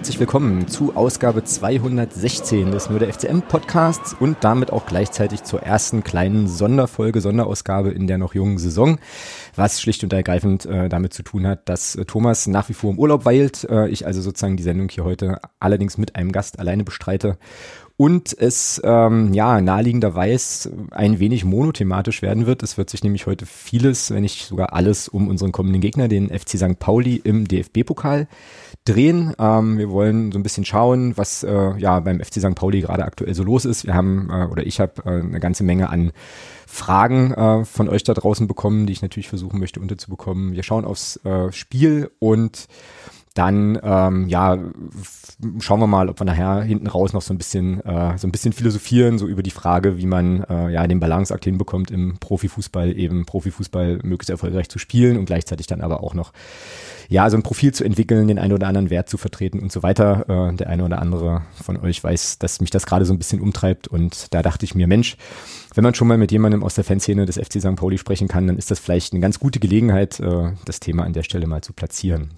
Herzlich willkommen zu Ausgabe 216 des Nur der FCM Podcasts und damit auch gleichzeitig zur ersten kleinen Sonderfolge, Sonderausgabe in der noch jungen Saison, was schlicht und ergreifend äh, damit zu tun hat, dass äh, Thomas nach wie vor im Urlaub weilt, äh, ich also sozusagen die Sendung hier heute allerdings mit einem Gast alleine bestreite und es ähm, ja naheliegenderweise ein wenig monothematisch werden wird. Es wird sich nämlich heute vieles, wenn nicht sogar alles, um unseren kommenden Gegner, den FC St. Pauli im DFB-Pokal drehen. Ähm, wir wollen so ein bisschen schauen, was äh, ja beim FC St. Pauli gerade aktuell so los ist. Wir haben äh, oder ich habe äh, eine ganze Menge an Fragen äh, von euch da draußen bekommen, die ich natürlich versuchen möchte unterzubekommen. Wir schauen aufs äh, Spiel und dann ähm, ja schauen wir mal, ob wir nachher hinten raus noch so ein bisschen äh, so ein bisschen philosophieren so über die Frage, wie man äh, ja den Balanceakt hinbekommt im Profifußball eben Profifußball möglichst erfolgreich zu spielen und gleichzeitig dann aber auch noch ja so ein Profil zu entwickeln, den einen oder anderen Wert zu vertreten und so weiter. Äh, der eine oder andere von euch weiß, dass mich das gerade so ein bisschen umtreibt und da dachte ich mir, Mensch, wenn man schon mal mit jemandem aus der Fanszene des FC St. Pauli sprechen kann, dann ist das vielleicht eine ganz gute Gelegenheit, äh, das Thema an der Stelle mal zu platzieren.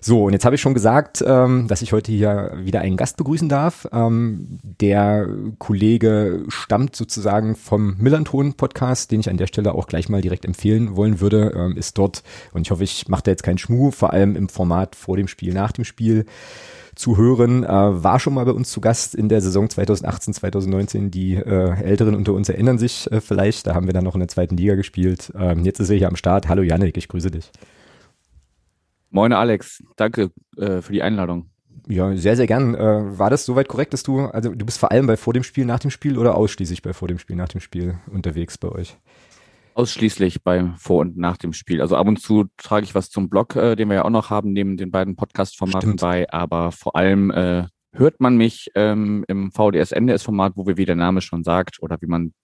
So, und jetzt habe ich schon gesagt, ähm, dass ich heute hier wieder einen Gast begrüßen darf. Ähm, der Kollege stammt sozusagen vom Millanton-Podcast, den ich an der Stelle auch gleich mal direkt empfehlen wollen würde, ähm, ist dort, und ich hoffe, ich mache da jetzt keinen Schmuh, vor allem im Format vor dem Spiel, nach dem Spiel zu hören, äh, war schon mal bei uns zu Gast in der Saison 2018, 2019. Die äh, Älteren unter uns erinnern sich äh, vielleicht, da haben wir dann noch in der zweiten Liga gespielt. Ähm, jetzt ist er hier am Start. Hallo Janik, ich grüße dich. Moin Alex, danke äh, für die Einladung. Ja, sehr, sehr gern. Äh, war das soweit korrekt, dass du, also du bist vor allem bei vor dem Spiel, nach dem Spiel oder ausschließlich bei vor dem Spiel, nach dem Spiel unterwegs bei euch? Ausschließlich beim Vor- und Nach dem Spiel. Also ab und zu trage ich was zum Blog, äh, den wir ja auch noch haben, neben den beiden Podcast-Formaten bei, aber vor allem äh, hört man mich ähm, im VDS-NDS-Format, wo wir, wie der Name schon sagt, oder wie man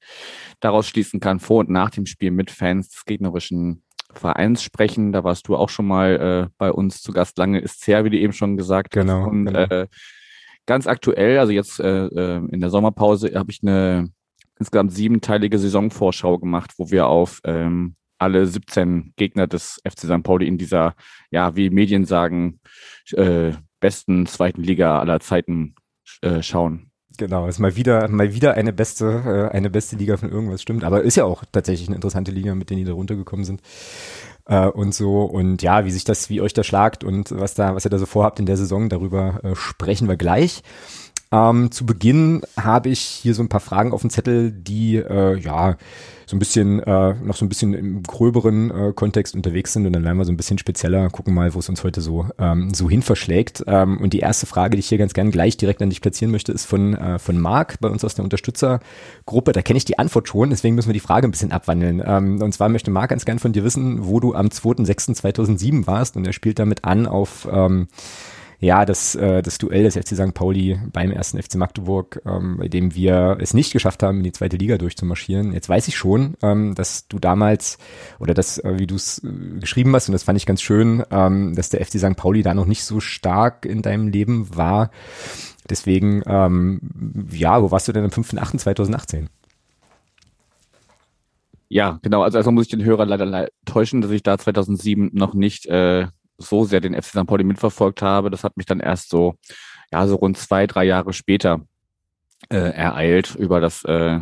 daraus schließen kann, vor und nach dem Spiel mit Fans des gegnerischen Vereins sprechen. Da warst du auch schon mal äh, bei uns zu Gast. Lange ist her, wie du eben schon gesagt genau, hast. Und genau. Äh, ganz aktuell, also jetzt äh, äh, in der Sommerpause, habe ich eine insgesamt siebenteilige Saisonvorschau gemacht, wo wir auf ähm, alle 17 Gegner des FC St. Pauli in dieser, ja, wie Medien sagen, äh, besten zweiten Liga aller Zeiten äh, schauen. Genau, ist mal wieder, mal wieder eine beste, äh, eine beste Liga von irgendwas, stimmt. Aber ist ja auch tatsächlich eine interessante Liga, mit denen die da runtergekommen sind. Äh, und so. Und ja, wie sich das, wie euch das schlagt und was da, was ihr da so vorhabt in der Saison, darüber äh, sprechen wir gleich. Ähm, zu Beginn habe ich hier so ein paar Fragen auf dem Zettel, die äh, ja so ein bisschen äh, noch so ein bisschen im gröberen äh, Kontext unterwegs sind und dann werden wir so ein bisschen spezieller gucken mal, wo es uns heute so ähm, so hin verschlägt. Ähm, und die erste Frage, die ich hier ganz gerne gleich direkt an dich platzieren möchte, ist von äh, von Marc bei uns aus der Unterstützergruppe. Da kenne ich die Antwort schon, deswegen müssen wir die Frage ein bisschen abwandeln. Ähm, und zwar möchte Marc ganz gern von dir wissen, wo du am 2.6.2007 warst und er spielt damit an auf ähm, ja, das, äh, das Duell des FC St. Pauli beim ersten FC Magdeburg, ähm, bei dem wir es nicht geschafft haben, in die zweite Liga durchzumarschieren. Jetzt weiß ich schon, ähm, dass du damals, oder das, äh, wie du es äh, geschrieben hast, und das fand ich ganz schön, ähm, dass der FC St. Pauli da noch nicht so stark in deinem Leben war. Deswegen, ähm, ja, wo warst du denn am 5.8.2018? Ja, genau. Also erstmal muss ich den Hörer leider täuschen, dass ich da 2007 noch nicht äh, so sehr den FC St. Pauli mitverfolgt habe. Das hat mich dann erst so, ja, so rund zwei, drei Jahre später äh, ereilt über das, äh,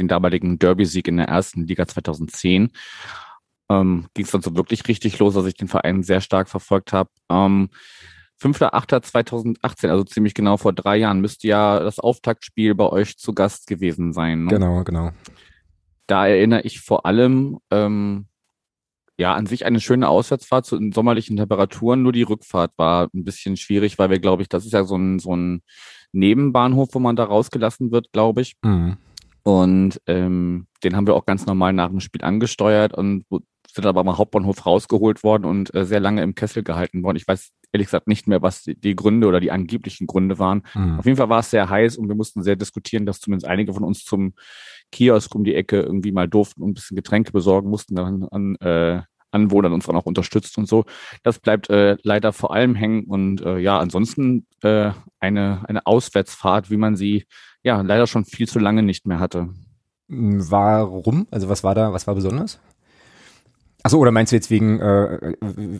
den damaligen Derby-Sieg in der ersten Liga 2010. Ähm, Ging es dann so wirklich richtig los, dass ich den Verein sehr stark verfolgt habe. Ähm, 5.8.2018, also ziemlich genau vor drei Jahren, müsste ja das Auftaktspiel bei euch zu Gast gewesen sein. Ne? Genau, genau. Da erinnere ich vor allem ähm, ja, an sich eine schöne Auswärtsfahrt zu den sommerlichen Temperaturen. Nur die Rückfahrt war ein bisschen schwierig, weil wir, glaube ich, das ist ja so ein, so ein Nebenbahnhof, wo man da rausgelassen wird, glaube ich. Mhm. Und ähm, den haben wir auch ganz normal nach dem Spiel angesteuert und sind aber am Hauptbahnhof rausgeholt worden und äh, sehr lange im Kessel gehalten worden. Ich weiß ehrlich gesagt nicht mehr, was die, die Gründe oder die angeblichen Gründe waren. Mhm. Auf jeden Fall war es sehr heiß und wir mussten sehr diskutieren, dass zumindest einige von uns zum Kiosk um die Ecke irgendwie mal durften und ein bisschen Getränke besorgen mussten, dann an äh, Anwohnern uns dann auch unterstützt und so. Das bleibt äh, leider vor allem hängen und äh, ja, ansonsten äh, eine, eine Auswärtsfahrt, wie man sie ja leider schon viel zu lange nicht mehr hatte. Warum? Also was war da, was war besonders? Achso, oder meinst du jetzt wegen, äh,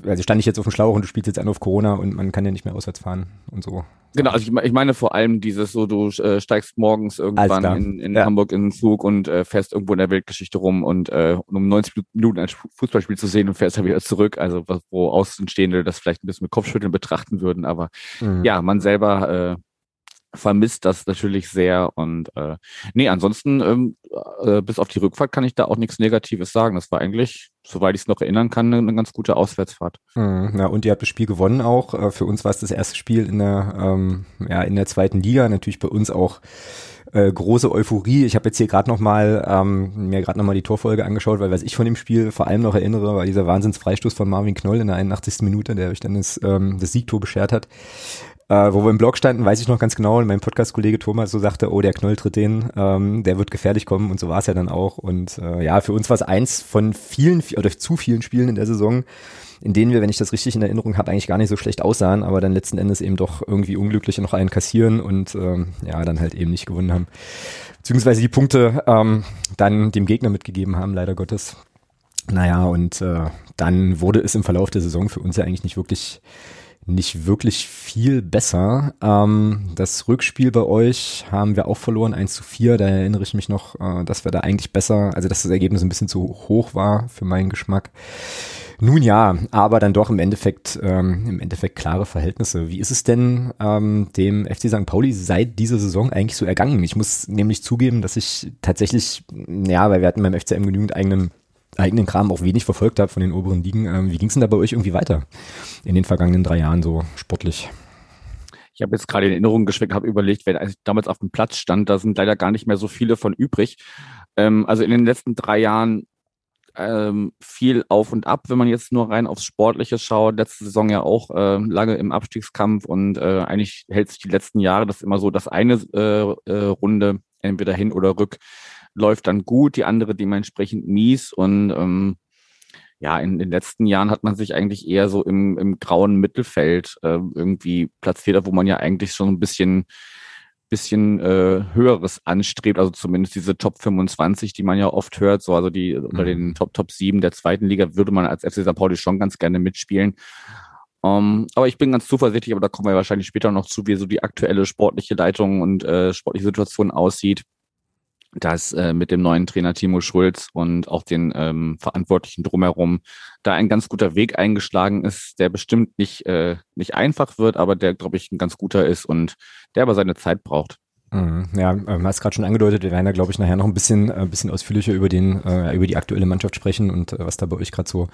also stand ich jetzt auf dem Schlauch und du spielst jetzt an auf Corona und man kann ja nicht mehr auswärts fahren und so. Genau, also ich, ich meine vor allem dieses so, du äh, steigst morgens irgendwann in, in ja. Hamburg in den Zug und äh, fährst irgendwo in der Weltgeschichte rum und äh, um 90 Minuten ein Fußballspiel zu sehen und fährst dann wieder zurück, also wo Außenstehende das vielleicht ein bisschen mit Kopfschütteln betrachten würden, aber mhm. ja, man selber äh, vermisst das natürlich sehr und äh, nee, ansonsten ähm, äh, bis auf die Rückfahrt kann ich da auch nichts Negatives sagen. Das war eigentlich, soweit ich es noch erinnern kann, eine, ganz gute Auswärtsfahrt. Mhm, ja, und ihr habt das Spiel gewonnen auch. Äh, für uns war es das erste Spiel in der ähm, ja in der zweiten Liga. Natürlich bei uns auch äh, große Euphorie. Ich habe jetzt hier gerade noch mal ähm, mir gerade noch mal die Torfolge angeschaut, weil was ich von dem Spiel vor allem noch erinnere, war dieser Wahnsinnsfreistoß von Marvin Knoll in der 81. Minute, der euch dann das, ähm, das Siegtor beschert hat. Äh, wo wir im Blog standen, weiß ich noch ganz genau, und mein Podcast-Kollege Thomas so sagte, oh, der Knoll tritt den, ähm, der wird gefährlich kommen und so war es ja dann auch. Und äh, ja, für uns war es eins von vielen oder zu vielen Spielen in der Saison, in denen wir, wenn ich das richtig in Erinnerung habe, eigentlich gar nicht so schlecht aussahen, aber dann letzten Endes eben doch irgendwie unglücklich noch einen kassieren und ähm, ja, dann halt eben nicht gewonnen haben. Beziehungsweise die Punkte ähm, dann dem Gegner mitgegeben haben, leider Gottes. Naja, und äh, dann wurde es im Verlauf der Saison für uns ja eigentlich nicht wirklich nicht wirklich viel besser. Ähm, das Rückspiel bei euch haben wir auch verloren, 1 zu 4. Da erinnere ich mich noch, äh, dass wir da eigentlich besser, also dass das Ergebnis ein bisschen zu hoch war für meinen Geschmack. Nun ja, aber dann doch im Endeffekt, ähm, im Endeffekt klare Verhältnisse. Wie ist es denn ähm, dem FC St. Pauli seit dieser Saison eigentlich so ergangen? Ich muss nämlich zugeben, dass ich tatsächlich, ja, weil wir hatten beim FCM genügend eigenen eigenen Kram auch wenig verfolgt habe von den oberen Ligen. Ähm, wie ging es denn da bei euch irgendwie weiter in den vergangenen drei Jahren so sportlich? Ich habe jetzt gerade in Erinnerung geschweckt, habe überlegt, wer damals auf dem Platz stand, da sind leider gar nicht mehr so viele von übrig. Ähm, also in den letzten drei Jahren ähm, viel auf und ab, wenn man jetzt nur rein aufs Sportliche schaut. Letzte Saison ja auch äh, lange im Abstiegskampf und äh, eigentlich hält sich die letzten Jahre das immer so, dass eine äh, äh, Runde entweder hin oder rück läuft dann gut, die andere dementsprechend mies und ähm, ja, in den letzten Jahren hat man sich eigentlich eher so im, im grauen Mittelfeld äh, irgendwie platziert, wo man ja eigentlich schon ein bisschen bisschen äh, höheres anstrebt, also zumindest diese Top 25, die man ja oft hört, so also die mhm. unter den Top Top 7 der zweiten Liga würde man als FC St. Pauli schon ganz gerne mitspielen. Um, ähm, aber ich bin ganz zuversichtlich, aber da kommen wir wahrscheinlich später noch zu, wie so die aktuelle sportliche Leitung und äh, sportliche Situation aussieht dass äh, mit dem neuen Trainer Timo Schulz und auch den ähm, Verantwortlichen drumherum da ein ganz guter Weg eingeschlagen ist, der bestimmt nicht, äh, nicht einfach wird, aber der, glaube ich, ein ganz guter ist und der aber seine Zeit braucht. Mhm. Ja, ähm, hast gerade schon angedeutet, wir werden da, glaube ich, nachher noch ein bisschen, äh, ein bisschen ausführlicher über den, äh, über die aktuelle Mannschaft sprechen und äh, was da bei euch gerade so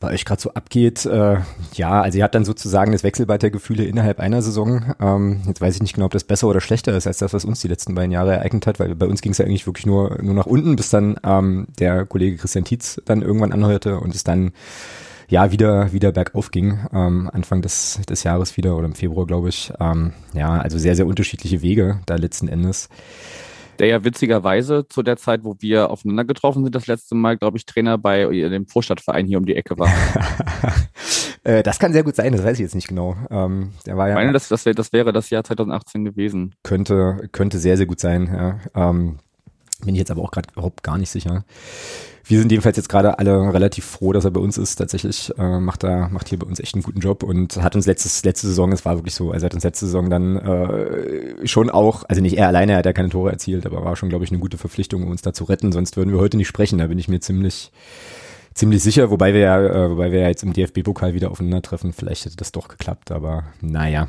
bei euch gerade so abgeht. Äh, ja, also ihr habt dann sozusagen das Wechselbad der Gefühle innerhalb einer Saison. Ähm, jetzt weiß ich nicht genau, ob das besser oder schlechter ist als das, was uns die letzten beiden Jahre ereignet hat, weil bei uns ging es ja eigentlich wirklich nur, nur nach unten, bis dann ähm, der Kollege Christian Tietz dann irgendwann anhörte und es dann ja wieder wieder bergauf ging ähm, Anfang des des Jahres wieder oder im Februar glaube ich ähm, ja also sehr sehr unterschiedliche Wege da letzten Endes der ja witzigerweise zu der Zeit, wo wir aufeinander getroffen sind, das letzte Mal, glaube ich, Trainer bei dem Vorstadtverein hier um die Ecke war. Äh, das kann sehr gut sein, das weiß ich jetzt nicht genau. Ähm, der war ja, ich meine, das, das, wär, das wäre das Jahr 2018 gewesen. Könnte, könnte sehr, sehr gut sein, ja. Ähm, bin ich jetzt aber auch gerade überhaupt gar nicht sicher wir sind jedenfalls jetzt gerade alle relativ froh, dass er bei uns ist. Tatsächlich äh, macht er macht hier bei uns echt einen guten Job und hat uns letztes letzte Saison, es war wirklich so, also hat uns letzte Saison dann äh, schon auch, also nicht er alleine, er hat ja keine Tore erzielt, aber war schon, glaube ich, eine gute Verpflichtung, um uns da zu retten. Sonst würden wir heute nicht sprechen. Da bin ich mir ziemlich ziemlich sicher, wobei wir ja, äh, wobei wir ja jetzt im DFB-Pokal wieder aufeinandertreffen. Vielleicht hätte das doch geklappt, aber naja.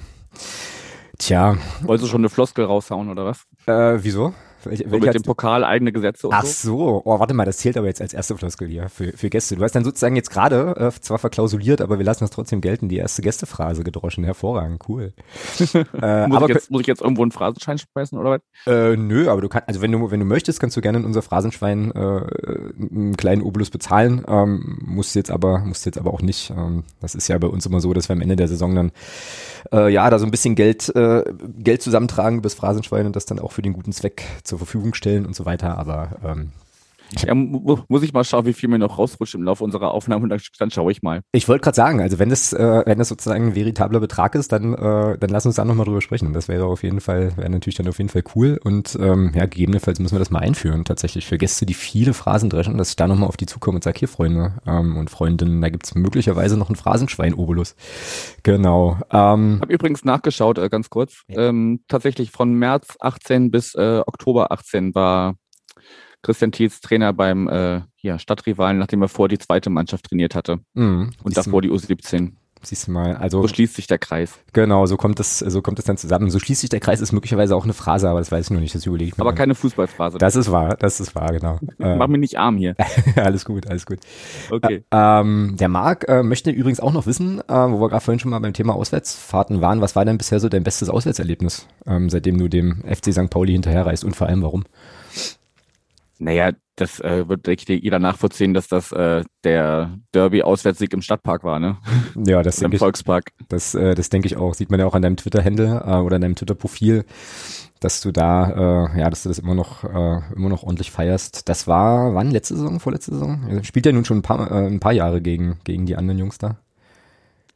Tja. Wolltest du schon eine Floskel raushauen oder was? Äh, wieso? Welche, so mit dem Pokal eigene Gesetze und Ach so. Oh, warte mal, das zählt aber jetzt als erste Floskel hier für, für Gäste. Du hast dann sozusagen jetzt gerade äh, zwar verklausuliert, aber wir lassen das trotzdem gelten, die erste Gästephrase gedroschen. Hervorragend, cool. äh, muss, aber, ich jetzt, muss ich jetzt irgendwo einen Phrasenschein speisen oder was? Äh, nö, aber du kannst, also wenn du, wenn du möchtest, kannst du gerne in unser Phrasenschwein äh, einen kleinen Obolus bezahlen. Ähm, musst jetzt aber, musst jetzt aber auch nicht. Ähm, das ist ja bei uns immer so, dass wir am Ende der Saison dann äh, ja da so ein bisschen Geld, äh, Geld zusammentragen übers Phrasenschwein und das dann auch für den guten Zweck zur Verfügung stellen und so weiter. Aber ähm, Ja, muss ich mal schauen, wie viel mir noch rausrutscht im Laufe unserer Aufnahme und dann, dann schaue ich mal. Ich wollte gerade sagen, also wenn das, äh, wenn das sozusagen ein veritabler Betrag ist, dann, äh, dann lass uns da nochmal drüber sprechen. Das wäre auf jeden Fall, wäre natürlich dann auf jeden Fall cool und ähm, ja, gegebenenfalls müssen wir das mal einführen, tatsächlich für Gäste, die viele Phrasen dreschen, dass ich da nochmal auf die zukomme und sage, hier Freunde ähm, und Freundinnen, da gibt's möglicherweise noch einen Phrasenschwein-Obolus. Genau. Ähm, habe übrigens nachgeschaut, äh, ganz kurz. Ja. Ähm, tatsächlich von März 18 bis äh, Oktober 18 war Christian Thiels Trainer beim äh, ja, Stadtrivalen, nachdem er vor die zweite Mannschaft trainiert hatte. Mhm. Und davor die U17. Siehst du mal, also. So schließt sich der Kreis. Genau, so kommt es, so kommt es dann zusammen. So schließt sich der Kreis ist möglicherweise auch eine Phrase, aber das weiß ich noch nicht, das überlege ich mir. Aber mal. keine Fußballphrase. Das ist wahr, das ist wahr, genau. Mach mich nicht arm hier. alles gut, alles gut. Okay. ähm, der Marc äh, möchte übrigens auch noch wissen, äh, wo wir gerade vorhin schon mal beim Thema Auswärtsfahrten waren, was war denn bisher so dein bestes Auswärtserlebnis, ähm, seitdem du dem FC St. Pauli hinterherreist und vor allem warum? Naja, das äh, wird denke ich, jeder nachvollziehen, dass das äh, der Derby-Auswärtssieg im Stadtpark war, ne? Ja, das im Volkspark. Das, äh, das denke ich auch. Sieht man ja auch an deinem Twitter-Handle äh, oder an deinem Twitter-Profil, dass du da, äh, ja, dass du das immer noch, äh, immer noch ordentlich feierst. Das war wann? Letzte Saison, vorletzte Saison? Spielt ja nun schon ein paar, äh, ein paar Jahre gegen, gegen die anderen Jungs da.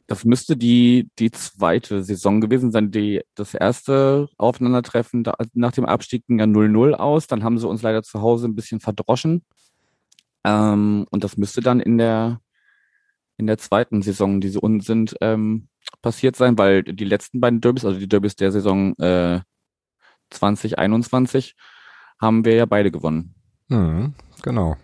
Das müsste die, die zweite Saison gewesen sein. Die, das erste Aufeinandertreffen da, nach dem Abstieg ging ja 0-0 aus. Dann haben sie uns leider zu Hause ein bisschen verdroschen. Ähm, und das müsste dann in der, in der zweiten Saison, die sie unten sind, ähm, passiert sein, weil die letzten beiden Derbys, also die Derbys der Saison äh, 2021, haben wir ja beide gewonnen. Mhm, genau.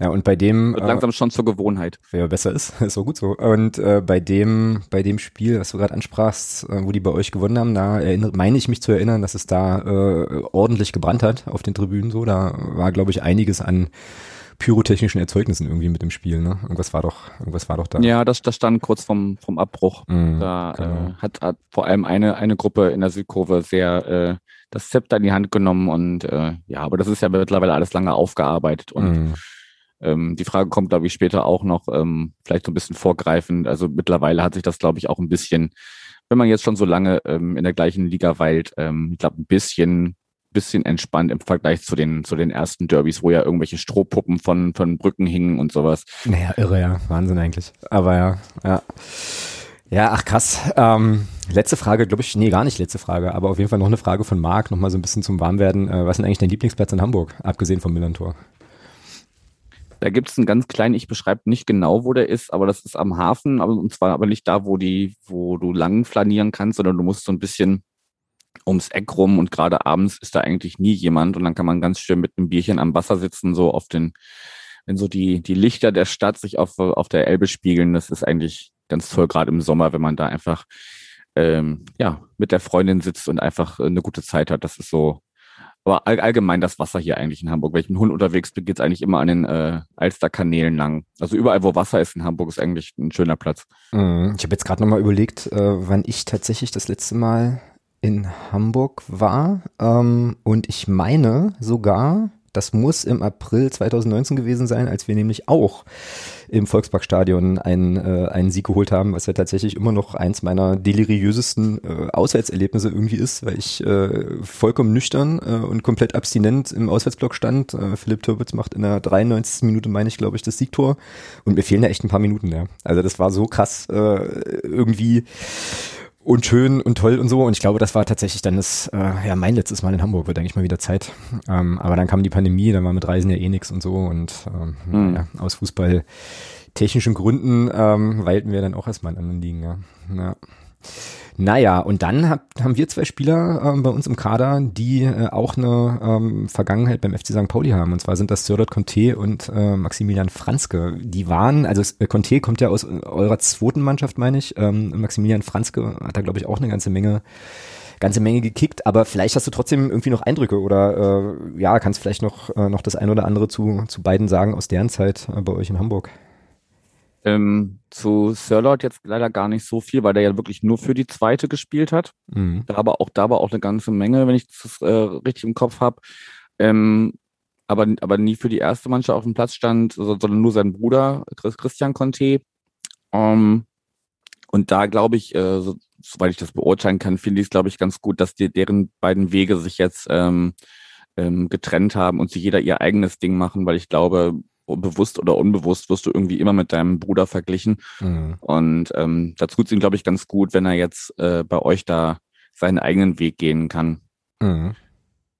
Ja, und bei dem. Wird langsam äh, schon zur Gewohnheit. Wer besser ist, ist auch gut so. Und äh, bei dem, bei dem Spiel, was du gerade ansprachst, äh, wo die bei euch gewonnen haben, da erinnere, meine ich mich zu erinnern, dass es da äh, ordentlich gebrannt hat auf den Tribünen so. Da war, glaube ich, einiges an pyrotechnischen Erzeugnissen irgendwie mit dem Spiel, ne? Irgendwas war doch, irgendwas war doch da. Ja, das, das stand kurz vom, vom Abbruch. Mm, da genau. äh, hat, hat vor allem eine, eine Gruppe in der Südkurve sehr äh, das Zepter in die Hand genommen und äh, ja, aber das ist ja mittlerweile alles lange aufgearbeitet und mm. Ähm, die Frage kommt, glaube ich, später auch noch, ähm, vielleicht so ein bisschen vorgreifend. Also mittlerweile hat sich das, glaube ich, auch ein bisschen, wenn man jetzt schon so lange ähm, in der gleichen Liga weilt, ähm, ich glaube, ein bisschen bisschen entspannt im Vergleich zu den zu den ersten Derbys, wo ja irgendwelche Strohpuppen von von Brücken hingen und sowas. Naja, irre, ja, Wahnsinn eigentlich. Aber ja, ja. Ja, ach krass. Ähm, letzte Frage, glaube ich, nee, gar nicht letzte Frage, aber auf jeden Fall noch eine Frage von Marc, nochmal so ein bisschen zum Warmwerden. Äh, was ist denn eigentlich dein Lieblingsplatz in Hamburg, abgesehen vom Millantor? Da gibt es einen ganz kleinen, ich beschreibe nicht genau, wo der ist, aber das ist am Hafen, aber und zwar aber nicht da, wo die, wo du lang flanieren kannst, sondern du musst so ein bisschen ums Eck rum und gerade abends ist da eigentlich nie jemand und dann kann man ganz schön mit einem Bierchen am Wasser sitzen, so auf den, wenn so die, die Lichter der Stadt sich auf, auf der Elbe spiegeln. Das ist eigentlich ganz toll, gerade im Sommer, wenn man da einfach ähm, ja, mit der Freundin sitzt und einfach eine gute Zeit hat. Das ist so aber all, allgemein das Wasser hier eigentlich in Hamburg. Wenn ich mit Hund unterwegs bin, geht es eigentlich immer an den äh, Alsterkanälen lang. Also überall, wo Wasser ist in Hamburg, ist eigentlich ein schöner Platz. Mhm. Ich habe jetzt gerade nochmal überlegt, äh, wann ich tatsächlich das letzte Mal in Hamburg war. Ähm, und ich meine sogar, das muss im April 2019 gewesen sein, als wir nämlich auch im Volksparkstadion einen, äh, einen Sieg geholt haben, was ja tatsächlich immer noch eins meiner deliriösesten äh, Auswärtserlebnisse irgendwie ist, weil ich äh, vollkommen nüchtern äh, und komplett abstinent im Auswärtsblock stand. Äh, Philipp Türbitz macht in der 93. Minute, meine ich, glaube ich, das Siegtor und mir fehlen da echt ein paar Minuten, ja. Also das war so krass äh, irgendwie und schön und toll und so. Und ich glaube, das war tatsächlich dann das, äh, ja, mein letztes Mal in Hamburg, wird eigentlich mal wieder Zeit. Ähm, aber dann kam die Pandemie, dann war mit Reisen ja eh nix und so. Und ähm, mhm. naja, aus Fußball technischen Gründen ähm, weilten wir dann auch erstmal in anderen Ligen, ja. ja. Naja, und dann hab, haben wir zwei Spieler ähm, bei uns im Kader, die äh, auch eine ähm, Vergangenheit beim FC St. Pauli haben. Und zwar sind das Sördert Conte und äh, Maximilian Franzke. Die waren, also äh, Conte kommt ja aus eurer zweiten Mannschaft, meine ich. Ähm, Maximilian Franzke hat da, glaube ich, auch eine ganze Menge ganze Menge gekickt, aber vielleicht hast du trotzdem irgendwie noch Eindrücke oder äh, ja, kannst vielleicht noch, äh, noch das ein oder andere zu, zu beiden sagen aus deren Zeit äh, bei euch in Hamburg. Ähm, zu Sirlot jetzt leider gar nicht so viel, weil der ja wirklich nur für die zweite gespielt hat. Mhm. Aber auch da war auch eine ganze Menge, wenn ich das äh, richtig im Kopf habe. Ähm, aber, aber nie für die erste Mannschaft auf dem Platz stand, sondern nur sein Bruder Christian Conte. Ähm, und da glaube ich, äh, so, soweit ich das beurteilen kann, finde ich es, glaube ich, ganz gut, dass die, deren beiden Wege sich jetzt ähm, ähm, getrennt haben und sie jeder ihr eigenes Ding machen, weil ich glaube, bewusst oder unbewusst wirst du irgendwie immer mit deinem Bruder verglichen. Mhm. Und ähm, da tut es ihm, glaube ich, ganz gut, wenn er jetzt äh, bei euch da seinen eigenen Weg gehen kann. Mhm.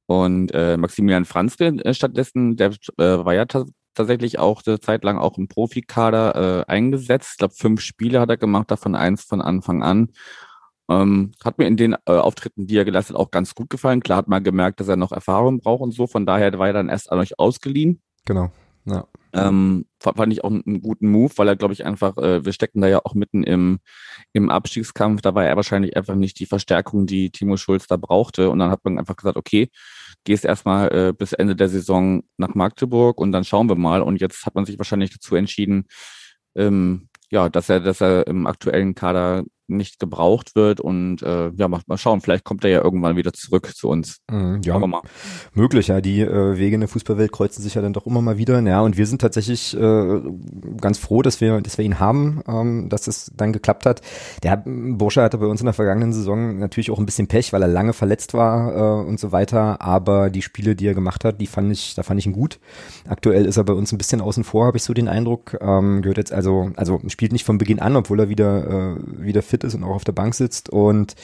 Und äh, Maximilian Franzke äh, stattdessen, der äh, war ja tatsächlich auch eine Zeit lang auch im Profikader äh, eingesetzt. Ich glaube, fünf Spiele hat er gemacht, davon eins von Anfang an. Ähm, hat mir in den äh, Auftritten, die er geleistet, auch ganz gut gefallen. Klar hat man gemerkt, dass er noch Erfahrung braucht und so. Von daher war er dann erst an euch ausgeliehen. Genau. Ja. Ähm, fand ich auch einen guten Move, weil er, glaube ich, einfach, äh, wir stecken da ja auch mitten im, im Abstiegskampf. Da war er wahrscheinlich einfach nicht die Verstärkung, die Timo Schulz da brauchte. Und dann hat man einfach gesagt, okay, gehst erstmal äh, bis Ende der Saison nach Magdeburg und dann schauen wir mal. Und jetzt hat man sich wahrscheinlich dazu entschieden, ähm, ja, dass er, dass er im aktuellen Kader nicht gebraucht wird und äh, ja, mal, mal schauen, vielleicht kommt er ja irgendwann wieder zurück zu uns. Mm, ja, mal. möglich, ja, die äh, Wege in der Fußballwelt kreuzen sich ja dann doch immer mal wieder, ja, und wir sind tatsächlich äh, ganz froh, dass wir, dass wir ihn haben, ähm, dass es dann geklappt hat. Der Bursche hatte bei uns in der vergangenen Saison natürlich auch ein bisschen Pech, weil er lange verletzt war äh, und so weiter, aber die Spiele, die er gemacht hat, die fand ich, da fand ich ihn gut. Aktuell ist er bei uns ein bisschen außen vor, habe ich so den Eindruck, ähm, gehört jetzt also, also spielt nicht von Beginn an, obwohl er wieder, äh, wieder fit ist und auch auf der Bank sitzt und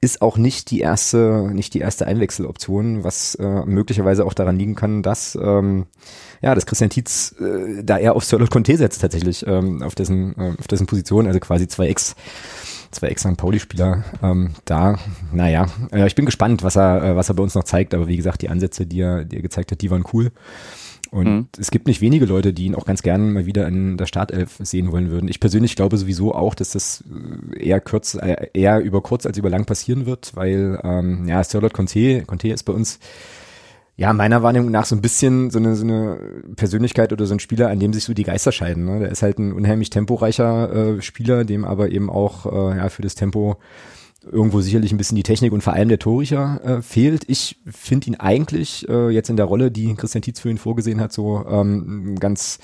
ist auch nicht die erste, nicht die erste Einwechseloption, was äh, möglicherweise auch daran liegen kann, dass ähm, ja, dass Christian Tietz äh, da eher auf Sörlot Conte setzt tatsächlich ähm, auf dessen äh, auf dessen Position, also quasi zwei Ex zwei Ex. Pauli-Spieler ähm, da. Naja, äh, ich bin gespannt, was er, äh, was er bei uns noch zeigt. Aber wie gesagt, die Ansätze, die er, die er gezeigt hat, die waren cool. Und mhm. es gibt nicht wenige Leute, die ihn auch ganz gerne mal wieder in der Startelf sehen wollen würden. Ich persönlich glaube sowieso auch, dass das äh, eher kurz, äh, eher über kurz als über lang passieren wird, weil ähm, ja, Sirlot Conte, Conte ist bei uns ja, meiner Wahrnehmung nach so ein bisschen so eine, so eine Persönlichkeit oder so ein Spieler, an dem sich so die Geister scheiden. Ne? Der ist halt ein unheimlich temporeicher äh, Spieler, dem aber eben auch äh, ja, für das Tempo irgendwo sicherlich ein bisschen die Technik und vor allem der Torricher äh, fehlt. Ich finde ihn eigentlich äh, jetzt in der Rolle, die Christian Tietz für ihn vorgesehen hat, so ähm, ganz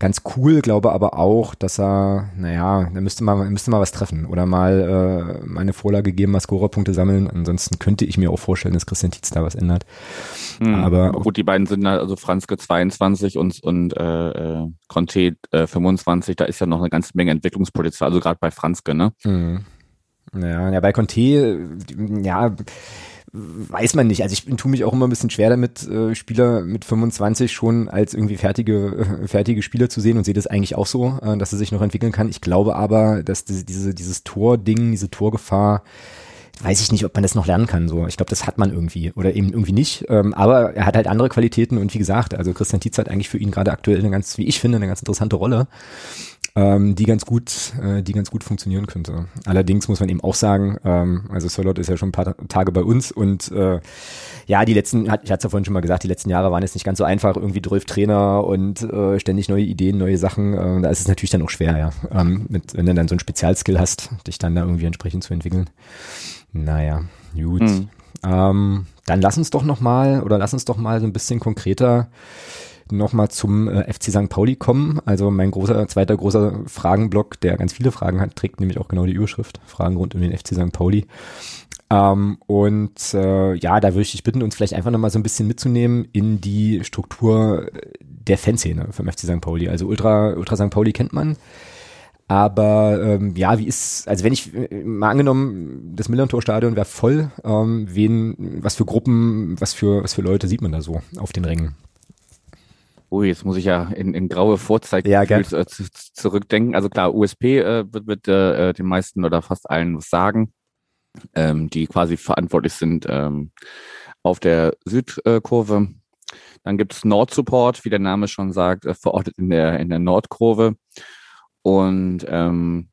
ganz cool, glaube aber auch, dass er, naja, da müsste man, müsste mal was treffen oder mal äh, eine Vorlage geben, mal Scorerpunkte sammeln. Ansonsten könnte ich mir auch vorstellen, dass Christian Tietz da was ändert. Mhm. Aber gut, die beiden sind also Franzke 22 und, und äh, äh, Conte äh, 25, da ist ja noch eine ganze Menge Entwicklungspotenzial, also gerade bei Franzke, ne? Mhm. Ja, ja, bei Conte, ja, weiß man nicht. Also ich tue mich auch immer ein bisschen schwer damit, äh, Spieler mit 25 schon als irgendwie fertige, äh, fertige Spieler zu sehen und sehe das eigentlich auch so, äh, dass er sich noch entwickeln kann. Ich glaube aber, dass diese, diese dieses Tording, diese Torgefahr, weiß ich nicht, ob man das noch lernen kann. So, ich glaube, das hat man irgendwie oder eben irgendwie nicht. Ähm, aber er hat halt andere Qualitäten und wie gesagt, also Christian Tietz hat eigentlich für ihn gerade aktuell eine ganz, wie ich finde, eine ganz interessante Rolle ähm, die ganz gut, äh, die ganz gut funktionieren könnte. Allerdings muss man eben auch sagen, ähm, also Solot ist ja schon ein paar Tage bei uns und äh, ja, die letzten, ich hatte es ja vorhin schon mal gesagt, die letzten Jahre waren jetzt nicht ganz so einfach, irgendwie 12 Trainer und äh, ständig neue Ideen, neue Sachen. Äh, da ist es natürlich dann auch schwer, ja. Ähm, mit, wenn du dann so ein Spezialskill hast, dich dann da irgendwie entsprechend zu entwickeln. Naja, gut. Mhm. Ähm, dann lass uns doch noch mal oder lass uns doch mal so ein bisschen konkreter nochmal zum äh, FC St. Pauli kommen. Also mein großer, zweiter großer Fragenblock, der ganz viele Fragen hat, trägt nämlich auch genau die Überschrift. Fragen rund um den FC St. Pauli. Ähm, und äh, ja, da würde ich dich bitten, uns vielleicht einfach nochmal so ein bisschen mitzunehmen in die Struktur der Fanszene vom FC St. Pauli. Also Ultra, Ultra St. Pauli kennt man. Aber ähm, ja, wie ist, also wenn ich äh, mal angenommen, das Millantor-Stadion wäre voll, ähm, wen, was für Gruppen, was für, was für Leute sieht man da so auf den Rängen? Ui, jetzt muss ich ja in, in graue Vorzeichen ja, äh, zurückdenken. Also klar, USP äh, wird, wird äh, den meisten oder fast allen was sagen, ähm, die quasi verantwortlich sind ähm, auf der Südkurve. Dann gibt es Nord-Support, wie der Name schon sagt, äh, verortet in der, in der Nordkurve. Und ähm,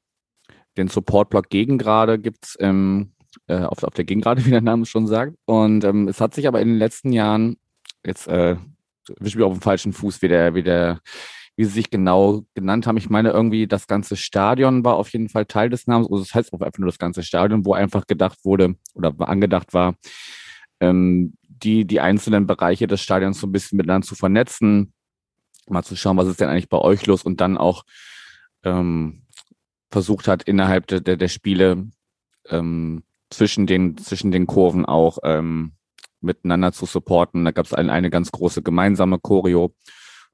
den Support-Block Gegengrade gibt's ähm, äh, auf, auf der Gegengrade, wie der Name schon sagt. Und ähm, es hat sich aber in den letzten Jahren, jetzt äh, wische mich auf dem falschen Fuß, wie der, wie der, wie sie sich genau genannt haben. Ich meine irgendwie, das ganze Stadion war auf jeden Fall Teil des Namens. Also das heißt auch einfach nur das ganze Stadion, wo einfach gedacht wurde oder angedacht war, ähm, die, die einzelnen Bereiche des Stadions so ein bisschen miteinander zu vernetzen, mal zu schauen, was ist denn eigentlich bei euch los und dann auch ähm, versucht hat, innerhalb der, der, der Spiele ähm, zwischen den, zwischen den Kurven auch ähm, miteinander zu supporten. Da gab es eine, eine ganz große gemeinsame Choreo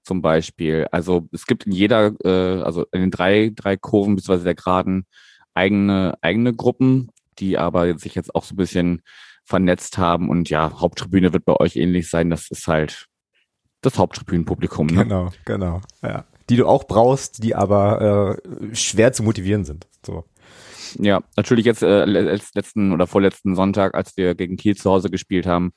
zum Beispiel. Also es gibt in jeder, äh, also in den drei, drei Kurven bzw. der Geraden eigene, eigene Gruppen, die aber sich jetzt auch so ein bisschen vernetzt haben. Und ja, Haupttribüne wird bei euch ähnlich sein. Das ist halt das Haupttribünenpublikum. Ne? Genau, genau. Ja. Die du auch brauchst, die aber äh, schwer zu motivieren sind. So. Ja, natürlich jetzt äh, letzten oder vorletzten Sonntag, als wir gegen Kiel zu Hause gespielt haben,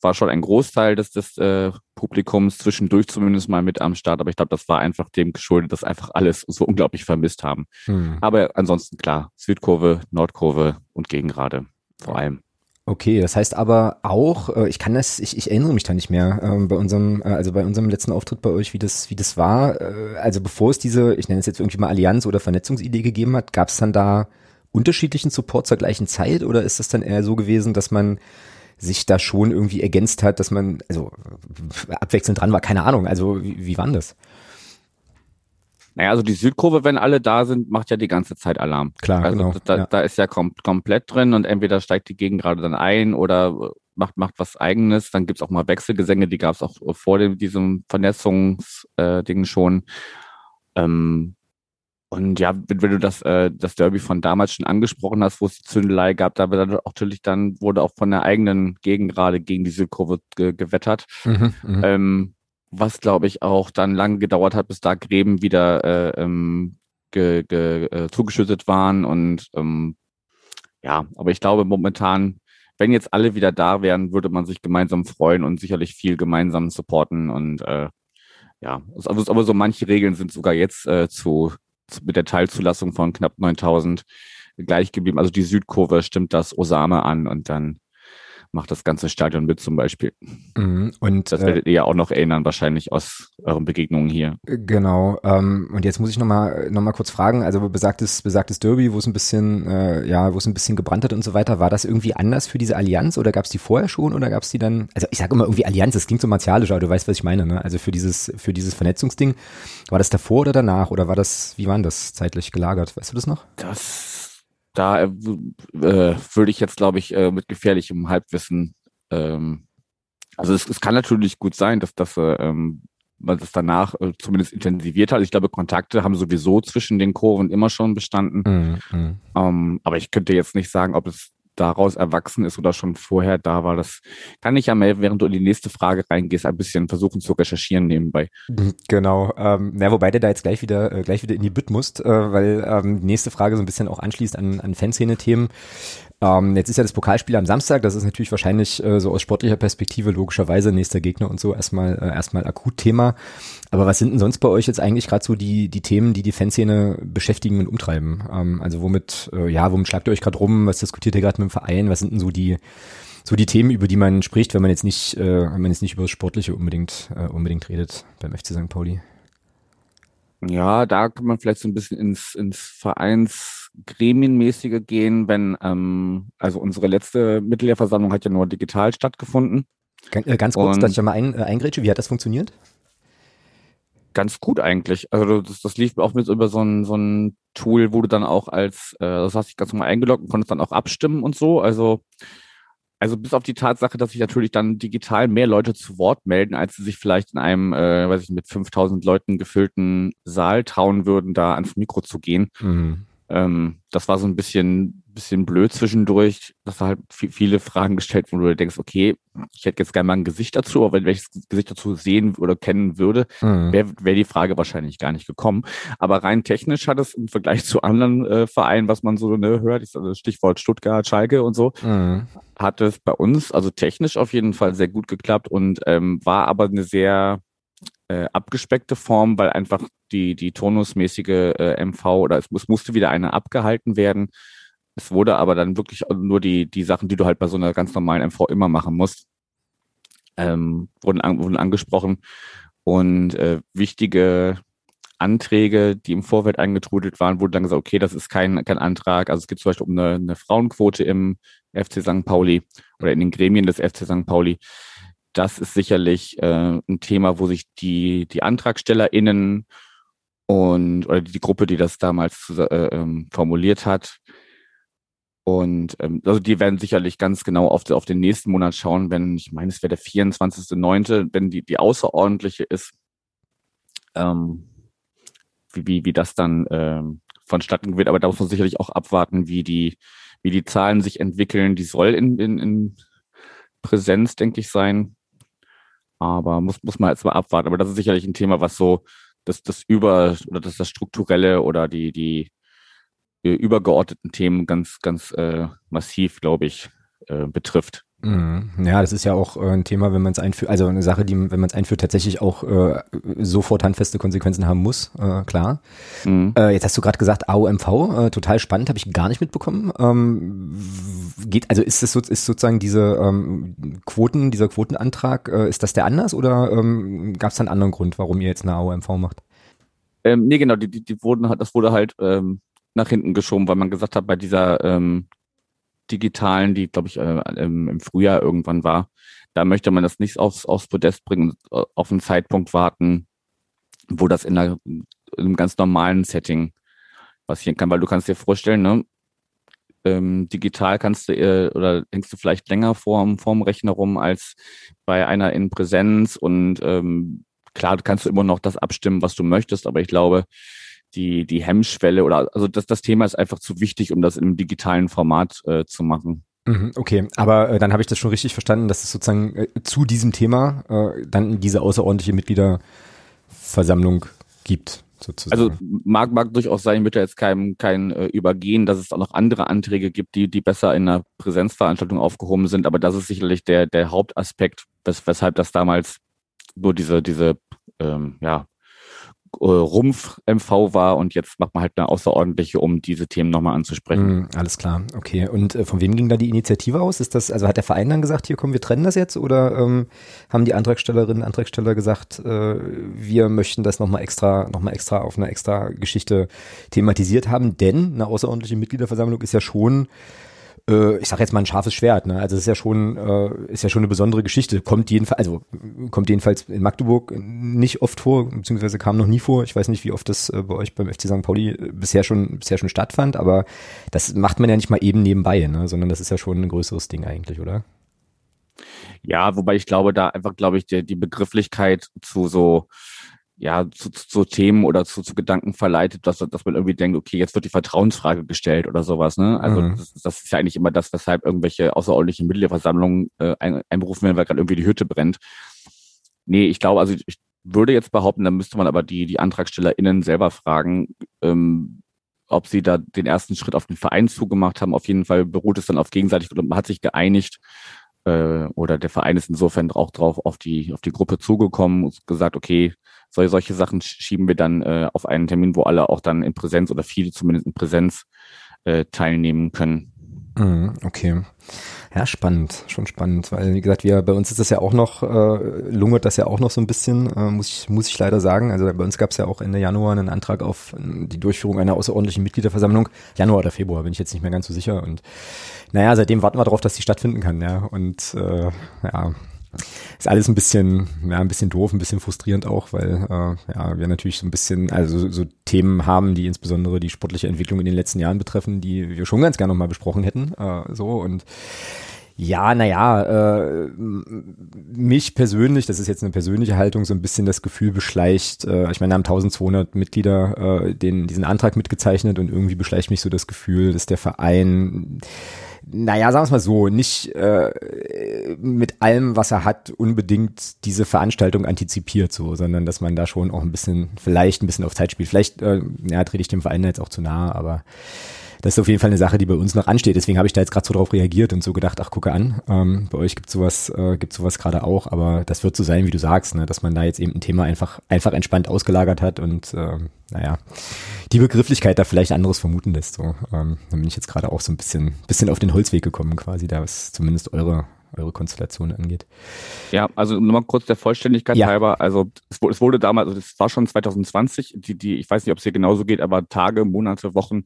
war schon ein Großteil des, des äh, Publikums zwischendurch zumindest mal mit am Start. Aber ich glaube, das war einfach dem geschuldet, dass einfach alles so unglaublich vermisst haben. Hm. Aber ansonsten klar, Südkurve, Nordkurve und Gegengrade vor allem. Okay, das heißt aber auch, äh, ich kann das, ich, ich erinnere mich da nicht mehr ähm, bei unserem, äh, also bei unserem letzten Auftritt bei euch, wie das, wie das war. Äh, also bevor es diese, ich nenne es jetzt irgendwie mal Allianz oder Vernetzungsidee gegeben hat, gab es dann da unterschiedlichen Support zur gleichen Zeit oder ist das dann eher so gewesen, dass man sich da schon irgendwie ergänzt hat, dass man, also abwechselnd dran war, keine Ahnung, also wie, wie war das? Naja, also die Südkurve, wenn alle da sind, macht ja die ganze Zeit Alarm. Klar, also genau. Da, ja. da ist ja kom komplett drin und entweder steigt die Gegend gerade dann ein oder macht, macht was eigenes. Dann gibt's auch mal Wechselgesänge, die gab's auch vor dem, diesem Vernetzungsding äh, schon. Ähm, und ja, wenn, wenn du das, äh, das Derby von damals schon angesprochen hast, wo es die Zündelei gab, da auch natürlich dann wurde auch von der eigenen Gegend gerade gegen die Südkurve ge gewettert. Mhm, mhm. ähm, was glaube ich auch dann lange gedauert hat, bis da Gräben wieder äh, ähm, ge, ge, äh, zugeschüttet waren. Und ähm, ja, aber ich glaube momentan, wenn jetzt alle wieder da wären, würde man sich gemeinsam freuen und sicherlich viel gemeinsam supporten. Und äh, ja, aber, aber so manche Regeln sind sogar jetzt äh, zu mit der Teilzulassung von knapp 9000 gleich geblieben. Also die Südkurve stimmt das Osame an und dann macht das ganze Stadion mit zum Beispiel. Mhm. Und das werdet äh, ihr ja auch noch erinnern, wahrscheinlich aus euren Begegnungen hier. Genau. Ähm, und jetzt muss ich nochmal noch mal kurz fragen, also besagtes, besagtes Derby, wo es ein bisschen, äh, ja, wo es ein bisschen gebrannt hat und so weiter, war das irgendwie anders für diese Allianz oder gab es die vorher schon oder gab es die dann, also ich sage immer irgendwie Allianz, das klingt so martialisch, aber du weißt, was ich meine, ne? Also für dieses, für dieses Vernetzungsding, war das davor oder danach oder war das, wie waren das zeitlich gelagert? Weißt du das noch? Das da äh, äh, würde ich jetzt, glaube ich, äh, mit gefährlichem Halbwissen, ähm, also es, es kann natürlich gut sein, dass das äh, ähm, man das danach äh, zumindest intensiviert hat. Ich glaube, Kontakte haben sowieso zwischen den Kurven immer schon bestanden. Mhm. mhm. Ähm, aber ich könnte jetzt nicht sagen, ob es daraus erwachsen ist oder schon vorher da war. Das kann ich ja mal, während du in die nächste Frage reingehst, ein bisschen versuchen zu recherchieren nebenbei. Mhm, genau. Ähm, na, wobei du da jetzt gleich wieder äh, gleich wieder in die Bütt musst, äh, weil ähm, die nächste Frage so ein bisschen auch anschließt an, an Fanszene-Themen. Ähm, jetzt ist ja das Pokalspiel am Samstag, das ist natürlich wahrscheinlich äh, so aus sportlicher Perspektive logischerweise nächster Gegner und so erstmal äh, erstmal akut Thema. Aber was sind denn sonst bei euch jetzt eigentlich gerade so die die Themen, die die Fanszene beschäftigen und umtreiben? Ähm, also womit äh, ja, womit schlagt ihr euch gerade rum? Was diskutiert ihr gerade mit dem Verein? Was sind denn so die so die Themen, über die man spricht, wenn man jetzt nicht äh, wenn man jetzt nicht über das Sportliche unbedingt äh, unbedingt redet beim FC St. Pauli? Ja, da kann man vielleicht so ein bisschen ins, ins Vereinsgremienmäßige gehen, wenn, ähm, also unsere letzte Mitgliederversammlung hat ja nur digital stattgefunden. Ganz, äh, ganz kurz, Und dass ich ja mal ein, äh, eingrätsche, wie hat das funktioniert? Ganz gut eigentlich. Also das, das lief auch mit über so ein, so ein Tool, wo du dann auch als, äh, das hast dich ganz normal eingeloggt und konntest dann auch abstimmen und so. Also also bis auf die Tatsache, dass sich natürlich dann digital mehr Leute zu Wort melden, als sie sich vielleicht in einem, äh, weiß ich, mit 5000 Leuten gefüllten Saal trauen würden, da ans Mikro zu gehen. Mhm. Ähm, das war so ein bisschen, bisschen blöd zwischendurch, dass da halt viele Fragen gestellt wurden, wo du denkst, okay, ich hätte jetzt gerne mal ein Gesicht dazu, aber wenn ich das Gesicht dazu sehen oder kennen würde, mhm. wäre wär die Frage wahrscheinlich gar nicht gekommen. Aber rein technisch hat es im Vergleich zu anderen äh, Vereinen, was man so ne, hört, also Stichwort Stuttgart, Schalke und so, mhm. hat es bei uns also technisch auf jeden Fall sehr gut geklappt und ähm, war aber eine sehr äh, abgespeckte Form, weil einfach die, die turnusmäßige äh, MV oder es, es musste wieder eine abgehalten werden. Es wurde aber dann wirklich nur die, die Sachen, die du halt bei so einer ganz normalen MV immer machen musst, ähm, wurden, an, wurden angesprochen. Und äh, wichtige Anträge, die im Vorfeld eingetrudelt waren, wurde dann gesagt, okay, das ist kein, kein Antrag. Also es geht zum Beispiel um eine, eine Frauenquote im FC St. Pauli oder in den Gremien des FC St. Pauli das ist sicherlich äh, ein Thema, wo sich die, die AntragstellerInnen und oder die Gruppe, die das damals äh, ähm, formuliert hat, Und ähm, also die werden sicherlich ganz genau auf, auf den nächsten Monat schauen, wenn, ich meine, es wäre der 24.9., wenn die, die außerordentliche ist, ähm, wie, wie, wie das dann ähm, vonstatten wird. Aber da muss man sicherlich auch abwarten, wie die, wie die Zahlen sich entwickeln. Die soll in, in, in Präsenz, denke ich, sein. Aber muss, muss man jetzt mal abwarten. Aber das ist sicherlich ein Thema, was so das, das über oder das, das Strukturelle oder die, die übergeordneten Themen ganz, ganz äh, massiv, glaube ich, äh, betrifft. Mhm. Ja, das ist ja auch äh, ein Thema, wenn man es einführt, also eine Sache, die, wenn man es einführt, tatsächlich auch äh, sofort handfeste Konsequenzen haben muss, äh, klar. Mhm. Äh, jetzt hast du gerade gesagt, AOMV, äh, total spannend, habe ich gar nicht mitbekommen. Ähm, geht, also ist das so, ist sozusagen diese ähm, Quoten, dieser Quotenantrag, äh, ist das der anders oder ähm, gab es da einen anderen Grund, warum ihr jetzt eine AOMV macht? Ähm, nee, genau, die, die, die wurden halt, das wurde halt ähm, nach hinten geschoben, weil man gesagt hat, bei dieser ähm, digitalen, die, glaube ich, äh, im, Frühjahr irgendwann war, da möchte man das nicht aufs, aufs Podest bringen, äh, auf einen Zeitpunkt warten, wo das in, einer, in einem ganz normalen Setting passieren kann, weil du kannst dir vorstellen, ne, ähm, digital kannst du äh, oder hängst du vielleicht länger vorm, vorm Rechner rum als bei einer in Präsenz und ähm, klar, kannst du immer noch das abstimmen, was du möchtest, aber ich glaube, die, die Hemmschwelle oder also das, das Thema ist einfach zu wichtig, um das im digitalen Format äh, zu machen. Mhm, okay, aber äh, dann habe ich das schon richtig verstanden, dass es sozusagen äh, zu diesem Thema äh, dann diese außerordentliche Mitgliederversammlung gibt. Sozusagen. Also mag, mag durchaus sein, ich würde jetzt kein, kein äh, übergehen, dass es auch noch andere Anträge gibt, die, die besser in einer Präsenzveranstaltung aufgehoben sind, aber das ist sicherlich der, der Hauptaspekt, wes, weshalb das damals nur diese, diese ähm, ja, Rumpf-MV war und jetzt macht man halt eine außerordentliche, um diese Themen nochmal anzusprechen. Mm, alles klar, okay. Und äh, von wem ging da die Initiative aus? Ist das, also hat der Verein dann gesagt, hier komm, wir trennen das jetzt oder ähm, haben die Antragstellerinnen und Antragsteller gesagt, äh, wir möchten das nochmal extra, nochmal extra auf eine extra Geschichte thematisiert haben? Denn eine außerordentliche Mitgliederversammlung ist ja schon äh, ich sage jetzt mal ein scharfes Schwert. Ne? Also es ist ja schon, äh, ist ja schon eine besondere Geschichte. Kommt jedenfalls, also kommt jedenfalls in Magdeburg nicht oft vor, beziehungsweise kam noch nie vor. Ich weiß nicht, wie oft das äh, bei euch beim FC St. Pauli äh, bisher schon, bisher schon stattfand, aber das macht man ja nicht mal eben nebenbei, ne? sondern das ist ja schon ein größeres Ding eigentlich, oder? Ja, wobei ich glaube, da einfach, glaube ich, die, die Begrifflichkeit zu so ja, zu, zu Themen oder zu, zu Gedanken verleitet, dass, dass man irgendwie denkt, okay, jetzt wird die Vertrauensfrage gestellt oder sowas. Ne? Also mhm. das, das, ist ja eigentlich immer das, weshalb irgendwelche außerordentlichen Mitgliederversammlungen äh, ein, einberufen werden, weil gerade irgendwie die Hütte brennt. Nee, ich glaube, also ich würde jetzt behaupten, da müsste man aber die, die AntragstellerInnen selber fragen, ähm, ob sie da den ersten Schritt auf den Verein zugemacht haben. Auf jeden Fall beruht es dann auf gegenseitig und man hat sich geeinigt, äh, oder der Verein ist insofern auch drauf auf die, auf die Gruppe zugekommen und gesagt, okay, solche, solche Sachen schieben wir dann äh, auf einen Termin, wo alle auch dann in Präsenz oder viele zumindest in Präsenz äh, teilnehmen können. Mhm, okay. Ja, spannend, schon spannend, weil wie gesagt, wir bei uns ist das ja auch noch, äh, lungert das ja auch noch so ein bisschen, äh, muss ich muss ich leider sagen. Also bei uns gab es ja auch Ende Januar einen Antrag auf die Durchführung einer außerordentlichen Mitgliederversammlung. Januar oder Februar, bin ich jetzt nicht mehr ganz so sicher. Und naja, seitdem warten wir darauf, dass die stattfinden kann, ja. Und äh, ja, ist alles ein bisschen, ja, ein bisschen doof, ein bisschen frustrierend auch, weil äh, ja, wir natürlich so ein bisschen, also so, Themen haben, die insbesondere die sportliche Entwicklung in den letzten Jahren betreffen, die wir schon ganz gerne nochmal besprochen hätten. Äh, so und ja, naja, äh, mich persönlich, das ist jetzt eine persönliche Haltung, so ein bisschen das Gefühl beschleicht, äh, ich meine, haben 1200 Mitglieder äh, den, diesen Antrag mitgezeichnet und irgendwie beschleicht mich so das Gefühl, dass der Verein naja, sagen wir es mal so, nicht äh, mit allem, was er hat, unbedingt diese Veranstaltung antizipiert, so, sondern dass man da schon auch ein bisschen, vielleicht ein bisschen auf Zeit spielt. Vielleicht, äh, ja, trete ich dem Verein jetzt auch zu nahe, aber das ist auf jeden Fall eine Sache, die bei uns noch ansteht. Deswegen habe ich da jetzt gerade so drauf reagiert und so gedacht, ach gucke an, ähm, bei euch gibt sowas, äh, gibt sowas gerade auch, aber das wird so sein, wie du sagst, ne, dass man da jetzt eben ein Thema einfach einfach entspannt ausgelagert hat und äh, naja, die Begrifflichkeit da vielleicht anderes vermuten lässt. So, ähm, dann bin ich jetzt gerade auch so ein bisschen bisschen auf den Holzweg gekommen, quasi, da was zumindest eure eure Konstellation angeht. Ja, also nur mal kurz der Vollständigkeit ja. halber. Also es wurde, es wurde damals, also das war schon 2020, die, die, ich weiß nicht, ob es hier genauso geht, aber Tage, Monate, Wochen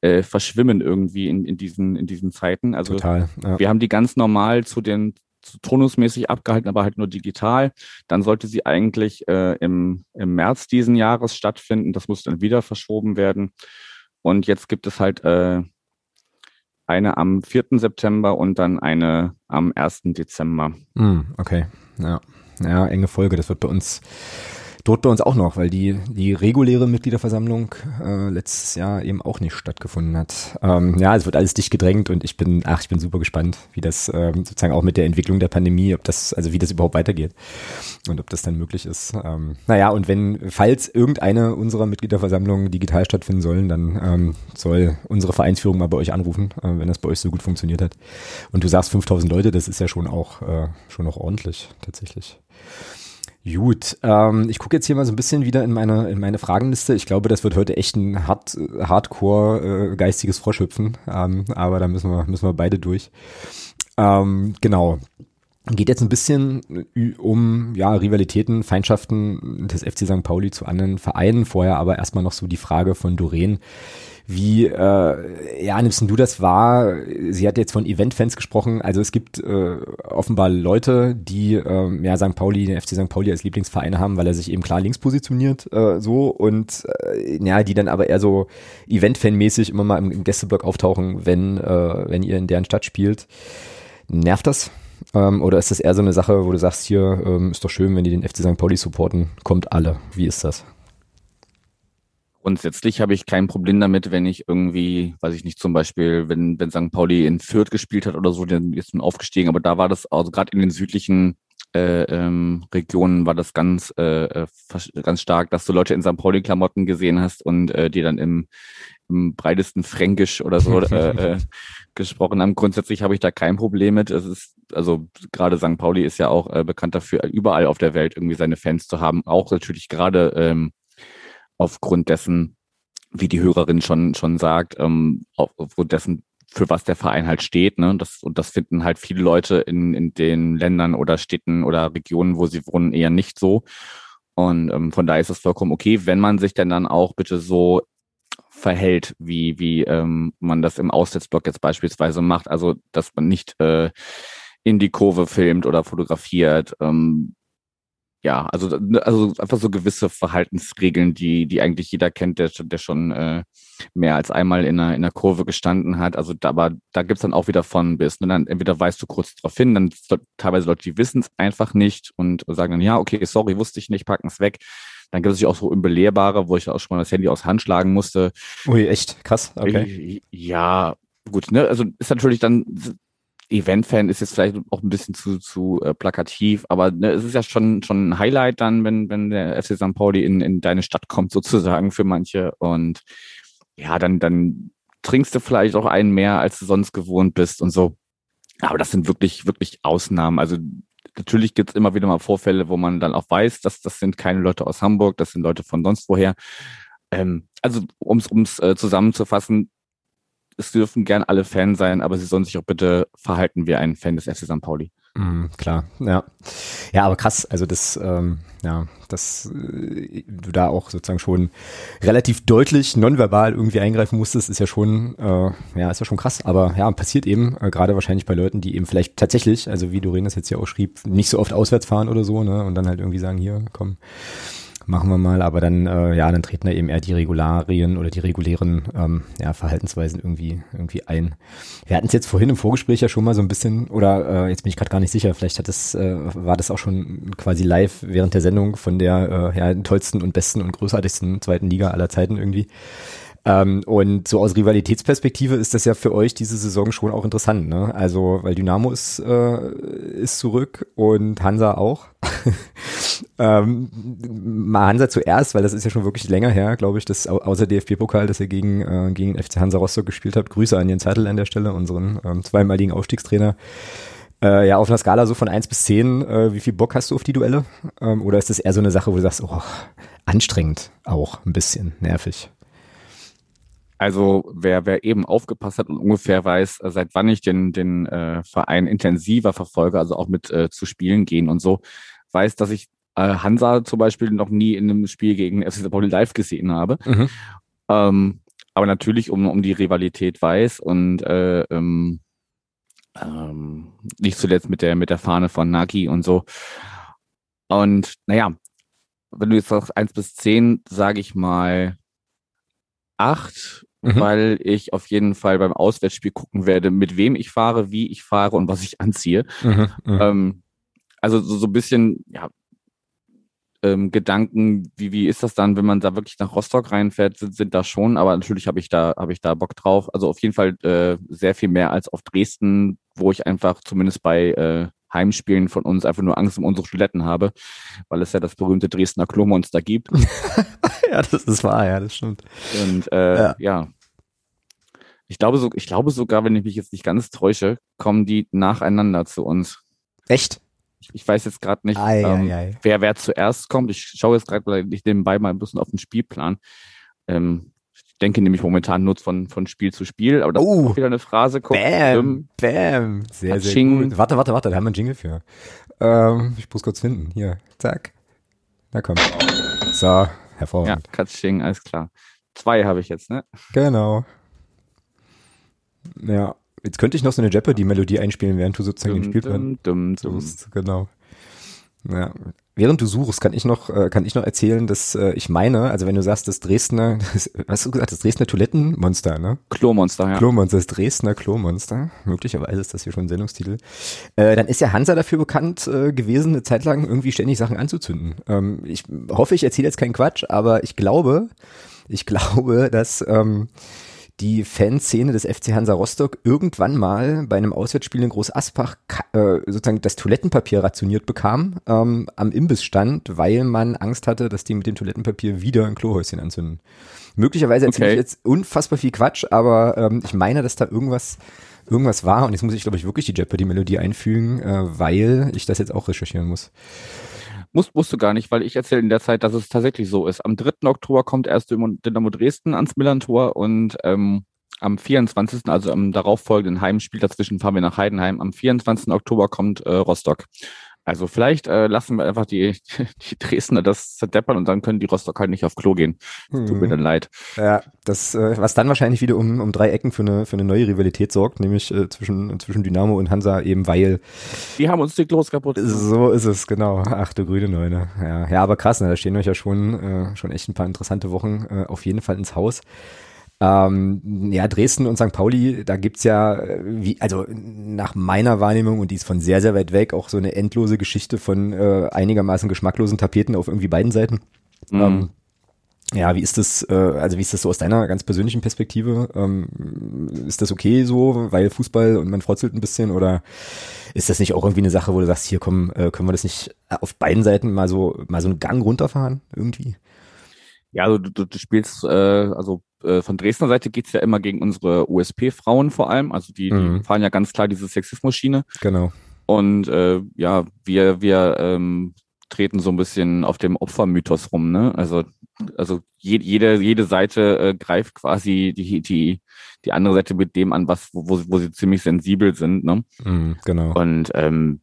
äh, verschwimmen irgendwie in, in, diesen, in diesen Zeiten. Also Total, ja. wir haben die ganz normal zu den zu tonusmäßig abgehalten, aber halt nur digital. Dann sollte sie eigentlich äh, im, im März diesen Jahres stattfinden. Das muss dann wieder verschoben werden. Und jetzt gibt es halt äh, eine am 4. September und dann eine am 1. Dezember. Mm, okay, ja. Ja, enge Folge. Das wird bei uns droht bei uns auch noch, weil die, die reguläre Mitgliederversammlung äh, letztes Jahr eben auch nicht stattgefunden hat. Ähm, ja, es wird alles dicht gedrängt und ich bin, ach, ich bin super gespannt, wie das ähm, sozusagen auch mit der Entwicklung der Pandemie, ob das, also wie das überhaupt weitergeht und ob das dann möglich ist. Ähm, naja, und wenn, falls irgendeine unserer Mitgliederversammlungen digital stattfinden sollen, dann ähm, soll unsere Vereinsführung mal bei euch anrufen, äh, wenn das bei euch so gut funktioniert hat. Und du sagst 5000 Leute, das ist ja schon auch, äh, schon auch ordentlich, tatsächlich. Gut, ähm, ich gucke jetzt hier mal so ein bisschen wieder in meine, in meine Fragenliste. Ich glaube, das wird heute echt ein hart, hardcore äh, geistiges Froschhüpfen, ähm, aber da müssen wir, müssen wir beide durch. Ähm, genau. Geht jetzt ein bisschen um ja, Rivalitäten, Feindschaften des FC St. Pauli zu anderen Vereinen. Vorher aber erstmal noch so die Frage von Doreen. Wie äh, ja, nimmst du das wahr? Sie hat jetzt von Event-Fans gesprochen. Also es gibt äh, offenbar Leute, die äh, ja St. Pauli, den FC St. Pauli als Lieblingsverein haben, weil er sich eben klar links positioniert äh, so und äh, ja, die dann aber eher so Event-Fan-mäßig immer mal im, im Gästeblock auftauchen, wenn, äh, wenn ihr in deren Stadt spielt. Nervt das? Ähm, oder ist das eher so eine Sache, wo du sagst, hier ähm, ist doch schön, wenn die den FC St. Pauli supporten, kommt alle. Wie ist das? Grundsätzlich habe ich kein Problem damit, wenn ich irgendwie, weiß ich nicht, zum Beispiel, wenn, wenn St. Pauli in Fürth gespielt hat oder so, dann ist man aufgestiegen, aber da war das, also gerade in den südlichen äh, ähm, Regionen war das ganz, äh, äh ganz stark, dass du Leute in St. Pauli-Klamotten gesehen hast und äh, die dann im, im breitesten Fränkisch oder so äh, äh, gesprochen haben. Grundsätzlich habe ich da kein Problem mit. Es ist, also gerade St. Pauli ist ja auch äh, bekannt dafür, überall auf der Welt irgendwie seine Fans zu haben. Auch natürlich gerade ähm, aufgrund dessen, wie die Hörerin schon, schon sagt, ähm, aufgrund dessen, für was der Verein halt steht. Ne? Das, und das finden halt viele Leute in, in den Ländern oder Städten oder Regionen, wo sie wohnen, eher nicht so. Und ähm, von daher ist es vollkommen okay, wenn man sich denn dann auch bitte so verhält, wie, wie ähm, man das im Aussetzblock jetzt beispielsweise macht. Also, dass man nicht äh, in die Kurve filmt oder fotografiert, ähm, ja, also, ne, also einfach so gewisse Verhaltensregeln, die, die eigentlich jeder kennt, der, der schon äh, mehr als einmal in einer, in einer Kurve gestanden hat. Also da, aber da gibt's dann auch wieder von bis. Ne, dann entweder weißt du kurz darauf hin, dann teilweise Leute, die wissen es einfach nicht und sagen dann, ja, okay, sorry, wusste ich nicht, packen es weg. Dann gibt es auch so unbelehrbare, wo ich auch schon mal das Handy aus Hand schlagen musste. Ui, echt krass, okay. Ja, gut, ne? Also ist natürlich dann Event-Fan ist jetzt vielleicht auch ein bisschen zu, zu äh, plakativ, aber ne, es ist ja schon, schon ein Highlight dann, wenn, wenn der FC St. Pauli in, in deine Stadt kommt, sozusagen für manche. Und ja, dann, dann trinkst du vielleicht auch einen mehr, als du sonst gewohnt bist und so. Aber das sind wirklich, wirklich Ausnahmen. Also natürlich gibt's immer wieder mal Vorfälle, wo man dann auch weiß, dass das sind keine Leute aus Hamburg, das sind Leute von sonst woher. Ähm, also ums ums äh, zusammenzufassen, es dürfen gern alle Fan sein, aber sie sollen sich auch bitte verhalten wie ein Fan des FC St. Pauli. Mm, klar, ja. Ja, aber krass, also das, ähm, ja, dass äh, du da auch sozusagen schon relativ deutlich nonverbal irgendwie eingreifen musstest, ist ja schon, äh, ja, ist ja schon krass, aber ja, passiert eben, äh, gerade wahrscheinlich bei Leuten, die eben vielleicht tatsächlich, also wie Doreen das jetzt ja auch schrieb, nicht so oft auswärts fahren oder so, ne, und dann halt irgendwie sagen, hier, komm, machen wir mal, aber dann, äh, ja, dann treten da eben eher die Regularien oder die regulären ähm, ja, Verhaltensweisen irgendwie, irgendwie ein. Wir hatten es jetzt vorhin im Vorgespräch ja schon mal so ein bisschen, oder äh, jetzt bin ich gerade gar nicht sicher, vielleicht hat das, äh, war das auch schon quasi live während der Sendung von der äh, ja, tollsten und besten und großartigsten zweiten Liga aller Zeiten irgendwie. Ähm, und so aus Rivalitätsperspektive ist das ja für euch diese Saison schon auch interessant, ne? Also, weil Dynamo ist, äh, ist zurück und Hansa auch. ähm, mal Hansa zuerst, weil das ist ja schon wirklich länger her, glaube ich, dass außer DFB-Pokal, dass ihr gegen, äh, gegen FC Hansa Rostock gespielt habt. Grüße an den Zettel an der Stelle, unseren ähm, zweimaligen Aufstiegstrainer. Äh, ja, auf einer Skala so von eins bis zehn, äh, wie viel Bock hast du auf die Duelle? Ähm, oder ist das eher so eine Sache, wo du sagst, oh, anstrengend auch, ein bisschen nervig? Also wer, wer eben aufgepasst hat und ungefähr weiß, äh, seit wann ich den, den äh, Verein intensiver verfolge, also auch mit äh, zu Spielen gehen und so, weiß, dass ich äh, Hansa zum Beispiel noch nie in einem Spiel gegen FC. Pauli live gesehen habe. Mhm. Ähm, aber natürlich um, um die Rivalität weiß und äh, ähm, ähm, nicht zuletzt mit der, mit der Fahne von Nagi und so. Und naja, wenn du jetzt sagst eins bis zehn, sage ich mal acht mhm. weil ich auf jeden Fall beim Auswärtsspiel gucken werde, mit wem ich fahre, wie ich fahre und was ich anziehe. Mhm, mhm. ähm, also so, so ein bisschen, ja, ähm, Gedanken, wie, wie ist das dann, wenn man da wirklich nach Rostock reinfährt, sind, sind da schon, aber natürlich habe ich da, habe ich da Bock drauf. Also auf jeden Fall äh, sehr viel mehr als auf Dresden, wo ich einfach zumindest bei äh, Heimspielen von uns einfach nur Angst um unsere Toiletten habe, weil es ja das berühmte Dresdner Klomonster gibt. ja, das ist wahr, ja, das stimmt. Und äh, ja. ja. Ich glaube, so, ich glaube sogar, wenn ich mich jetzt nicht ganz täusche, kommen die nacheinander zu uns. Echt? Ich, weiß jetzt gerade nicht, ei, ähm, ei, ei. wer wer zuerst kommt. Ich schaue jetzt gerade nebenbei mal ein bisschen auf den Spielplan. Ähm, ich denke nämlich momentan nur von, von Spiel zu Spiel, aber das oh, ist wieder eine Phrase. Guck, bam, bam. Sehr, sehr gut. Warte, warte, warte, da haben wir einen Jingle für. Ähm, ich muss kurz finden. Hier, zack. Na komm. So, hervorragend. Ja, Katsching, alles klar. Zwei habe ich jetzt, ne? Genau. Ja, jetzt könnte ich noch so eine Jeopardy-Melodie einspielen, während du sozusagen dum, den Spielplan dum, dum. Genau. Ja, während du suchst, kann ich noch, äh, kann ich noch erzählen, dass äh, ich meine, also wenn du sagst, das Dresdner, das, was hast du gesagt, das Dresdner Toilettenmonster, ne? Klomonster, ja. Klomonster, das Dresdner Klomonster. Möglicherweise ist das hier schon ein Sendungstitel. Äh, dann ist ja Hansa dafür bekannt äh, gewesen, eine Zeit lang irgendwie ständig Sachen anzuzünden. Ähm, ich hoffe, ich erzähle jetzt keinen Quatsch, aber ich glaube, ich glaube, dass ähm, die Fanszene des FC Hansa Rostock irgendwann mal bei einem Auswärtsspiel in Groß Aspach äh, sozusagen das Toilettenpapier rationiert bekam ähm, am Imbissstand, weil man Angst hatte, dass die mit dem Toilettenpapier wieder ein Klohäuschen anzünden. Möglicherweise erzähle okay. ich jetzt unfassbar viel Quatsch, aber ähm, ich meine, dass da irgendwas irgendwas war und jetzt muss ich glaube ich wirklich die Jeopardy-Melodie einfügen, äh, weil ich das jetzt auch recherchieren muss. Musst, musst du gar nicht, weil ich erzähle in der Zeit, dass es tatsächlich so ist. Am 3. Oktober kommt erst Dynamo Dresden ans Millantor und ähm, am 24., also am darauffolgenden Heimspiel dazwischen fahren wir nach Heidenheim. Am 24. Oktober kommt äh, Rostock. Also vielleicht äh, lassen wir einfach die, die Dresdner das zerdeppern und dann können die Rostock halt nicht auf Klo gehen. Hm. Tut mir hm. dann leid. Ja, das, äh, was dann wahrscheinlich wieder um, um drei Ecken für eine, für eine neue Rivalität sorgt, nämlich äh, zwischen, zwischen Dynamo und Hansa eben, weil Die haben uns die Klos kaputt. So ist es, genau. Ach du grüne Neune. Ja, ja aber krass, ne, da stehen euch ja schon, äh, schon echt ein paar interessante Wochen äh, auf jeden Fall ins Haus. Ähm, ja, Dresden und St. Pauli, da gibt's ja, äh, wie, also nach meiner Wahrnehmung, und die ist von sehr, sehr weit weg, auch so eine endlose Geschichte von äh, einigermaßen geschmacklosen Tapeten auf irgendwie beiden Seiten. Mhm. Ähm, ja, wie ist das, äh, also wie ist das so aus deiner ganz persönlichen Perspektive? Ähm, ist das okay so, weil Fußball und man frotzelt ein bisschen oder ist das nicht auch irgendwie eine Sache, wo du sagst, hier komm, äh, können wir das nicht auf beiden Seiten mal so, mal so einen Gang runterfahren irgendwie? Ja, also du, du spielst, äh, also äh, von Dresdner Seite geht's ja immer gegen unsere USP-Frauen vor allem. Also die, mhm. die fahren ja ganz klar diese Sexismus-Schiene. Genau. Und äh, ja, wir, wir ähm, treten so ein bisschen auf dem Opfermythos rum, ne? Also, also je, jede, jede Seite äh, greift quasi die, die, die andere Seite mit dem an, was, wo, wo sie ziemlich sensibel sind, ne? Mhm, genau. Und ähm,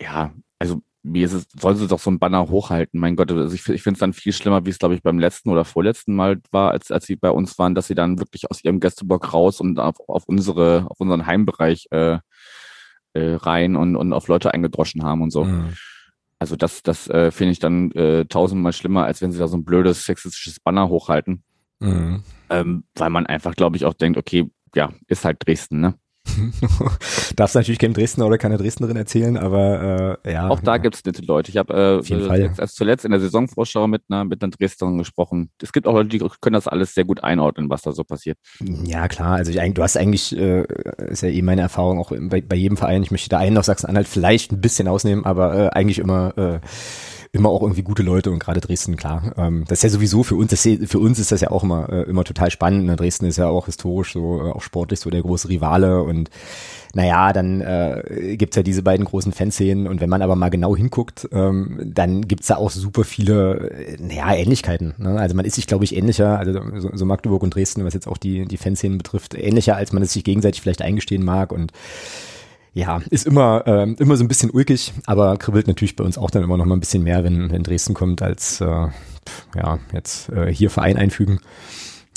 ja, also wie ist es, soll sie doch so ein Banner hochhalten, mein Gott. Also ich, ich finde es dann viel schlimmer, wie es, glaube ich, beim letzten oder vorletzten Mal war, als, als sie bei uns waren, dass sie dann wirklich aus ihrem Gästeblock raus und auf, auf unsere, auf unseren Heimbereich äh, äh, rein und, und auf Leute eingedroschen haben und so. Mhm. Also das, das äh, finde ich dann äh, tausendmal schlimmer, als wenn sie da so ein blödes sexistisches Banner hochhalten. Mhm. Ähm, weil man einfach, glaube ich, auch denkt, okay, ja, ist halt Dresden, ne? Darfst natürlich kein Dresdner oder keine Dresdnerin erzählen, aber äh, ja. Auch da gibt es nette Leute. Ich habe äh, jetzt erst zuletzt in der Saisonvorschau mit einer, mit einer Dresdnerin gesprochen. Es gibt auch Leute, die können das alles sehr gut einordnen, was da so passiert. Ja, klar. Also ich, du hast eigentlich, äh, ist ja eh meine Erfahrung auch bei, bei jedem Verein. Ich möchte da einen aus Sachsen-Anhalt vielleicht ein bisschen ausnehmen, aber äh, eigentlich immer äh, immer auch irgendwie gute Leute und gerade Dresden, klar. Ähm, das ist ja sowieso für uns, das, für uns ist das ja auch immer, äh, immer total spannend. Ne? Dresden ist ja auch historisch so, äh, auch sportlich so der große Rivale und naja, dann äh, gibt ja diese beiden großen Fanszenen und wenn man aber mal genau hinguckt, ähm, dann gibt's da auch super viele, äh, naja, Ähnlichkeiten. Ne? Also man ist sich, glaube ich, ähnlicher, also so, so Magdeburg und Dresden, was jetzt auch die, die Fanszenen betrifft, ähnlicher, als man es sich gegenseitig vielleicht eingestehen mag und ja, ist immer, äh, immer so ein bisschen ulkig, aber kribbelt natürlich bei uns auch dann immer noch mal ein bisschen mehr, wenn, wenn Dresden kommt, als äh, ja, jetzt äh, hier Verein einfügen.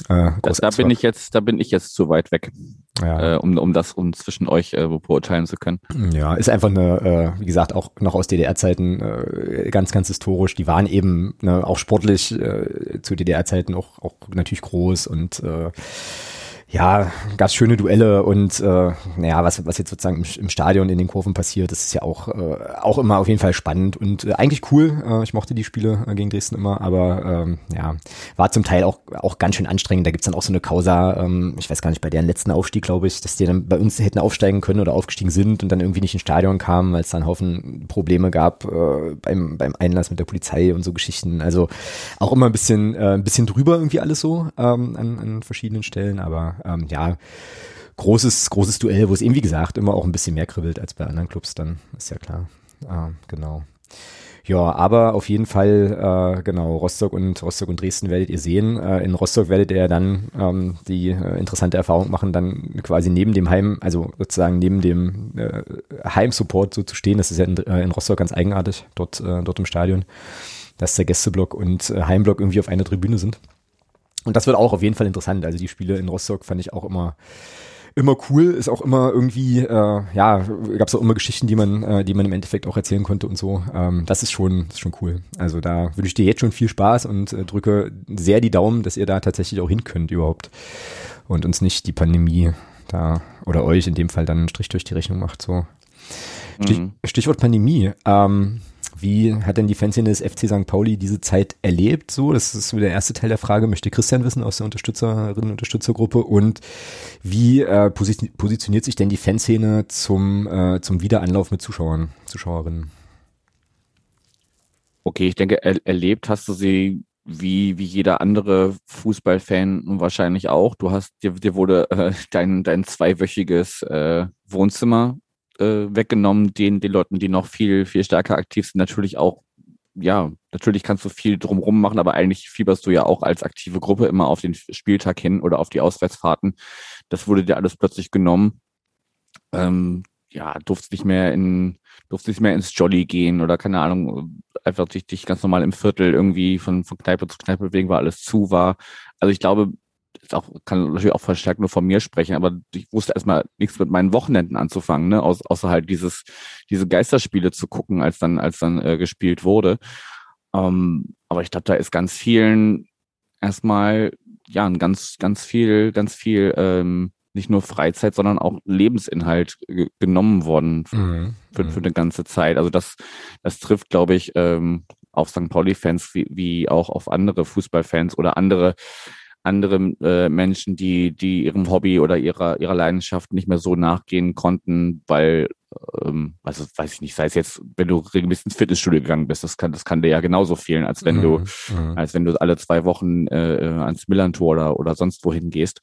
Äh, da, da bin ich jetzt, da bin ich jetzt zu weit weg, ja. äh, um, um das um zwischen euch äh, beurteilen zu können. Ja, ist einfach eine, äh, wie gesagt, auch noch aus DDR-Zeiten äh, ganz, ganz historisch. Die waren eben ne, auch sportlich äh, zu DDR-Zeiten auch, auch natürlich groß und äh, ja, gab schöne Duelle und äh, naja, was, was jetzt sozusagen im, im Stadion in den Kurven passiert, das ist ja auch, äh, auch immer auf jeden Fall spannend und äh, eigentlich cool. Äh, ich mochte die Spiele äh, gegen Dresden immer, aber ähm, ja, war zum Teil auch, auch ganz schön anstrengend. Da gibt's dann auch so eine Causa, ähm, ich weiß gar nicht, bei deren letzten Aufstieg, glaube ich, dass die dann bei uns hätten aufsteigen können oder aufgestiegen sind und dann irgendwie nicht ins Stadion kamen, weil es dann Haufen Probleme gab äh, beim, beim Einlass mit der Polizei und so Geschichten. Also auch immer ein bisschen, äh, ein bisschen drüber irgendwie alles so ähm, an, an verschiedenen Stellen, aber ähm, ja, großes, großes Duell, wo es eben, wie gesagt, immer auch ein bisschen mehr kribbelt als bei anderen Clubs, dann ist ja klar. Ah, genau. Ja, aber auf jeden Fall, äh, genau, Rostock und Rostock und Dresden werdet ihr sehen. Äh, in Rostock werdet ihr dann ähm, die äh, interessante Erfahrung machen, dann quasi neben dem Heim, also sozusagen neben dem äh, Heimsupport so zu stehen. Das ist ja in, äh, in Rostock ganz eigenartig, dort, äh, dort im Stadion, dass der Gästeblock und äh, Heimblock irgendwie auf einer Tribüne sind. Und das wird auch auf jeden Fall interessant. Also die Spiele in Rostock fand ich auch immer immer cool, ist auch immer irgendwie, äh, ja, gab es auch immer Geschichten, die man, äh, die man im Endeffekt auch erzählen konnte und so. Ähm, das ist schon, ist schon cool. Also da wünsche ich dir jetzt schon viel Spaß und äh, drücke sehr die Daumen, dass ihr da tatsächlich auch hin könnt überhaupt und uns nicht die Pandemie da oder euch in dem Fall dann einen Strich durch die Rechnung macht. So. Stich, mhm. Stichwort Pandemie. Ähm, wie hat denn die Fanszene des FC St. Pauli diese Zeit erlebt? So, das ist der erste Teil der Frage. Möchte Christian wissen aus der Unterstützerinnen und Unterstützergruppe und wie äh, positioniert sich denn die Fanszene zum zum äh, zum Wiederanlauf mit Zuschauern, Zuschauerinnen? Okay, ich denke, er, erlebt hast du sie wie, wie jeder andere Fußballfan wahrscheinlich auch. Du hast, dir, dir wurde äh, dein, dein zweiwöchiges äh, Wohnzimmer äh, weggenommen, den, den Leuten, die noch viel, viel stärker aktiv sind, natürlich auch, ja, natürlich kannst du viel drumrum machen, aber eigentlich fieberst du ja auch als aktive Gruppe immer auf den Spieltag hin oder auf die Auswärtsfahrten. Das wurde dir alles plötzlich genommen. Ähm, ja, durfst nicht mehr in, durfst nicht mehr ins Jolly gehen oder keine Ahnung, einfach dich, dich ganz normal im Viertel irgendwie von, von Kneipe zu Kneipe bewegen, weil alles zu war. Also ich glaube, ist auch, kann natürlich auch verstärkt nur von mir sprechen, aber ich wusste erstmal nichts mit meinen Wochenenden anzufangen, ne? Aus, außer halt dieses, diese Geisterspiele zu gucken, als dann, als dann äh, gespielt wurde. Ähm, aber ich glaube, da ist ganz vielen erstmal, ja, ein ganz, ganz viel, ganz viel, ähm, nicht nur Freizeit, sondern auch Lebensinhalt genommen worden mhm. für, für mhm. eine ganze Zeit. Also das, das trifft, glaube ich, ähm, auf St. Pauli-Fans wie, wie auch auf andere Fußballfans oder andere andere äh, Menschen, die, die ihrem Hobby oder ihrer, ihrer Leidenschaft nicht mehr so nachgehen konnten, weil, ähm, also weiß ich nicht, sei es jetzt, wenn du regelmäßig ins Fitnessstudio gegangen bist, das kann, das kann dir ja genauso fehlen, als wenn mhm. du, mhm. als wenn du alle zwei Wochen äh, äh, ans Millantor oder, oder sonst wohin gehst.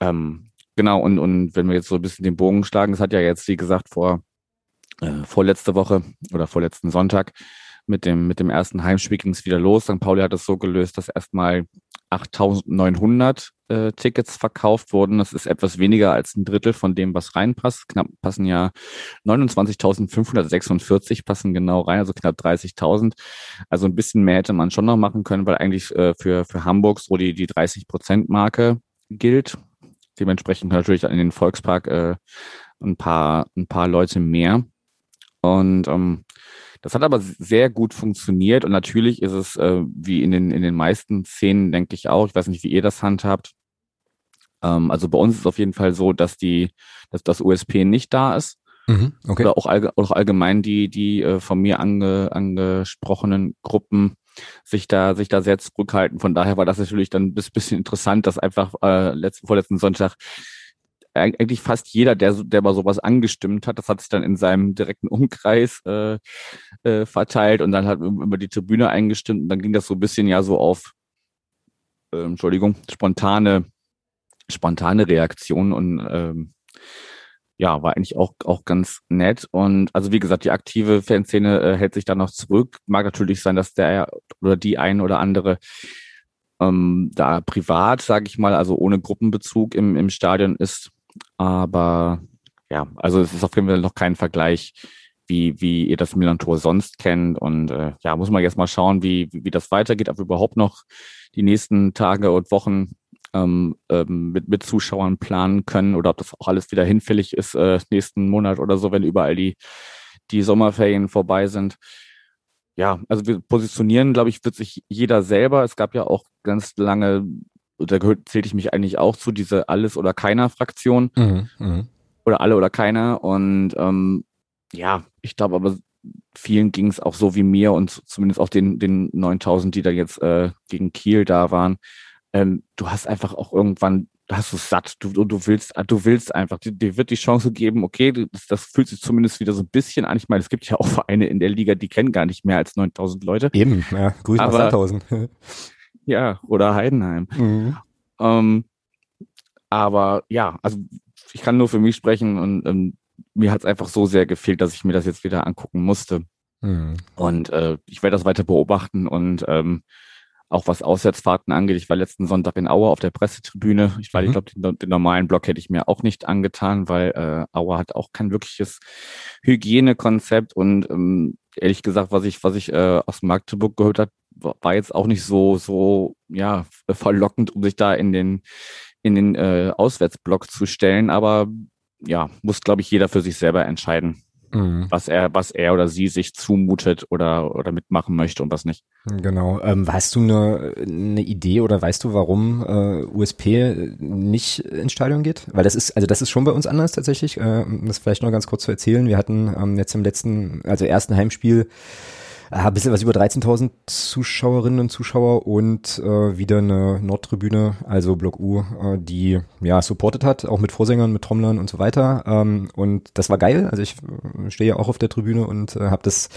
Ähm, genau, und, und wenn wir jetzt so ein bisschen den Bogen schlagen, das hat ja jetzt, wie gesagt, vor äh, vorletzte Woche oder vorletzten Sonntag mit dem, mit dem ersten Heimspiel ging es wieder los. St. Pauli hat es so gelöst, dass erstmal 8.900 äh, Tickets verkauft wurden. Das ist etwas weniger als ein Drittel von dem, was reinpasst. Knapp passen ja 29.546 passen genau rein, also knapp 30.000. Also ein bisschen mehr hätte man schon noch machen können, weil eigentlich äh, für, für Hamburg so die, die 30-Prozent-Marke gilt. Dementsprechend natürlich in den Volkspark äh, ein paar, ein paar Leute mehr. Und ähm, das hat aber sehr gut funktioniert und natürlich ist es äh, wie in den, in den meisten Szenen, denke ich auch, ich weiß nicht, wie ihr das handhabt. Ähm, also bei uns ist es auf jeden Fall so, dass die, dass das USP nicht da ist. Mhm, okay. Oder auch, allge auch allgemein die, die äh, von mir ange angesprochenen Gruppen sich da, sich da sehr zurückhalten. Von daher war das natürlich dann ein bisschen interessant, dass einfach äh, letzten, vorletzten Sonntag eigentlich fast jeder, der, der mal sowas angestimmt hat, das hat sich dann in seinem direkten Umkreis äh, äh, verteilt und dann hat über die Tribüne eingestimmt und dann ging das so ein bisschen ja so auf, äh, Entschuldigung, spontane, spontane Reaktionen und ähm, ja, war eigentlich auch, auch ganz nett. Und also wie gesagt, die aktive Fanszene äh, hält sich da noch zurück. Mag natürlich sein, dass der oder die ein oder andere ähm, da privat, sage ich mal, also ohne Gruppenbezug im, im Stadion ist. Aber ja, also es ist auf jeden Fall noch kein Vergleich, wie, wie ihr das Milan-Tor sonst kennt. Und äh, ja, muss man jetzt mal schauen, wie, wie, das weitergeht, ob wir überhaupt noch die nächsten Tage und Wochen ähm, ähm, mit, mit Zuschauern planen können oder ob das auch alles wieder hinfällig ist äh, nächsten Monat oder so, wenn überall die, die Sommerferien vorbei sind. Ja, also wir positionieren, glaube ich, wird sich jeder selber. Es gab ja auch ganz lange da gehört, zählte ich mich eigentlich auch zu, diese Alles- oder Keiner-Fraktion. Mhm, mh. Oder alle oder keiner. Und ähm, ja, ich glaube aber, vielen ging es auch so wie mir und zumindest auch den, den 9000, die da jetzt äh, gegen Kiel da waren. Ähm, du hast einfach auch irgendwann, du hast es satt, du, du willst, du willst einfach, dir, dir wird die Chance geben, okay, das, das fühlt sich zumindest wieder so ein bisschen an. Ich meine, es gibt ja auch Vereine in der Liga, die kennen gar nicht mehr als 9000 Leute. Eben, ja, grüß mal 2000. ja, oder Heidenheim. Mhm. Ähm, aber ja, also ich kann nur für mich sprechen und ähm, mir hat es einfach so sehr gefehlt, dass ich mir das jetzt wieder angucken musste. Mhm. Und äh, ich werde das weiter beobachten und ähm, auch was Auswärtsfahrten angeht. Ich war letzten Sonntag in Aue auf der Pressetribüne. Ich war, mhm. ich glaube, den, den, normalen Block hätte ich mir auch nicht angetan, weil äh, Aue hat auch kein wirkliches Hygienekonzept und ähm, ehrlich gesagt, was ich, was ich äh, aus Magdeburg gehört habe, war jetzt auch nicht so, so, ja, verlockend, um sich da in den, in den äh, Auswärtsblock zu stellen. Aber ja, muss, glaube ich, jeder für sich selber entscheiden, mhm. was er, was er oder sie sich zumutet oder, oder mitmachen möchte und was nicht. Genau. Ähm, hast du eine, eine Idee oder weißt du, warum äh, USP nicht ins Stadion geht? Weil das ist, also das ist schon bei uns anders tatsächlich. Äh, das vielleicht noch ganz kurz zu erzählen. Wir hatten ähm, jetzt im letzten, also ersten Heimspiel ein bisschen was über 13.000 Zuschauerinnen und Zuschauer und äh, wieder eine Nordtribüne, also Block U, äh, die ja supportet hat, auch mit Vorsängern, mit Trommlern und so weiter. Ähm, und das war geil. Also ich äh, stehe ja auch auf der Tribüne und äh, habe das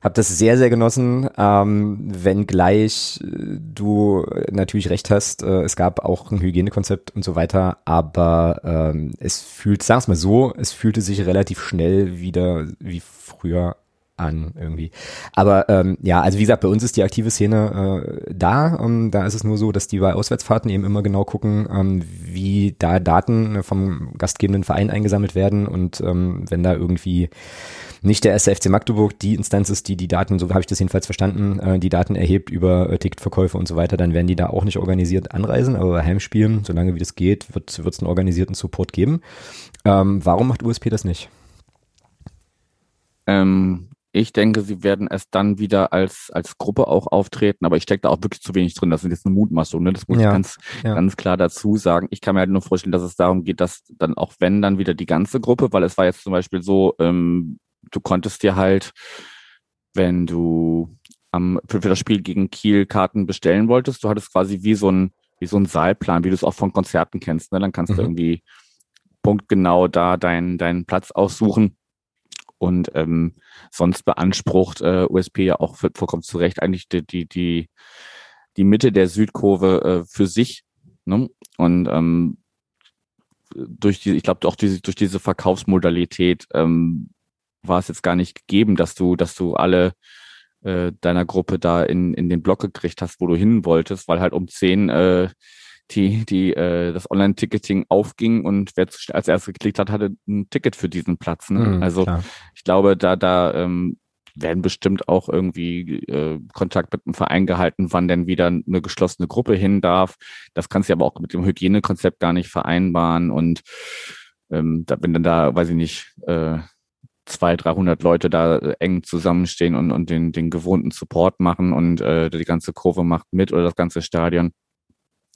hab das sehr, sehr genossen, ähm, wenngleich äh, du natürlich recht hast, äh, es gab auch ein Hygienekonzept und so weiter, aber ähm, es fühlt, sag's mal so, es fühlte sich relativ schnell wieder wie früher an irgendwie. Aber ähm, ja, also wie gesagt, bei uns ist die aktive Szene äh, da. Ähm, da ist es nur so, dass die bei Auswärtsfahrten eben immer genau gucken, ähm, wie da Daten vom gastgebenden Verein eingesammelt werden und ähm, wenn da irgendwie nicht der SFC Magdeburg die Instanz ist, die die Daten, so habe ich das jedenfalls verstanden, äh, die Daten erhebt über äh, Ticketverkäufe und so weiter, dann werden die da auch nicht organisiert anreisen, aber bei Heimspielen, solange wie das geht, wird es einen organisierten Support geben. Ähm, warum macht USP das nicht? Ähm, ich denke, sie werden erst dann wieder als, als Gruppe auch auftreten, aber ich stecke da auch wirklich zu wenig drin. Das sind jetzt eine Mutmaßung, ne? Das muss ja, ich ganz, ja. ganz klar dazu sagen. Ich kann mir halt nur vorstellen, dass es darum geht, dass dann auch wenn, dann wieder die ganze Gruppe, weil es war jetzt zum Beispiel so, ähm, du konntest dir halt, wenn du am, für, für das Spiel gegen Kiel Karten bestellen wolltest, du hattest quasi wie so ein, wie so ein Saalplan, wie du es auch von Konzerten kennst, ne? Dann kannst mhm. du irgendwie punktgenau da deinen, deinen Platz aussuchen und ähm, sonst beansprucht äh, USP ja auch vollkommen zu Recht eigentlich die, die, die, die Mitte der Südkurve äh, für sich. Ne? Und ähm, durch die, ich glaube auch diese, durch diese Verkaufsmodalität ähm, war es jetzt gar nicht gegeben, dass du, dass du alle äh, deiner Gruppe da in, in den Block gekriegt hast, wo du hin wolltest, weil halt um zehn äh, die, die äh, das Online-Ticketing aufging und wer als erstes geklickt hat, hatte ein Ticket für diesen Platz. Ne? Mhm, also klar. ich glaube, da, da ähm, werden bestimmt auch irgendwie äh, Kontakt mit dem Verein gehalten, wann denn wieder eine geschlossene Gruppe hin darf. Das kannst du aber auch mit dem Hygienekonzept gar nicht vereinbaren. Und ähm, da, wenn dann da, weiß ich nicht, äh, zwei, 300 Leute da äh, eng zusammenstehen und, und den, den gewohnten Support machen und äh, die ganze Kurve macht mit oder das ganze Stadion,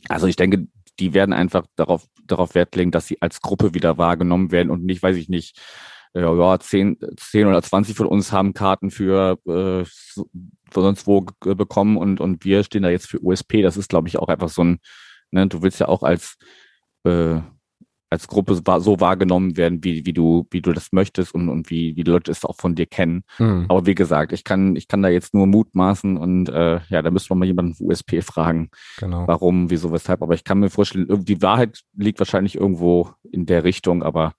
also ich denke, die werden einfach darauf, darauf Wert legen, dass sie als Gruppe wieder wahrgenommen werden und nicht, weiß ich nicht, äh, ja, zehn, zehn oder zwanzig von uns haben Karten für äh, sonst wo bekommen und, und wir stehen da jetzt für USP. Das ist, glaube ich, auch einfach so ein, ne, du willst ja auch als äh, als Gruppe so wahrgenommen werden, wie, wie du, wie du das möchtest und, und wie, wie die Leute es auch von dir kennen. Mhm. Aber wie gesagt, ich kann, ich kann da jetzt nur mutmaßen und äh, ja, da müsste man mal jemanden von USP fragen, genau. warum, wieso, weshalb. Aber ich kann mir vorstellen, die Wahrheit liegt wahrscheinlich irgendwo in der Richtung, aber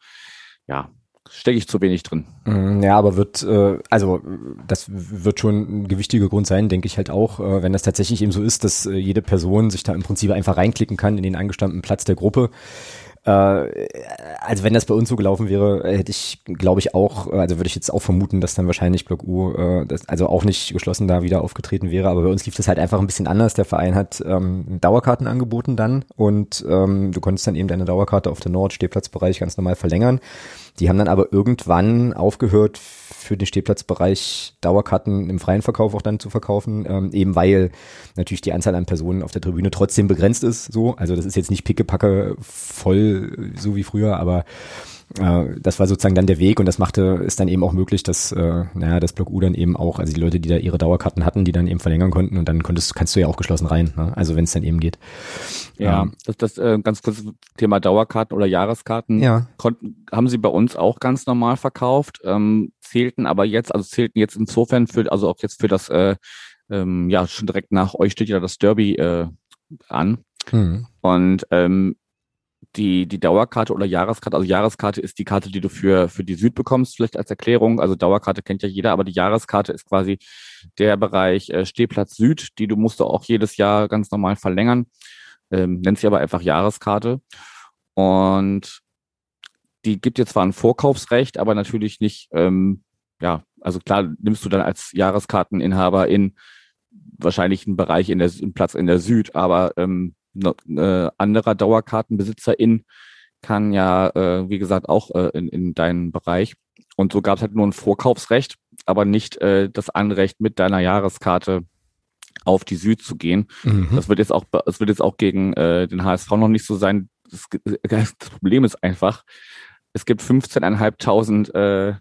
ja, stecke ich zu wenig drin. Hm, ja, aber wird, äh, also das wird schon ein gewichtiger Grund sein, denke ich halt auch, äh, wenn das tatsächlich eben so ist, dass äh, jede Person sich da im Prinzip einfach reinklicken kann in den angestammten Platz der Gruppe äh, also wenn das bei uns so gelaufen wäre, hätte ich, glaube ich, auch, also würde ich jetzt auch vermuten, dass dann wahrscheinlich Block U, äh, das, also auch nicht geschlossen da wieder aufgetreten wäre, aber bei uns lief das halt einfach ein bisschen anders. Der Verein hat ähm, Dauerkarten angeboten dann und ähm, du konntest dann eben deine Dauerkarte auf der Nord-Stehplatzbereich ganz normal verlängern. Die haben dann aber irgendwann aufgehört, für den Stehplatzbereich Dauerkarten im freien Verkauf auch dann zu verkaufen, ähm, eben weil natürlich die Anzahl an Personen auf der Tribüne trotzdem begrenzt ist. So, also das ist jetzt nicht pickepacke voll so wie früher, aber das war sozusagen dann der Weg und das machte es dann eben auch möglich, dass äh, naja, das Block U dann eben auch, also die Leute, die da ihre Dauerkarten hatten, die dann eben verlängern konnten und dann konntest, kannst du ja auch geschlossen rein, ne? also wenn es dann eben geht. Ja, ähm, das, das äh, ganz kurz Thema Dauerkarten oder Jahreskarten ja. konnten, haben sie bei uns auch ganz normal verkauft, ähm, zählten aber jetzt, also zählten jetzt insofern für, also auch jetzt für das, äh, ähm, ja, schon direkt nach euch steht ja das Derby äh, an. Mhm. Und ähm, die, die Dauerkarte oder Jahreskarte, also Jahreskarte ist die Karte, die du für, für die Süd bekommst, vielleicht als Erklärung. Also Dauerkarte kennt ja jeder, aber die Jahreskarte ist quasi der Bereich äh, Stehplatz Süd, die du musst du auch jedes Jahr ganz normal verlängern. Ähm, nennt sich aber einfach Jahreskarte. Und die gibt dir zwar ein Vorkaufsrecht, aber natürlich nicht, ähm, ja, also klar nimmst du dann als Jahreskarteninhaber in wahrscheinlich einen Bereich in der einen Platz in der Süd, aber ähm, äh, anderer Dauerkartenbesitzerin kann ja, äh, wie gesagt, auch äh, in, in deinen Bereich. Und so gab es halt nur ein Vorkaufsrecht, aber nicht äh, das Anrecht, mit deiner Jahreskarte auf die Süd zu gehen. Mhm. Das wird jetzt auch, das wird jetzt auch gegen äh, den HSV noch nicht so sein. Das, das Problem ist einfach, es gibt 15.500 äh,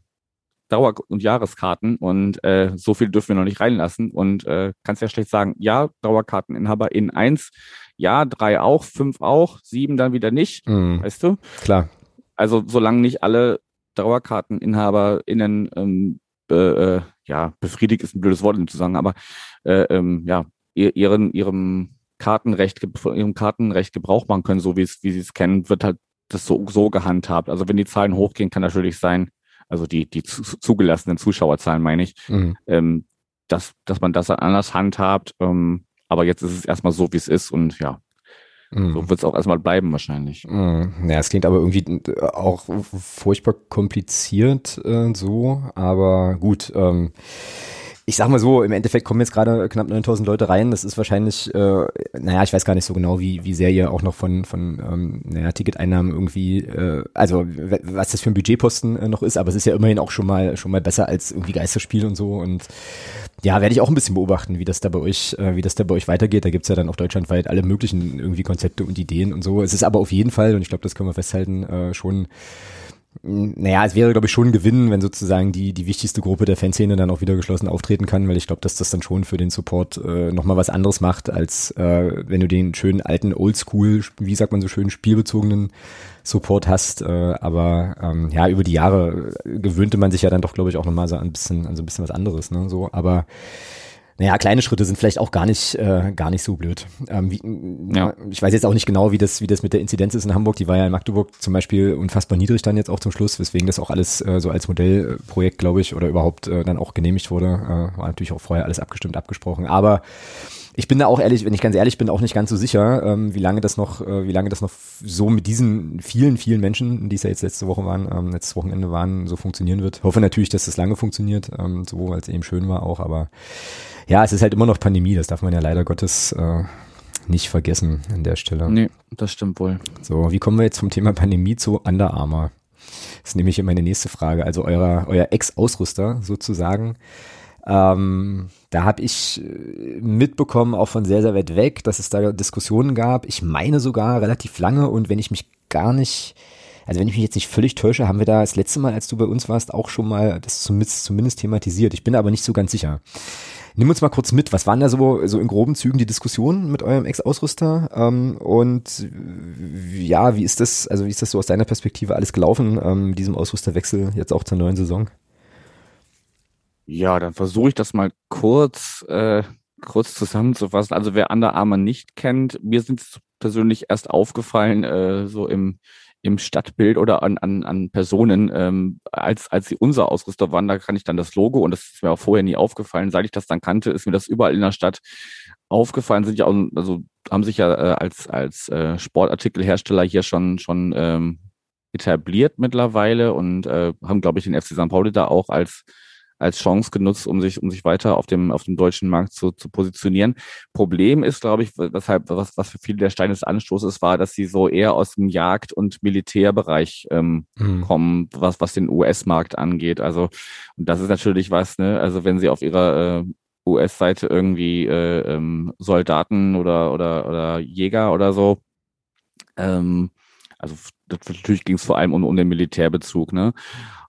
Dauer- und Jahreskarten und äh, so viel dürfen wir noch nicht reinlassen und äh, kannst ja schlecht sagen, ja, Dauerkarteninhaber in eins, ja, drei auch, fünf auch, sieben dann wieder nicht, mhm. weißt du? Klar. Also solange nicht alle DauerkarteninhaberInnen ähm, äh, ja, befriedigt ist ein blödes Wort zu sagen, aber äh, ähm, ja, ihren, ihrem Kartenrecht, ihrem Kartenrecht Gebrauch machen können, so wie es, wie sie es kennen, wird halt das so, so gehandhabt. Also wenn die Zahlen hochgehen, kann natürlich sein, also die, die zu, zugelassenen Zuschauerzahlen meine ich, mhm. ähm, dass, dass man das anders handhabt. Ähm, aber jetzt ist es erstmal so, wie es ist und ja, mhm. so wird es auch erstmal bleiben wahrscheinlich. Mhm. Ja, es klingt aber irgendwie auch furchtbar kompliziert äh, so, aber gut. Ähm, ich sag mal so, im Endeffekt kommen jetzt gerade knapp 9000 Leute rein. Das ist wahrscheinlich, äh, naja, ich weiß gar nicht so genau, wie, wie sehr ihr auch noch von, von ähm, naja, Ticketeinnahmen irgendwie, äh, also was das für ein Budgetposten äh, noch ist, aber es ist ja immerhin auch schon mal, schon mal besser als irgendwie Geisterspiel und so. Und ja, werde ich auch ein bisschen beobachten, wie das da bei euch, äh, wie das da bei euch weitergeht. Da gibt's ja dann auch deutschlandweit alle möglichen irgendwie Konzepte und Ideen und so. Es ist aber auf jeden Fall, und ich glaube, das können wir festhalten, äh, schon naja, es wäre, glaube ich, schon ein Gewinn, wenn sozusagen die, die wichtigste Gruppe der Fanszene dann auch wieder geschlossen auftreten kann, weil ich glaube, dass das dann schon für den Support äh, nochmal was anderes macht, als äh, wenn du den schönen alten Oldschool, wie sagt man so schön, spielbezogenen Support hast. Äh, aber ähm, ja, über die Jahre gewöhnte man sich ja dann doch, glaube ich, auch nochmal so ein bisschen an so ein bisschen was anderes. Ne? So, aber naja, kleine Schritte sind vielleicht auch gar nicht, äh, gar nicht so blöd. Ähm, wie, ja. Ich weiß jetzt auch nicht genau, wie das, wie das mit der Inzidenz ist in Hamburg. Die war ja in Magdeburg zum Beispiel unfassbar niedrig dann jetzt auch zum Schluss, weswegen das auch alles äh, so als Modellprojekt, glaube ich, oder überhaupt äh, dann auch genehmigt wurde. Äh, war natürlich auch vorher alles abgestimmt, abgesprochen. Aber ich bin da auch ehrlich, wenn ich ganz ehrlich bin, auch nicht ganz so sicher, ähm, wie lange das noch, äh, wie lange das noch so mit diesen vielen, vielen Menschen, die es ja jetzt letzte Woche waren, ähm, letztes Wochenende waren, so funktionieren wird. hoffe natürlich, dass das lange funktioniert, ähm, so weil es eben schön war auch, aber ja, es ist halt immer noch Pandemie, das darf man ja leider Gottes äh, nicht vergessen an der Stelle. Nee, das stimmt wohl. So, wie kommen wir jetzt vom Thema Pandemie zu Under Armour? Das ist nämlich meine nächste Frage. Also euer, euer Ex-Ausrüster sozusagen. Ähm, da habe ich äh, mitbekommen, auch von sehr, sehr weit weg, dass es da Diskussionen gab. Ich meine sogar relativ lange und wenn ich mich gar nicht, also wenn ich mich jetzt nicht völlig täusche, haben wir da das letzte Mal, als du bei uns warst, auch schon mal das zumindest, zumindest thematisiert. Ich bin aber nicht so ganz sicher. Nimm uns mal kurz mit, was waren da so, so in groben Zügen die Diskussionen mit eurem Ex-Ausrüster? Ähm, und ja, wie ist das, also wie ist das so aus deiner Perspektive alles gelaufen, ähm, diesem Ausrüsterwechsel jetzt auch zur neuen Saison? Ja, dann versuche ich das mal kurz, äh, kurz zusammenzufassen. Also wer Under Armour nicht kennt, mir sind es persönlich erst aufgefallen, äh, so im im Stadtbild oder an, an, an Personen, ähm, als, als sie unser Ausrüster waren, da kann ich dann das Logo und das ist mir auch vorher nie aufgefallen. Seit ich das dann kannte, ist mir das überall in der Stadt aufgefallen. Sind ja auch, also haben sich ja äh, als, als äh, Sportartikelhersteller hier schon, schon ähm, etabliert mittlerweile und äh, haben, glaube ich, den FC St. Pauli da auch als als Chance genutzt, um sich, um sich weiter auf dem, auf dem deutschen Markt zu, zu positionieren. Problem ist, glaube ich, weshalb, was, was für viele der Stein des Anstoßes war, dass sie so eher aus dem Jagd- und Militärbereich ähm, mhm. kommen, was, was den US-Markt angeht. Also, und das ist natürlich was, ne, also wenn sie auf ihrer äh, US-Seite irgendwie äh, ähm, Soldaten oder, oder, oder Jäger oder so, ähm, also das, natürlich ging es vor allem um, um den Militärbezug, ne?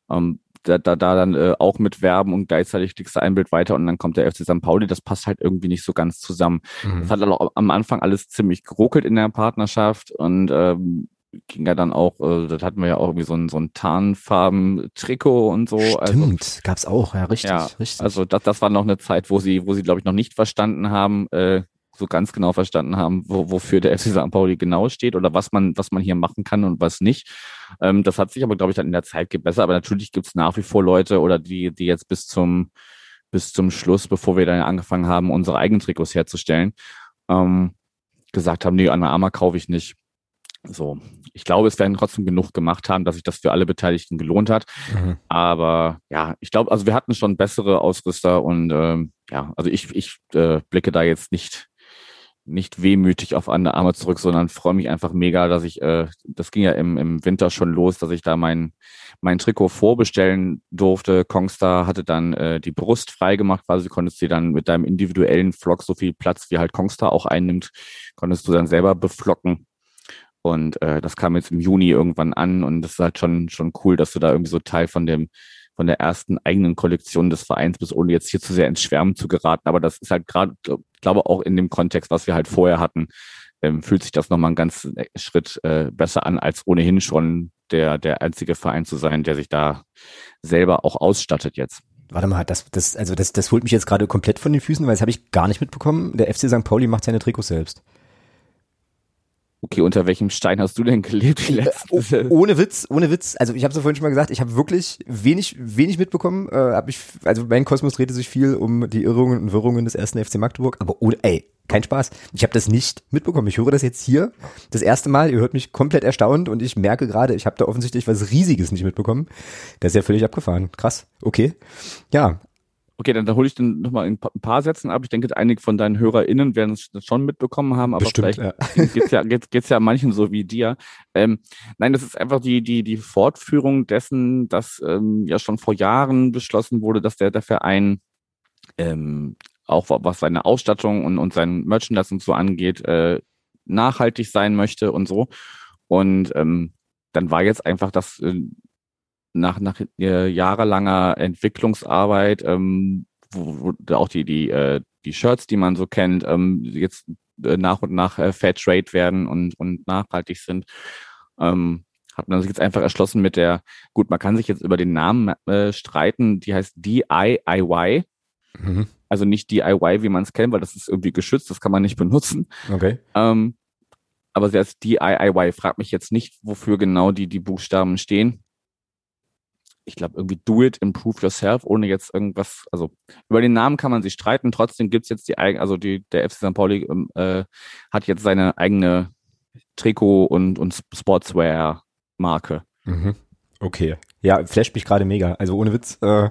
Ähm, da, da, da dann äh, auch mit werben und gleichzeitig klickst du ein Bild weiter und dann kommt der FC St. Pauli. Das passt halt irgendwie nicht so ganz zusammen. Mhm. Das hat auch am Anfang alles ziemlich geruckelt in der Partnerschaft und ähm, ging ja dann auch, äh, das hatten wir ja auch irgendwie so ein, so ein Tarnfarben-Trikot und so. Also Stimmt, also, gab's auch, ja, richtig, ja, richtig. Also das, das war noch eine Zeit, wo sie, wo sie, glaube ich, noch nicht verstanden haben, äh, so ganz genau verstanden haben, wo, wofür der FC St. Pauli genau steht oder was man, was man hier machen kann und was nicht. Ähm, das hat sich aber, glaube ich, dann in der Zeit gebessert. Aber natürlich gibt es nach wie vor Leute oder die, die jetzt bis zum, bis zum Schluss, bevor wir dann angefangen haben, unsere eigenen Trikots herzustellen, ähm, gesagt haben, nee, Anna Arma kaufe ich nicht. So, ich glaube, es werden trotzdem genug gemacht haben, dass sich das für alle Beteiligten gelohnt hat. Mhm. Aber ja, ich glaube, also wir hatten schon bessere Ausrüster und ähm, ja, also ich, ich äh, blicke da jetzt nicht nicht wehmütig auf andere Arme zurück, sondern freue mich einfach mega, dass ich, äh, das ging ja im, im Winter schon los, dass ich da mein, mein Trikot vorbestellen durfte. Kongstar hatte dann äh, die Brust freigemacht, quasi konntest du dann mit deinem individuellen Flock so viel Platz wie halt Kongstar auch einnimmt, konntest du dann selber beflocken. Und äh, das kam jetzt im Juni irgendwann an und das ist halt schon, schon cool, dass du da irgendwie so Teil von dem von der ersten eigenen Kollektion des Vereins bist, ohne jetzt hier zu sehr ins Schwärmen zu geraten. Aber das ist halt gerade, glaube auch in dem Kontext, was wir halt vorher hatten, ähm, fühlt sich das nochmal einen ganz Schritt äh, besser an, als ohnehin schon der, der einzige Verein zu sein, der sich da selber auch ausstattet jetzt. Warte mal, das, das, also das, das holt mich jetzt gerade komplett von den Füßen, weil das habe ich gar nicht mitbekommen. Der FC St. Pauli macht seine Trikots selbst. Okay, unter welchem Stein hast du denn gelebt? Die äh, letzten? ohne Witz, ohne Witz. Also ich habe es ja vorhin schon mal gesagt, ich habe wirklich wenig, wenig mitbekommen. Äh, hab ich, also mein Kosmos drehte sich viel um die Irrungen und Wirrungen des ersten FC Magdeburg, aber ohne, ey, kein Spaß. Ich habe das nicht mitbekommen. Ich höre das jetzt hier das erste Mal. Ihr hört mich komplett erstaunt und ich merke gerade, ich habe da offensichtlich was Riesiges nicht mitbekommen. Das ist ja völlig abgefahren. Krass. Okay. Ja, Okay, dann, dann hole ich dann nochmal ein paar Sätzen ab. Ich denke, einige von deinen HörerInnen werden es schon mitbekommen haben, aber Bestimmt, vielleicht ja. geht's ja, geht's, geht's ja manchen so wie dir. Ähm, nein, das ist einfach die, die, die Fortführung dessen, dass ähm, ja schon vor Jahren beschlossen wurde, dass der, der Verein ähm, auch was seine Ausstattung und, und sein Merchandise und so angeht, äh, nachhaltig sein möchte und so. Und ähm, dann war jetzt einfach das äh, nach, nach äh, jahrelanger Entwicklungsarbeit, ähm, wo, wo auch die, die, äh, die Shirts, die man so kennt, ähm, jetzt äh, nach und nach äh, Fair Trade werden und, und nachhaltig sind. Ähm, hat man sich jetzt einfach erschlossen mit der, gut, man kann sich jetzt über den Namen äh, streiten, die heißt DIY. Mhm. Also nicht DIY, wie man es kennt, weil das ist irgendwie geschützt, das kann man nicht benutzen. Okay. Ähm, aber sie heißt DIY. Frag mich jetzt nicht, wofür genau die, die Buchstaben stehen ich glaube, irgendwie do it, improve yourself, ohne jetzt irgendwas, also über den Namen kann man sich streiten, trotzdem gibt's jetzt die eigene, also die, der FC St. Pauli ähm, äh, hat jetzt seine eigene Trikot- und, und Sportswear-Marke. Mhm. Okay. Ja, flasht mich gerade mega. Also ohne Witz, äh,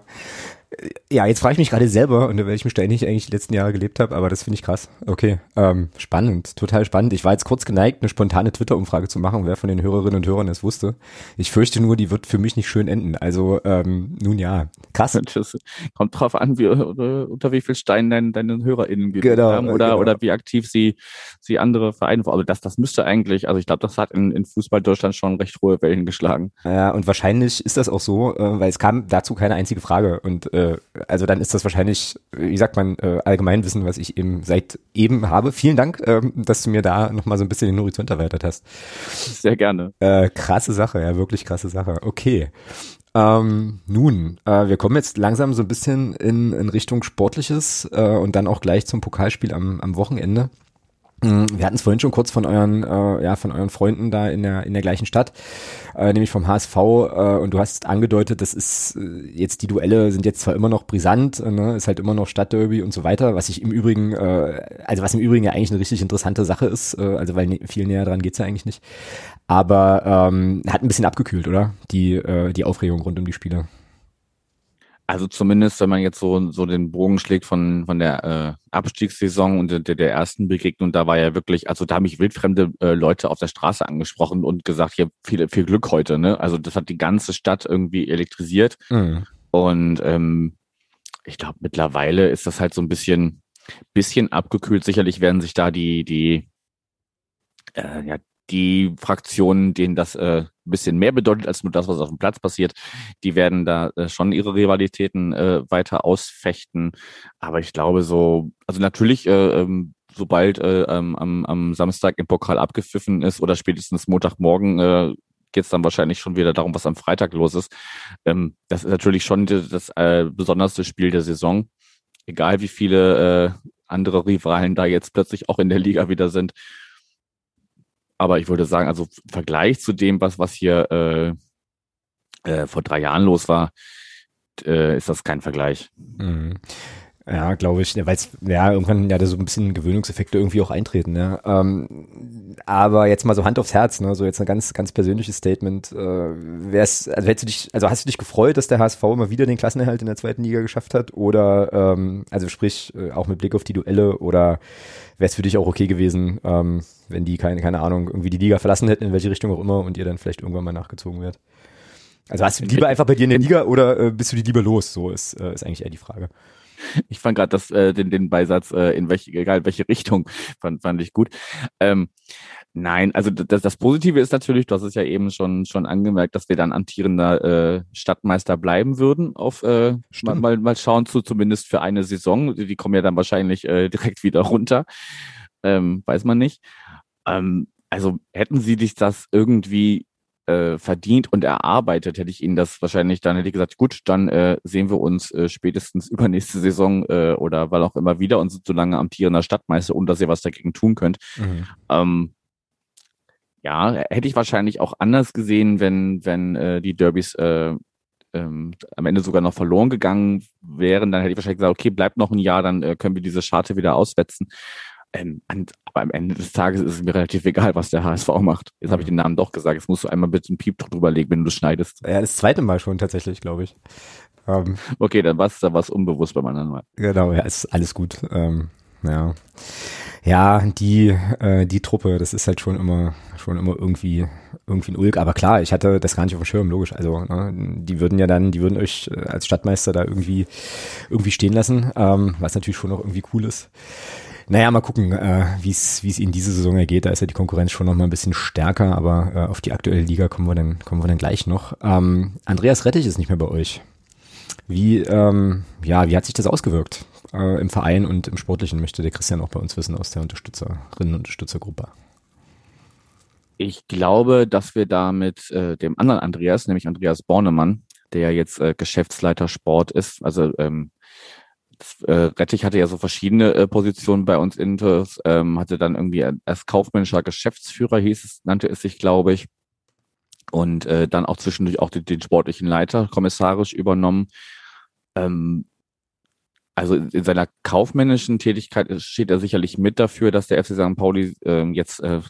ja, jetzt frage ich mich gerade selber, unter welchem Stein ich eigentlich die letzten Jahre gelebt habe, aber das finde ich krass. Okay, ähm, spannend, total spannend. Ich war jetzt kurz geneigt, eine spontane Twitter-Umfrage zu machen, wer von den Hörerinnen und Hörern es wusste. Ich fürchte nur, die wird für mich nicht schön enden. Also, ähm, nun ja, krass. Das kommt drauf an, wie, unter wie viel Steinen deine, deine HörerInnen gelebt genau, haben oder, genau. oder wie aktiv sie, sie andere Vereine, aber das, das müsste eigentlich, also ich glaube, das hat in, in Fußball Deutschland schon recht hohe Wellen geschlagen. Ja, und wahrscheinlich ist das auch so, äh, weil es kam dazu keine einzige Frage und äh, also dann ist das wahrscheinlich, wie sagt man, äh, Allgemeinwissen, was ich eben seit eben habe. Vielen Dank, ähm, dass du mir da nochmal so ein bisschen den Horizont erweitert hast. Sehr gerne. Äh, krasse Sache, ja, wirklich krasse Sache. Okay. Ähm, nun, äh, wir kommen jetzt langsam so ein bisschen in, in Richtung Sportliches äh, und dann auch gleich zum Pokalspiel am, am Wochenende. Mm, wir hatten es vorhin schon kurz von euren, äh, ja, von euren Freunden da in der in der gleichen Stadt, äh, nämlich vom HSV. Äh, und du hast angedeutet, das ist äh, jetzt die Duelle sind jetzt zwar immer noch brisant, äh, ne, ist halt immer noch Stadtderby und so weiter, was ich im Übrigen, äh, also was im Übrigen ja eigentlich eine richtig interessante Sache ist, äh, also weil ne, viel näher dran geht's ja eigentlich nicht. Aber ähm, hat ein bisschen abgekühlt, oder? Die äh, die Aufregung rund um die Spiele. Also zumindest, wenn man jetzt so, so den Bogen schlägt von, von der äh, Abstiegssaison und der, der ersten Begegnung, da war ja wirklich, also da haben mich wildfremde äh, Leute auf der Straße angesprochen und gesagt, hier viel, viel Glück heute, ne? Also das hat die ganze Stadt irgendwie elektrisiert. Mhm. Und ähm, ich glaube, mittlerweile ist das halt so ein bisschen, bisschen abgekühlt. Sicherlich werden sich da die, die, äh, ja, die Fraktionen, denen das äh, ein bisschen mehr bedeutet als nur das, was auf dem Platz passiert, die werden da äh, schon ihre Rivalitäten äh, weiter ausfechten. Aber ich glaube so, also natürlich, äh, ähm, sobald äh, ähm, am, am Samstag im Pokal abgepfiffen ist oder spätestens Montagmorgen äh, geht es dann wahrscheinlich schon wieder darum, was am Freitag los ist. Ähm, das ist natürlich schon das äh, besonderste Spiel der Saison. Egal wie viele äh, andere Rivalen da jetzt plötzlich auch in der Liga wieder sind. Aber ich würde sagen, also im Vergleich zu dem, was, was hier äh, äh, vor drei Jahren los war, äh, ist das kein Vergleich. Mhm. Ja, glaube ich, weil es ja irgendwann ja da so ein bisschen Gewöhnungseffekte irgendwie auch eintreten. Ja. Ähm, aber jetzt mal so Hand aufs Herz, ne, so jetzt ein ganz ganz persönliches Statement. Äh, wär's, also hättest du dich, also hast du dich gefreut, dass der HSV immer wieder den Klassenerhalt in der zweiten Liga geschafft hat? Oder ähm, also sprich äh, auch mit Blick auf die Duelle oder wäre es für dich auch okay gewesen, ähm, wenn die keine keine Ahnung irgendwie die Liga verlassen hätten in welche Richtung auch immer und ihr dann vielleicht irgendwann mal nachgezogen wird? Also hast du die lieber einfach bei dir in der Liga oder äh, bist du die lieber los? So ist, äh, ist eigentlich eher die Frage. Ich fand gerade äh, den, den Beisatz, äh, in welche, egal welche Richtung, fand, fand ich gut. Ähm, nein, also das, das Positive ist natürlich, du hast es ja eben schon, schon angemerkt, dass wir dann amtierender äh, Stadtmeister bleiben würden, auf äh, mal, mal, mal schauen zu, zumindest für eine Saison. Die kommen ja dann wahrscheinlich äh, direkt wieder runter. Ähm, weiß man nicht. Ähm, also hätten sie dich das irgendwie äh, verdient und erarbeitet, hätte ich Ihnen das wahrscheinlich dann hätte ich gesagt, gut, dann äh, sehen wir uns äh, spätestens übernächste Saison äh, oder weil auch immer wieder und sind so lange amtierender Stadtmeister, und dass ihr was dagegen tun könnt. Mhm. Ähm, ja, hätte ich wahrscheinlich auch anders gesehen, wenn, wenn äh, die Derbys äh, ähm, am Ende sogar noch verloren gegangen wären, dann hätte ich wahrscheinlich gesagt, okay, bleibt noch ein Jahr, dann äh, können wir diese Scharte wieder auswetzen. Ähm, aber am Ende des Tages ist es mir relativ egal, was der HSV macht. Jetzt habe ich den Namen doch gesagt. Jetzt musst du einmal bitte einen Piep drüber legen, wenn du schneidest. Ja, das zweite Mal schon tatsächlich, glaube ich. Ähm, okay, dann war es da was unbewusst beim anderen Mal. Genau, ja, ist alles gut. Ähm, ja. Ja, die, äh, die Truppe, das ist halt schon immer, schon immer irgendwie, irgendwie ein Ulk. Aber klar, ich hatte das gar nicht auf dem Schirm, logisch. Also, ne, die würden ja dann, die würden euch äh, als Stadtmeister da irgendwie, irgendwie stehen lassen, ähm, was natürlich schon auch irgendwie cool ist. Naja, mal gucken, äh, wie es ihnen diese Saison ergeht. Da ist ja die Konkurrenz schon noch mal ein bisschen stärker, aber äh, auf die aktuelle Liga kommen wir dann kommen wir dann gleich noch. Ähm, Andreas Rettich ist nicht mehr bei euch. Wie ähm, ja, wie hat sich das ausgewirkt äh, im Verein und im Sportlichen? Möchte der Christian auch bei uns wissen aus der Unterstützerinnen und Unterstützergruppe. Ich glaube, dass wir da mit äh, dem anderen Andreas, nämlich Andreas Bornemann, der jetzt äh, Geschäftsleiter Sport ist, also ähm, äh, Rettich hatte ja so verschiedene äh, Positionen bei uns Inters, ähm, hatte dann irgendwie als kaufmännischer Geschäftsführer hieß es, nannte es sich, glaube ich. Und äh, dann auch zwischendurch auch den, den sportlichen Leiter kommissarisch übernommen. Ähm, also in seiner kaufmännischen Tätigkeit steht er sicherlich mit dafür, dass der FC St. Pauli äh, jetzt äh,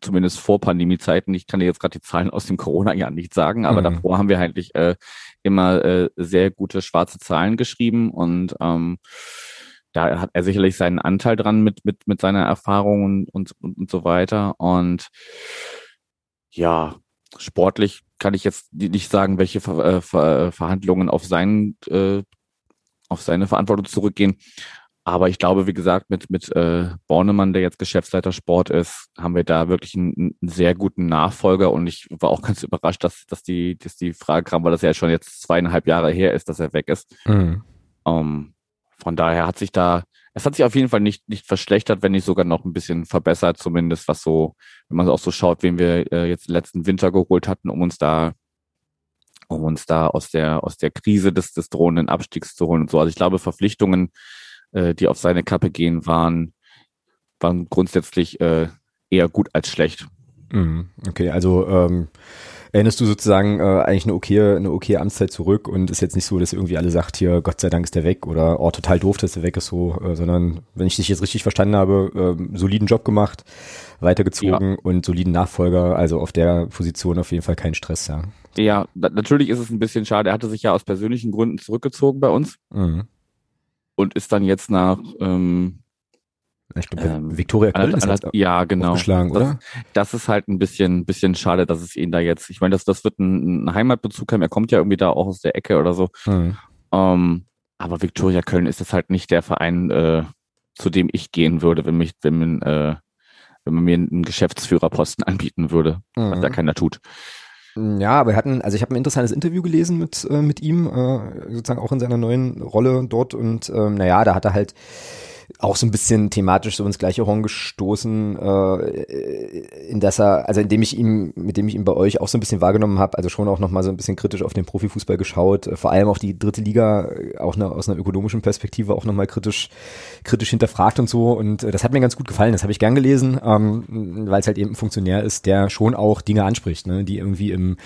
zumindest vor Pandemiezeiten, ich kann dir jetzt gerade die Zahlen aus dem Corona-Jahr nicht sagen, aber mhm. davor haben wir eigentlich äh, immer äh, sehr gute schwarze Zahlen geschrieben und ähm, da hat er sicherlich seinen Anteil dran mit, mit, mit seiner Erfahrung und, und, und so weiter. Und ja, sportlich kann ich jetzt nicht sagen, welche Ver, äh, Ver, Verhandlungen auf seinen, äh, auf seine Verantwortung zurückgehen. Aber ich glaube, wie gesagt, mit, mit äh, Bornemann, der jetzt Geschäftsleiter Sport ist, haben wir da wirklich einen, einen sehr guten Nachfolger. Und ich war auch ganz überrascht, dass, dass, die, dass die Frage kam, weil das ja schon jetzt zweieinhalb Jahre her ist, dass er weg ist. Mhm. Um, ähm, von daher hat sich da, es hat sich auf jeden Fall nicht, nicht verschlechtert, wenn nicht sogar noch ein bisschen verbessert, zumindest was so, wenn man auch so schaut, wen wir äh, jetzt letzten Winter geholt hatten, um uns da um uns da aus der aus der Krise des des drohenden Abstiegs zu holen und so. Also ich glaube, Verpflichtungen äh, die auf seine Kappe gehen, waren, waren grundsätzlich äh, eher gut als schlecht. Mhm, okay, also ähm, erinnerst du sozusagen äh, eigentlich eine okay, eine okay Amtszeit zurück und ist jetzt nicht so, dass irgendwie alle sagt, hier, Gott sei Dank ist der weg oder oh, total doof, dass der weg ist so, äh, sondern wenn ich dich jetzt richtig verstanden habe, äh, soliden Job gemacht, weitergezogen ja. und soliden Nachfolger, also auf der Position auf jeden Fall kein Stress, ja. Ja, natürlich ist es ein bisschen schade. Er hatte sich ja aus persönlichen Gründen zurückgezogen bei uns mhm. Und ist dann jetzt nach ähm, ich glaube, ähm, Viktoria Köln ist das, ja, genau. Geschlagen, oder? Das, das, ist halt ein bisschen, bisschen schade, dass es ihn da jetzt, ich meine, das, das wird ein, ein Heimatbezug haben. Er kommt ja irgendwie da auch aus der Ecke oder so. Mhm. Ähm, aber Viktoria Köln ist das halt nicht der Verein, äh, zu dem ich gehen würde, wenn mich, wenn man, äh, wenn man mir einen Geschäftsführerposten anbieten würde, mhm. was da keiner tut. Ja, aber wir hatten, also ich habe ein interessantes Interview gelesen mit, äh, mit ihm, äh, sozusagen auch in seiner neuen Rolle dort und ähm, naja, da hat er halt auch so ein bisschen thematisch so ins gleiche Horn gestoßen, äh, in das er, also indem ich ihm, mit dem ich ihn bei euch auch so ein bisschen wahrgenommen habe, also schon auch nochmal so ein bisschen kritisch auf den Profifußball geschaut, äh, vor allem auf die dritte Liga, äh, auch eine, aus einer ökonomischen Perspektive auch nochmal kritisch, kritisch hinterfragt und so. Und äh, das hat mir ganz gut gefallen, das habe ich gern gelesen, ähm, weil es halt eben ein Funktionär ist, der schon auch Dinge anspricht, ne, die irgendwie im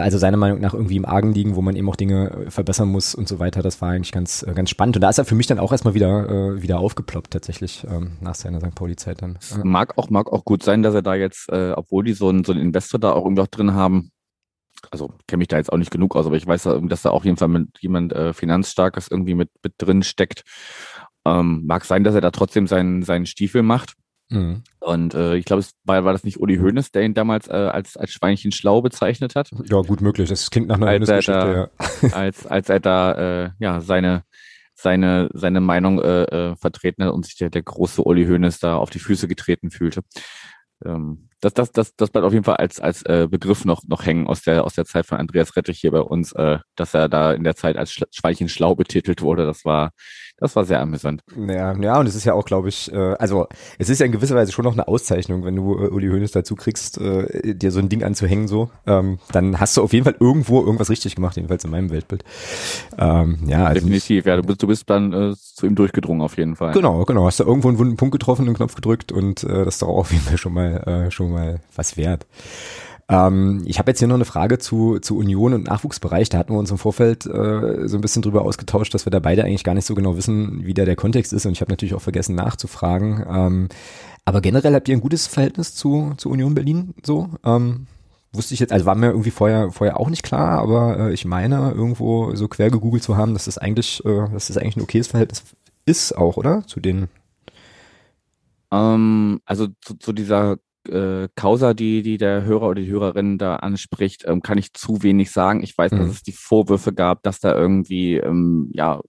also seiner Meinung nach irgendwie im Argen liegen, wo man eben auch Dinge äh, verbessern muss und so weiter. Das war eigentlich ganz, äh, ganz spannend. Und da ist er für mich dann auch erstmal wieder, äh, wieder aufgeploppt, tatsächlich, ähm, nach seiner St. Pauli-Zeit dann. Mag auch, mag auch gut sein, dass er da jetzt, äh, obwohl die so einen, so einen Investor da auch irgendwie auch drin haben, also kenne mich da jetzt auch nicht genug aus, aber ich weiß, dass da auf jeden Fall mit jemand äh, Finanzstarkes irgendwie mit, mit drin steckt. Ähm, mag sein, dass er da trotzdem seinen, seinen Stiefel macht. Mhm. Und äh, ich glaube, es war, war das nicht Uli Hoeneß, der ihn damals äh, als, als Schweinchen schlau bezeichnet hat? Ja, gut möglich. Das klingt nach einer Hoeneß-Geschichte, ja. Als, als er da äh, ja seine seine, seine Meinung äh, äh, vertreten hat und sich der, der große Uli Hoeneß da auf die Füße getreten fühlte. Ähm, das, das, das, das bleibt auf jeden Fall als, als äh, Begriff noch, noch hängen aus der, aus der Zeit von Andreas Rettich hier bei uns, äh, dass er da in der Zeit als Schweinchen schlau betitelt wurde. Das war, das war sehr amüsant. Ja, ja, und es ist ja auch, glaube ich, äh, also es ist ja in gewisser Weise schon noch eine Auszeichnung, wenn du äh, Uli Hoeneß dazu kriegst, äh, dir so ein Ding anzuhängen, so, ähm, dann hast du auf jeden Fall irgendwo irgendwas richtig gemacht, jedenfalls in meinem Weltbild. Ähm, ja, also Definitiv, ja, du bist, du bist dann äh, zu ihm durchgedrungen auf jeden Fall. Genau, genau, hast du irgendwo einen wunden Punkt getroffen, einen Knopf gedrückt und äh, das ist doch auch auf jeden Fall schon mal, äh, schon mal was wert. Ähm, ich habe jetzt hier noch eine Frage zu, zu Union und Nachwuchsbereich. Da hatten wir uns im Vorfeld äh, so ein bisschen drüber ausgetauscht, dass wir da beide eigentlich gar nicht so genau wissen, wie da der Kontext ist. Und ich habe natürlich auch vergessen nachzufragen. Ähm, aber generell habt ihr ein gutes Verhältnis zu, zu Union Berlin so? Ähm, wusste ich jetzt, also war mir irgendwie vorher, vorher auch nicht klar, aber äh, ich meine, irgendwo so quer gegoogelt zu haben, dass das eigentlich, äh, dass das eigentlich ein okayes Verhältnis ist auch, oder? Zu den ähm, also zu, zu dieser äh, Causa, die, die der Hörer oder die Hörerin da anspricht, ähm, kann ich zu wenig sagen. Ich weiß, mhm. dass es die Vorwürfe gab, dass da irgendwie, ähm, ja,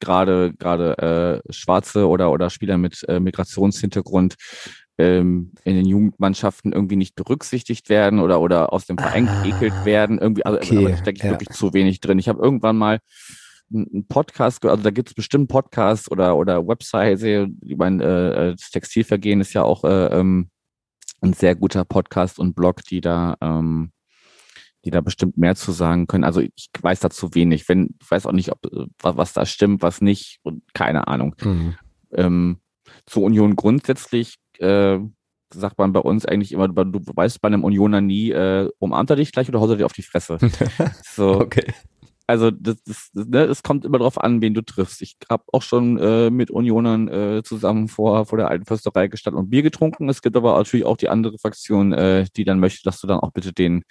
gerade gerade äh, Schwarze oder oder Spieler mit äh, Migrationshintergrund ähm, in den Jugendmannschaften irgendwie nicht berücksichtigt werden oder oder aus dem Verein ah, geekelt werden. Irgendwie, also okay, da stecke ich ja. wirklich zu wenig drin. Ich habe irgendwann mal einen Podcast, also da gibt es bestimmt Podcasts oder oder Websites. Ich meine, äh, das Textilvergehen ist ja auch äh, ähm, ein sehr guter Podcast und Blog, die da, ähm, die da bestimmt mehr zu sagen können. Also ich weiß dazu wenig. Wenn, ich weiß auch nicht, ob was da stimmt, was nicht und keine Ahnung. Mhm. Ähm, zur Union grundsätzlich äh, sagt man bei uns eigentlich immer, du weißt bei einem Unioner nie, äh, umarmt er dich gleich oder haut er dir auf die Fresse. so, okay also das, das, ne, es kommt immer darauf an, wen du triffst. Ich habe auch schon äh, mit Unionern äh, zusammen vor, vor der alten Försterei gestanden und Bier getrunken. Es gibt aber natürlich auch die andere Fraktion, äh, die dann möchte, dass du dann auch bitte den,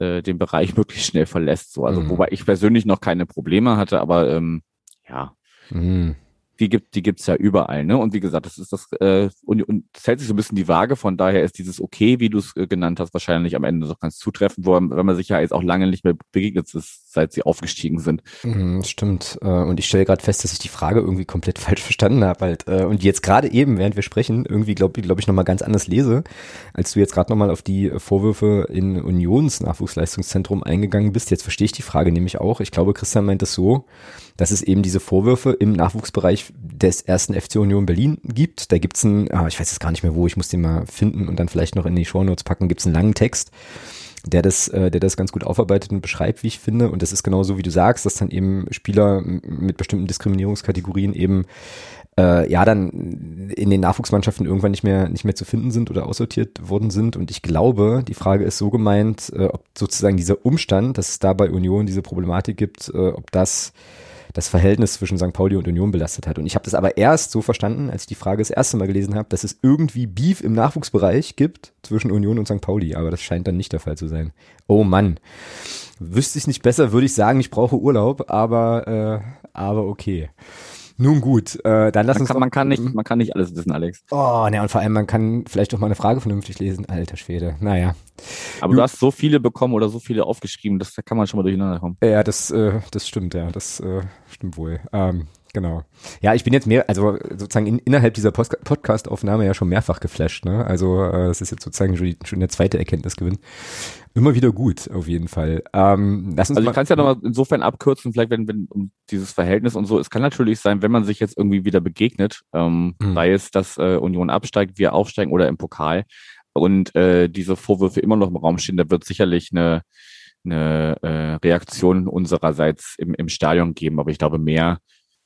äh, den Bereich möglichst schnell verlässt. So. Also mhm. wobei ich persönlich noch keine Probleme hatte, aber ähm, ja. Mhm die gibt die gibt's ja überall, ne? Und wie gesagt, das ist das äh, und, und es hält sich so ein bisschen die Waage. Von daher ist dieses Okay, wie du es äh, genannt hast, wahrscheinlich am Ende doch ganz zutreffend, wo wenn man sich ja jetzt auch lange nicht mehr begegnet ist, seit sie aufgestiegen sind. Mhm, stimmt. Äh, und ich stelle gerade fest, dass ich die Frage irgendwie komplett falsch verstanden habe halt äh, und jetzt gerade eben, während wir sprechen, irgendwie glaube glaub ich noch mal ganz anders lese, als du jetzt gerade noch mal auf die Vorwürfe in Unions Nachwuchsleistungszentrum eingegangen bist. Jetzt verstehe ich die Frage nämlich auch. Ich glaube, Christian meint es so dass es eben diese Vorwürfe im Nachwuchsbereich des ersten FC Union Berlin gibt. Da gibt's einen, ah, ich weiß jetzt gar nicht mehr wo, ich muss den mal finden und dann vielleicht noch in die Shownotes packen, gibt's einen langen Text. Der das, äh, der das ganz gut aufarbeitet und beschreibt, wie ich finde. Und das ist genau so, wie du sagst, dass dann eben Spieler mit bestimmten Diskriminierungskategorien eben äh, ja dann in den Nachwuchsmannschaften irgendwann nicht mehr nicht mehr zu finden sind oder aussortiert worden sind. Und ich glaube, die Frage ist so gemeint, äh, ob sozusagen dieser Umstand, dass es da bei Union diese Problematik gibt, äh, ob das das Verhältnis zwischen St. Pauli und Union belastet hat. Und ich habe das aber erst so verstanden, als ich die Frage das erste Mal gelesen habe, dass es irgendwie Beef im Nachwuchsbereich gibt zwischen Union und St. Pauli. Aber das scheint dann nicht der Fall zu sein. Oh Mann. Wüsste ich nicht besser, würde ich sagen, ich brauche Urlaub, aber, äh, aber okay. Nun gut, äh, dann lass man uns. Kann, doch, man, kann nicht, man kann nicht alles wissen, Alex. Oh, ne, und vor allem, man kann vielleicht auch mal eine Frage vernünftig lesen. Alter Schwede. Naja. Aber du hast so viele bekommen oder so viele aufgeschrieben, das da kann man schon mal durcheinander kommen. Ja, das, äh, das stimmt, ja. Das äh, stimmt wohl. Ähm, Genau. Ja, ich bin jetzt mehr, also sozusagen in, innerhalb dieser Podcast-Aufnahme ja schon mehrfach geflasht. Ne? Also äh, das ist jetzt sozusagen schon, schon der zweite Erkenntnisgewinn. Immer wieder gut, auf jeden Fall. Ähm, lass uns also ich kann es ja nochmal insofern abkürzen, vielleicht wenn, wenn um dieses Verhältnis und so. Es kann natürlich sein, wenn man sich jetzt irgendwie wieder begegnet, ähm, mhm. sei es, dass äh, Union absteigt, wir aufsteigen oder im Pokal und äh, diese Vorwürfe immer noch im Raum stehen, da wird sicherlich eine eine äh, Reaktion unsererseits im, im Stadion geben, aber ich glaube mehr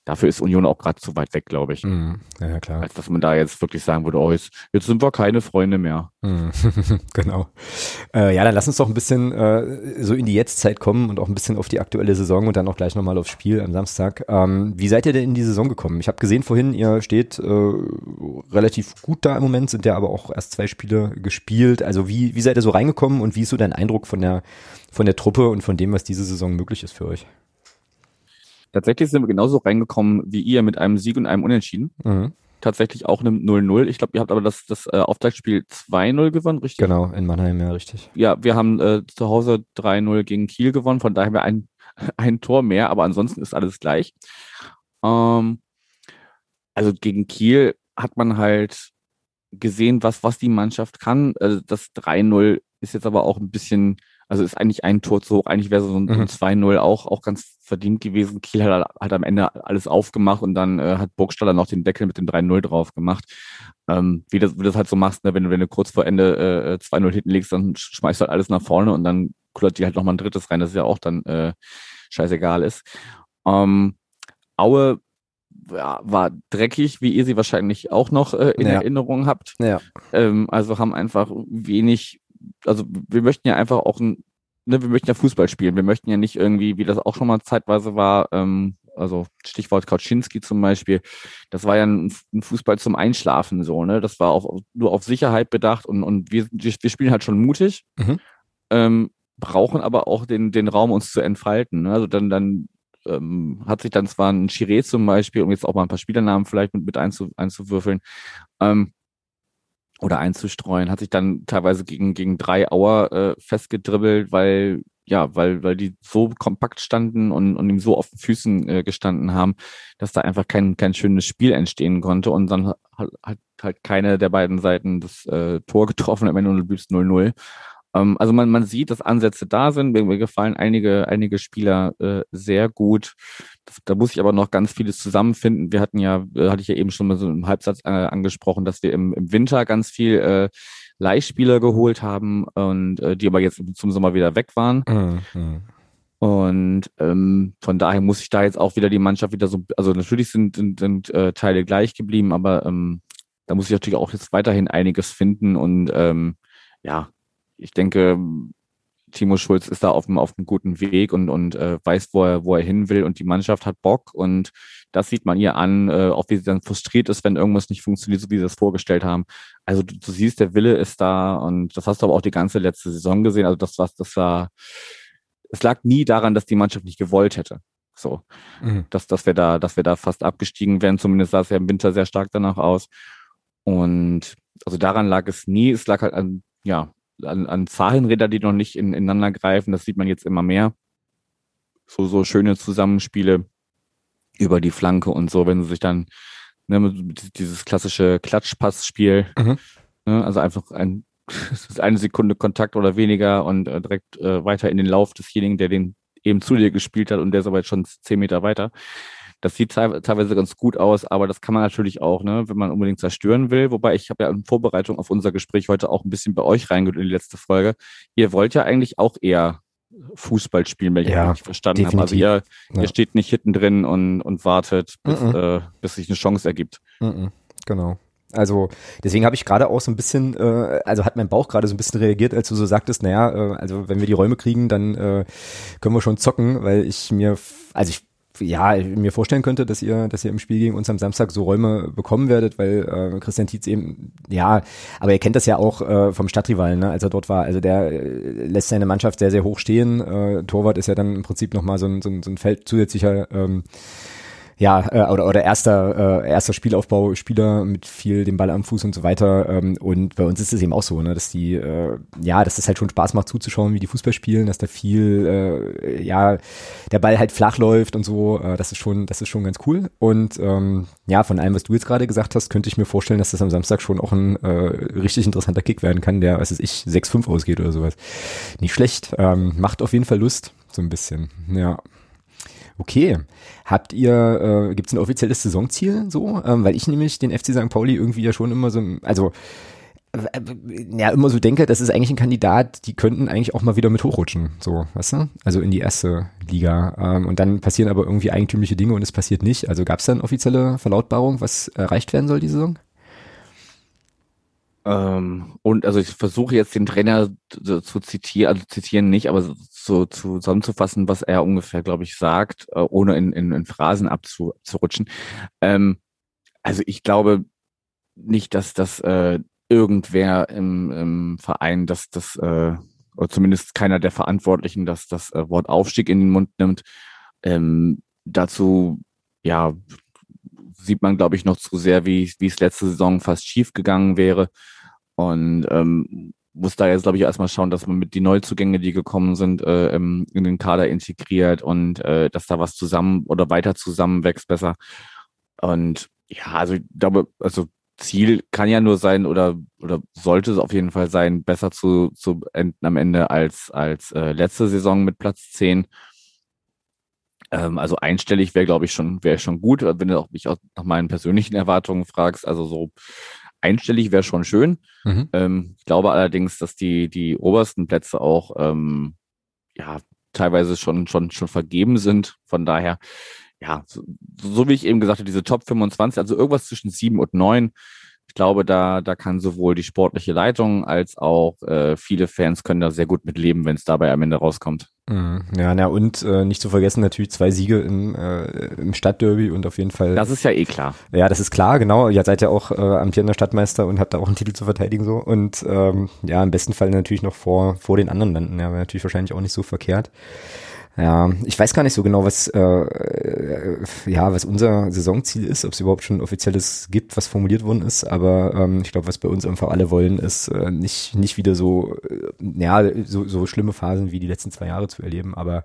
dafür ist Union auch gerade zu weit weg, glaube ich. Mm, ja, klar. Als dass man da jetzt wirklich sagen würde, oh, jetzt, jetzt sind wir keine Freunde mehr. Mm, genau. Äh, ja, dann lass uns doch ein bisschen äh, so in die Jetztzeit kommen und auch ein bisschen auf die aktuelle Saison und dann auch gleich nochmal aufs Spiel am Samstag. Ähm, wie seid ihr denn in die Saison gekommen? Ich habe gesehen vorhin, ihr steht äh, relativ gut da im Moment, sind ja aber auch erst zwei Spiele gespielt. Also wie, wie seid ihr so reingekommen und wie ist so dein Eindruck von der, von der Truppe und von dem, was diese Saison möglich ist für euch? Tatsächlich sind wir genauso reingekommen wie ihr mit einem Sieg und einem Unentschieden. Mhm. Tatsächlich auch einem 0-0. Ich glaube, ihr habt aber das, das äh, Auftaktspiel 2-0 gewonnen, richtig? Genau, in Mannheim, ja, richtig. Ja, wir haben äh, zu Hause 3-0 gegen Kiel gewonnen, von daher haben wir ein, ein Tor mehr, aber ansonsten ist alles gleich. Ähm, also gegen Kiel hat man halt gesehen, was, was die Mannschaft kann. Also das 3-0 ist jetzt aber auch ein bisschen also ist eigentlich ein Tor zu hoch. Eigentlich wäre so ein, mhm. 2-0 auch, auch ganz verdient gewesen. Kiel hat, hat am Ende alles aufgemacht und dann äh, hat Burgstaller noch den Deckel mit dem 3-0 drauf gemacht. Ähm, wie, das, wie das halt so machst, ne? wenn, du, wenn du kurz vor Ende äh, 2-0 hinten legst, dann schmeißt du halt alles nach vorne und dann kullert die halt nochmal ein drittes rein, das ist ja auch dann äh, scheißegal ist. Ähm, Aue ja, war dreckig, wie ihr sie wahrscheinlich auch noch äh, in ja. Erinnerung habt. Ja. Ähm, also haben einfach wenig also wir möchten ja einfach auch ein, ne, wir möchten ja Fußball spielen. Wir möchten ja nicht irgendwie, wie das auch schon mal zeitweise war, ähm, also Stichwort Kautschinski zum Beispiel, das war ja ein, Fußball zum Einschlafen so, ne? Das war auch nur auf Sicherheit bedacht und, und wir, wir spielen halt schon mutig, mhm. ähm, brauchen aber auch den, den Raum, uns zu entfalten. Ne? Also dann, dann ähm, hat sich dann zwar ein Chiré zum Beispiel, um jetzt auch mal ein paar Spielernamen vielleicht mit, mit einzu, einzuwürfeln, ähm, oder einzustreuen, hat sich dann teilweise gegen, gegen drei Auer äh, festgedribbelt, weil, ja, weil, weil die so kompakt standen und, und ihm so auf den Füßen äh, gestanden haben, dass da einfach kein, kein schönes Spiel entstehen konnte und dann hat, hat halt keine der beiden Seiten das äh, Tor getroffen, am Ende du bliebst 0-0. Ähm, also man, man sieht, dass Ansätze da sind. Mir, mir gefallen einige, einige Spieler äh, sehr gut. Das, da muss ich aber noch ganz vieles zusammenfinden. Wir hatten ja, äh, hatte ich ja eben schon mal so im Halbsatz äh, angesprochen, dass wir im, im Winter ganz viel äh, Leihspieler geholt haben und äh, die aber jetzt zum Sommer wieder weg waren. Mhm. Und ähm, von daher muss ich da jetzt auch wieder die Mannschaft wieder so, also natürlich sind, sind, sind äh, Teile gleich geblieben, aber ähm, da muss ich natürlich auch jetzt weiterhin einiges finden und ähm, ja, ich denke, Timo Schulz ist da auf einem, auf einem guten Weg und, und äh, weiß, wo er, wo er hin will und die Mannschaft hat Bock und das sieht man ihr an, äh, auch wie sie dann frustriert ist, wenn irgendwas nicht funktioniert, so wie sie das vorgestellt haben. Also du, du siehst, der Wille ist da und das hast du aber auch die ganze letzte Saison gesehen. Also das, was das war, es lag nie daran, dass die Mannschaft nicht gewollt hätte. So, mhm. dass, dass wir da, dass wir da fast abgestiegen wären. Zumindest sah es ja im Winter sehr stark danach aus. Und also daran lag es nie. Es lag halt an, ja, an, an Zahlenräder, die noch nicht in, ineinander greifen. Das sieht man jetzt immer mehr. So, so schöne Zusammenspiele über die Flanke und so, wenn sie sich dann ne, dieses klassische Klatschpassspiel, mhm. ne, also einfach ein, eine Sekunde Kontakt oder weniger und äh, direkt äh, weiter in den Lauf desjenigen, der den eben zu dir gespielt hat und der ist aber jetzt schon zehn Meter weiter. Das sieht teilweise ganz gut aus, aber das kann man natürlich auch, ne, wenn man unbedingt zerstören will. Wobei ich habe ja in Vorbereitung auf unser Gespräch heute auch ein bisschen bei euch reingehört in die letzte Folge. Ihr wollt ja eigentlich auch eher Fußball spielen, wenn ich ja, richtig verstanden habe. Also ihr, ja. ihr steht nicht hinten drin und, und wartet, bis, mm -mm. Äh, bis sich eine Chance ergibt. Mm genau. Also deswegen habe ich gerade auch so ein bisschen, äh, also hat mein Bauch gerade so ein bisschen reagiert, als du so sagtest, naja, äh, also wenn wir die Räume kriegen, dann äh, können wir schon zocken, weil ich mir, also ich ja, mir vorstellen könnte, dass ihr, dass ihr im Spiel gegen uns am Samstag so Räume bekommen werdet, weil äh, Christian Tietz eben, ja, aber ihr kennt das ja auch äh, vom Stadtrivalen, ne, als er dort war. Also der äh, lässt seine Mannschaft sehr, sehr hoch stehen. Äh, Torwart ist ja dann im Prinzip nochmal so ein, so ein, so ein Feld zusätzlicher ähm, ja, äh, oder, oder erster, äh, erster Spielaufbau, Spieler mit viel dem Ball am Fuß und so weiter. Ähm, und bei uns ist es eben auch so, ne, dass die, äh, ja, dass das halt schon Spaß macht zuzuschauen, wie die Fußball spielen, dass da viel, äh, ja, der Ball halt flach läuft und so. Äh, das ist schon, das ist schon ganz cool. Und ähm, ja, von allem, was du jetzt gerade gesagt hast, könnte ich mir vorstellen, dass das am Samstag schon auch ein äh, richtig interessanter Kick werden kann, der, was weiß ich, 6-5 ausgeht oder sowas. Nicht schlecht. Ähm, macht auf jeden Fall Lust, so ein bisschen. Ja. Okay. Habt ihr, äh, gibt es ein offizielles Saisonziel so? Ähm, weil ich nämlich den FC St. Pauli irgendwie ja schon immer so, also äh, ja, immer so denke, das ist eigentlich ein Kandidat, die könnten eigentlich auch mal wieder mit hochrutschen, so, weißt du? Also in die erste Liga. Ähm, und dann passieren aber irgendwie eigentümliche Dinge und es passiert nicht. Also gab es da eine offizielle Verlautbarung, was erreicht werden soll die Saison? Ähm, und also ich versuche jetzt den Trainer zu, zu zitieren, also zitieren nicht, aber so zusammenzufassen, was er ungefähr, glaube ich, sagt, äh, ohne in, in, in Phrasen abzurutschen. Ähm, also ich glaube nicht, dass das äh, irgendwer im, im Verein, dass das, äh, oder zumindest keiner der Verantwortlichen, dass das äh, Wort Aufstieg in den Mund nimmt. Ähm, dazu, ja, sieht man, glaube ich, noch zu sehr, wie, wie es letzte Saison fast schief gegangen wäre. Und ähm, muss da jetzt, glaube ich, erstmal schauen, dass man mit die Neuzugänge, die gekommen sind, äh, in den Kader integriert und äh, dass da was zusammen oder weiter zusammenwächst besser. Und ja, also ich glaube, also Ziel kann ja nur sein oder oder sollte es auf jeden Fall sein, besser zu, zu enden am Ende als als äh, letzte Saison mit Platz 10. Ähm, also einstellig wäre, glaube ich, schon wäre schon gut, wenn du auch mich auch nach meinen persönlichen Erwartungen fragst. Also so einstellig wäre schon schön. Mhm. Ähm, ich glaube allerdings, dass die, die obersten Plätze auch ähm, ja teilweise schon, schon, schon vergeben sind. Von daher, ja, so, so wie ich eben gesagt habe, diese Top 25, also irgendwas zwischen sieben und neun ich glaube, da, da kann sowohl die sportliche Leitung als auch äh, viele Fans können da sehr gut mit leben, wenn es dabei am Ende rauskommt. Mhm. Ja, na und äh, nicht zu vergessen natürlich zwei Siege im, äh, im Stadtderby und auf jeden Fall. Das ist ja eh klar. Ja, das ist klar, genau. Ihr seid ja auch äh, amtierender Stadtmeister und habt da auch einen Titel zu verteidigen so und ähm, ja, im besten Fall natürlich noch vor vor den anderen landen. Ja, wäre natürlich wahrscheinlich auch nicht so verkehrt. Ja, ich weiß gar nicht so genau, was äh, äh, ja, was unser Saisonziel ist, ob es überhaupt schon offizielles gibt, was formuliert worden ist. Aber ähm, ich glaube, was bei uns einfach alle wollen, ist äh, nicht nicht wieder so äh, ja so, so schlimme Phasen wie die letzten zwei Jahre zu erleben. Aber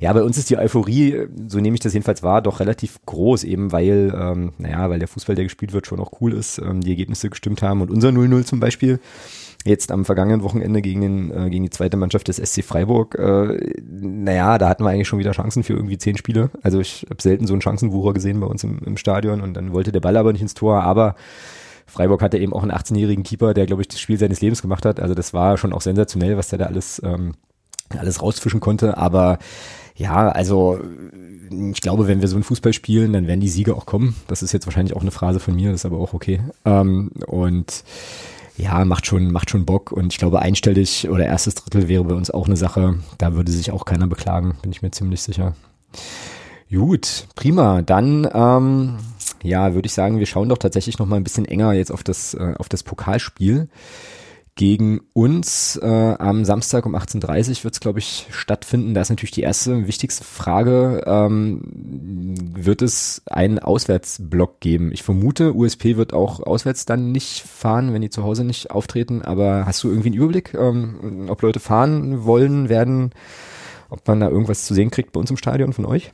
ja, bei uns ist die Euphorie, so nehme ich das jedenfalls wahr, doch relativ groß, eben weil ähm, naja, weil der Fußball, der gespielt wird, schon auch cool ist, ähm, die Ergebnisse gestimmt haben und unser 0-0 zum Beispiel jetzt am vergangenen Wochenende gegen, den, äh, gegen die zweite Mannschaft des SC Freiburg, äh, naja, da hatten wir eigentlich schon wieder Chancen für irgendwie zehn Spiele. Also ich habe selten so einen Chancenwucher gesehen bei uns im, im Stadion und dann wollte der Ball aber nicht ins Tor, aber Freiburg hatte eben auch einen 18-jährigen Keeper, der, glaube ich, das Spiel seines Lebens gemacht hat. Also das war schon auch sensationell, was der da alles, ähm, alles rausfischen konnte. Aber ja, also ich glaube, wenn wir so einen Fußball spielen, dann werden die Siege auch kommen. Das ist jetzt wahrscheinlich auch eine Phrase von mir, das ist aber auch okay. Ähm, und ja, macht schon, macht schon Bock. Und ich glaube, einstellig oder erstes Drittel wäre bei uns auch eine Sache. Da würde sich auch keiner beklagen, bin ich mir ziemlich sicher. Gut, prima. Dann, ähm, ja, würde ich sagen, wir schauen doch tatsächlich noch mal ein bisschen enger jetzt auf das, äh, auf das Pokalspiel gegen uns. Äh, am Samstag um 18.30 Uhr wird es, glaube ich, stattfinden. Da ist natürlich die erste wichtigste Frage. Ähm, wird es einen Auswärtsblock geben? Ich vermute, USP wird auch auswärts dann nicht fahren, wenn die zu Hause nicht auftreten. Aber hast du irgendwie einen Überblick, ähm, ob Leute fahren wollen, werden, ob man da irgendwas zu sehen kriegt bei uns im Stadion von euch?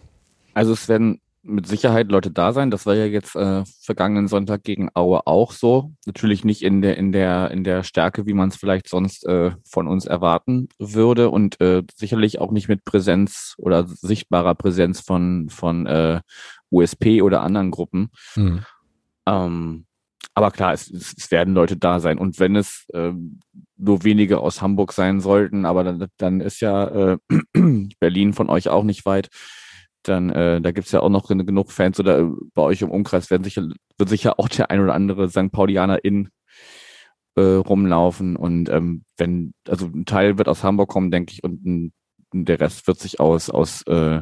Also es werden mit Sicherheit Leute da sein. Das war ja jetzt äh, vergangenen Sonntag gegen Aue auch so. Natürlich nicht in der in der in der Stärke, wie man es vielleicht sonst äh, von uns erwarten würde und äh, sicherlich auch nicht mit Präsenz oder sichtbarer Präsenz von von äh, USP oder anderen Gruppen. Mhm. Ähm, aber klar, es, es, werden Leute da sein. Und wenn es äh, nur wenige aus Hamburg sein sollten, aber dann, dann ist ja äh, Berlin von euch auch nicht weit, dann äh, da gibt's ja auch noch genug Fans oder bei euch im Umkreis werden sicher, wird sicher auch der ein oder andere St. Paulianer in äh, rumlaufen. Und ähm, wenn, also ein Teil wird aus Hamburg kommen, denke ich, und ein, der Rest wird sich aus, aus äh,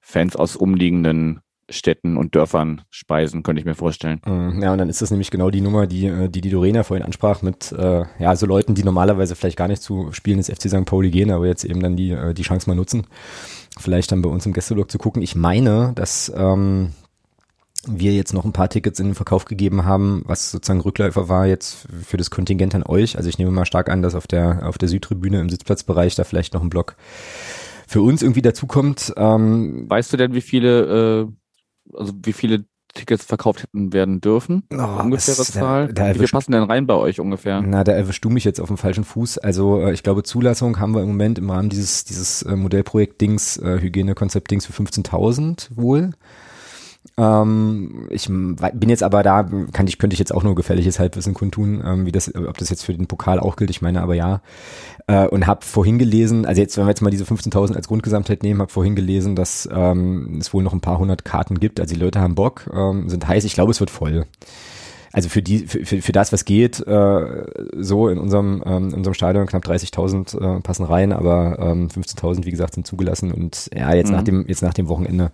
Fans aus umliegenden Städten und Dörfern speisen, könnte ich mir vorstellen. Mhm. Ja, und dann ist das nämlich genau die Nummer, die äh, die, die Dorena vorhin ansprach, mit äh, ja, so Leuten, die normalerweise vielleicht gar nicht zu Spielen des FC St. Pauli gehen, aber jetzt eben dann die, äh, die Chance mal nutzen, vielleicht dann bei uns im Gästelog zu gucken. Ich meine, dass ähm, wir jetzt noch ein paar Tickets in den Verkauf gegeben haben, was sozusagen Rückläufer war jetzt für das Kontingent an euch. Also ich nehme mal stark an, dass auf der auf der Südtribüne im Sitzplatzbereich da vielleicht noch ein Block für uns irgendwie dazukommt. Ähm, weißt du denn, wie viele, äh, also wie viele Tickets verkauft hätten werden dürfen? Oh, Ungefähre Zahl? Da, da wie passen denn rein bei euch ungefähr? Na, da erwischst du mich jetzt auf dem falschen Fuß. Also äh, ich glaube, Zulassung haben wir im Moment im Rahmen dieses, dieses äh, Modellprojekt-Dings, äh, Hygienekonzept-Dings für 15.000 wohl. Ähm, ich bin jetzt aber da, kann ich, könnte ich jetzt auch nur gefährliches Halbwissen kundtun, ähm, wie das, ob das jetzt für den Pokal auch gilt, ich meine aber ja. Äh, und habe vorhin gelesen, also jetzt, wenn wir jetzt mal diese 15.000 als Grundgesamtheit nehmen, habe vorhin gelesen, dass ähm, es wohl noch ein paar hundert Karten gibt. Also die Leute haben Bock, ähm, sind heiß. Ich glaube, es wird voll also für die für, für, für das was geht äh, so in unserem ähm, in unserem Stadion knapp 30.000 äh, passen rein aber ähm, 15.000 wie gesagt sind zugelassen und ja jetzt mhm. nach dem jetzt nach dem Wochenende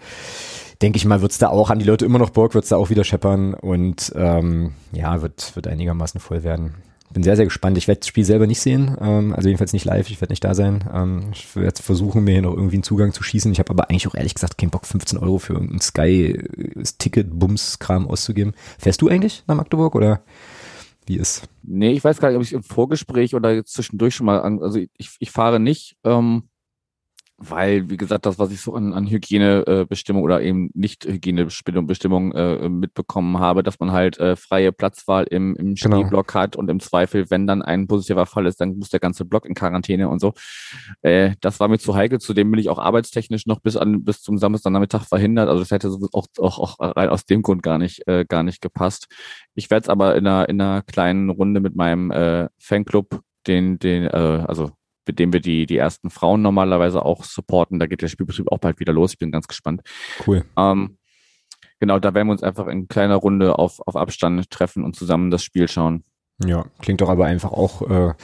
denke ich mal, wird's da auch an die Leute immer noch Bock, wird's da auch wieder scheppern und ähm, ja, wird, wird einigermaßen voll werden. Bin sehr, sehr gespannt. Ich werde das Spiel selber nicht sehen, ähm, also jedenfalls nicht live, ich werde nicht da sein. Ähm, ich werde versuchen, mir hier noch irgendwie einen Zugang zu schießen. Ich habe aber eigentlich auch ehrlich gesagt keinen Bock, 15 Euro für irgendein Sky-Ticket-Bums-Kram auszugeben. Fährst du eigentlich nach Magdeburg oder wie ist? Nee, ich weiß gar nicht, ob ich im Vorgespräch oder zwischendurch schon mal an, also ich, ich fahre nicht. Ähm, weil, wie gesagt, das, was ich so an, an Hygienebestimmung oder eben nicht Hygienebestimmung äh, mitbekommen habe, dass man halt äh, freie Platzwahl im, im genau. Spielblock genau. hat und im Zweifel, wenn dann ein positiver Fall ist, dann muss der ganze Block in Quarantäne und so. Äh, das war mir zu heikel. Zudem bin ich auch arbeitstechnisch noch bis an bis zum Samstagnachmittag verhindert. Also das hätte auch, auch, auch rein aus dem Grund gar nicht äh, gar nicht gepasst. Ich werde es aber in einer in einer kleinen Runde mit meinem äh, Fanclub den den äh, also mit dem wir die, die ersten Frauen normalerweise auch supporten. Da geht der Spielbetrieb auch bald wieder los. Ich bin ganz gespannt. Cool. Ähm, genau, da werden wir uns einfach in kleiner Runde auf, auf Abstand treffen und zusammen das Spiel schauen. Ja, klingt doch aber einfach auch, äh,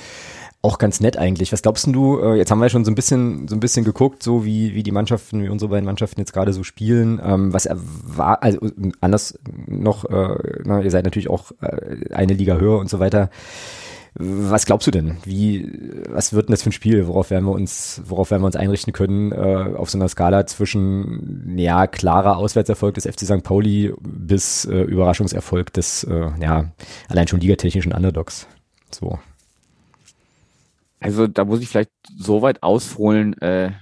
auch ganz nett eigentlich. Was glaubst du, äh, jetzt haben wir schon so ein bisschen, so ein bisschen geguckt, so wie, wie die Mannschaften, wie unsere beiden Mannschaften jetzt gerade so spielen. Ähm, was war, also anders noch, äh, na, ihr seid natürlich auch äh, eine Liga höher und so weiter. Was glaubst du denn? Wie, was wird denn das für ein Spiel? Worauf werden wir uns, worauf werden wir uns einrichten können, äh, auf so einer Skala zwischen, ja, klarer Auswärtserfolg des FC St. Pauli bis äh, Überraschungserfolg des, äh, ja, allein schon ligatechnischen Underdogs? So. Also, da muss ich vielleicht so weit ausholen, äh,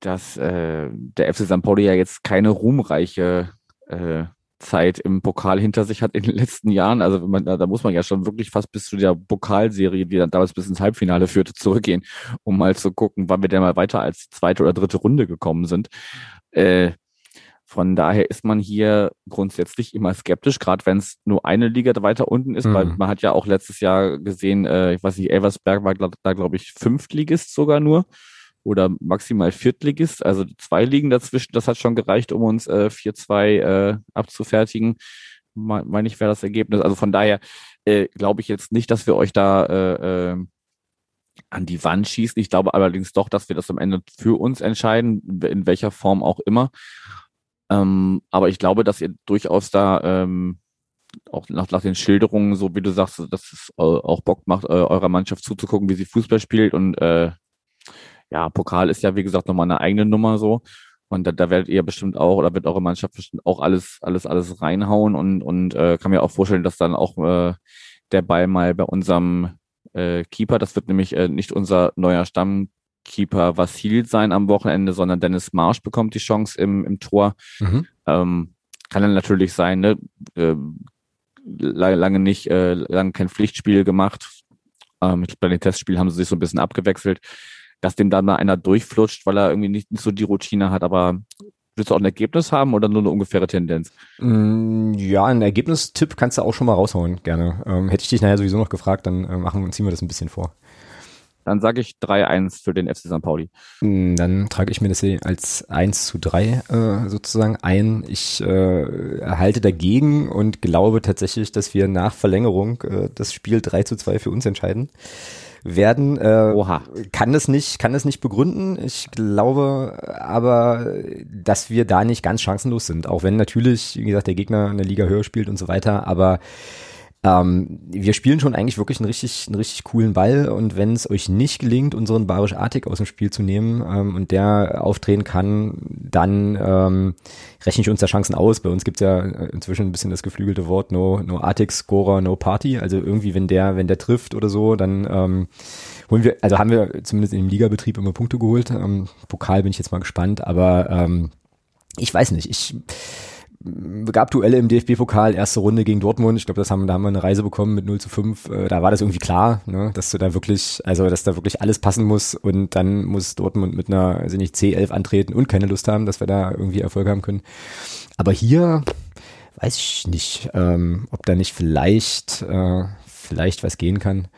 dass äh, der FC St. Pauli ja jetzt keine ruhmreiche äh, Zeit im Pokal hinter sich hat in den letzten Jahren. Also man, da muss man ja schon wirklich fast bis zu der Pokalserie, die dann damals bis ins Halbfinale führte, zurückgehen, um mal zu gucken, wann wir denn mal weiter als zweite oder dritte Runde gekommen sind. Äh, von daher ist man hier grundsätzlich immer skeptisch, gerade wenn es nur eine Liga weiter unten ist, mhm. weil man hat ja auch letztes Jahr gesehen, äh, ich weiß nicht, Elversberg war da, glaube ich, Fünftligist sogar nur oder maximal Viertligist, also zwei Ligen dazwischen. Das hat schon gereicht, um uns äh, 4-2 äh, abzufertigen. Me meine ich, wäre das Ergebnis. Also von daher äh, glaube ich jetzt nicht, dass wir euch da äh, äh, an die Wand schießen. Ich glaube allerdings doch, dass wir das am Ende für uns entscheiden, in welcher Form auch immer. Ähm, aber ich glaube, dass ihr durchaus da ähm, auch nach, nach den Schilderungen, so wie du sagst, dass es äh, auch Bock macht, äh, eurer Mannschaft zuzugucken, wie sie Fußball spielt und äh, ja, Pokal ist ja, wie gesagt, nochmal eine eigene Nummer so. Und da, da werdet ihr bestimmt auch, oder wird eure Mannschaft bestimmt auch alles, alles, alles reinhauen und, und äh, kann mir auch vorstellen, dass dann auch äh, der Ball mal bei unserem äh, Keeper, das wird nämlich äh, nicht unser neuer Stammkeeper Vassil sein am Wochenende, sondern Dennis Marsch bekommt die Chance im, im Tor. Mhm. Ähm, kann dann natürlich sein, ne? Äh, lange nicht, äh, lange kein Pflichtspiel gemacht. Ähm, bei den Testspielen haben sie sich so ein bisschen abgewechselt dass dem dann mal einer durchflutscht, weil er irgendwie nicht, nicht so die Routine hat, aber Willst du auch ein Ergebnis haben oder nur eine ungefähre Tendenz? Mm, ja, ein Ergebnistipp kannst du auch schon mal raushauen, gerne. Ähm, hätte ich dich nachher sowieso noch gefragt, dann äh, machen, ziehen wir das ein bisschen vor. Dann sage ich 3-1 für den FC St. Pauli. Mm, dann trage ich mir das als 1 zu 3 äh, sozusagen ein. Ich äh, halte dagegen und glaube tatsächlich, dass wir nach Verlängerung äh, das Spiel 3 zu 2 für uns entscheiden werden. Äh, Oha. Kann das nicht, kann das nicht begründen. Ich glaube aber, dass wir da nicht ganz chancenlos sind. Auch wenn natürlich, wie gesagt, der Gegner in der Liga höher spielt und so weiter. Aber ähm, wir spielen schon eigentlich wirklich einen richtig, einen richtig coolen Ball und wenn es euch nicht gelingt, unseren Barisch Artik aus dem Spiel zu nehmen ähm, und der aufdrehen kann, dann ähm, rechne ich uns da Chancen aus. Bei uns gibt es ja inzwischen ein bisschen das geflügelte Wort No, no Artik Scorer, No Party. Also irgendwie, wenn der, wenn der trifft oder so, dann ähm, holen wir, also haben wir zumindest im Ligabetrieb immer Punkte geholt. Ähm, Pokal bin ich jetzt mal gespannt, aber ähm, ich weiß nicht. Ich gab Duelle im DFB-Pokal, erste Runde gegen Dortmund. Ich glaube, das haben, da haben wir eine Reise bekommen mit 0 zu 5. Äh, da war das irgendwie klar, ne, dass du da wirklich, also dass da wirklich alles passen muss und dann muss Dortmund mit einer, also nicht C11 antreten und keine Lust haben, dass wir da irgendwie Erfolg haben können. Aber hier weiß ich nicht, ähm, ob da nicht vielleicht, äh, vielleicht was gehen kann.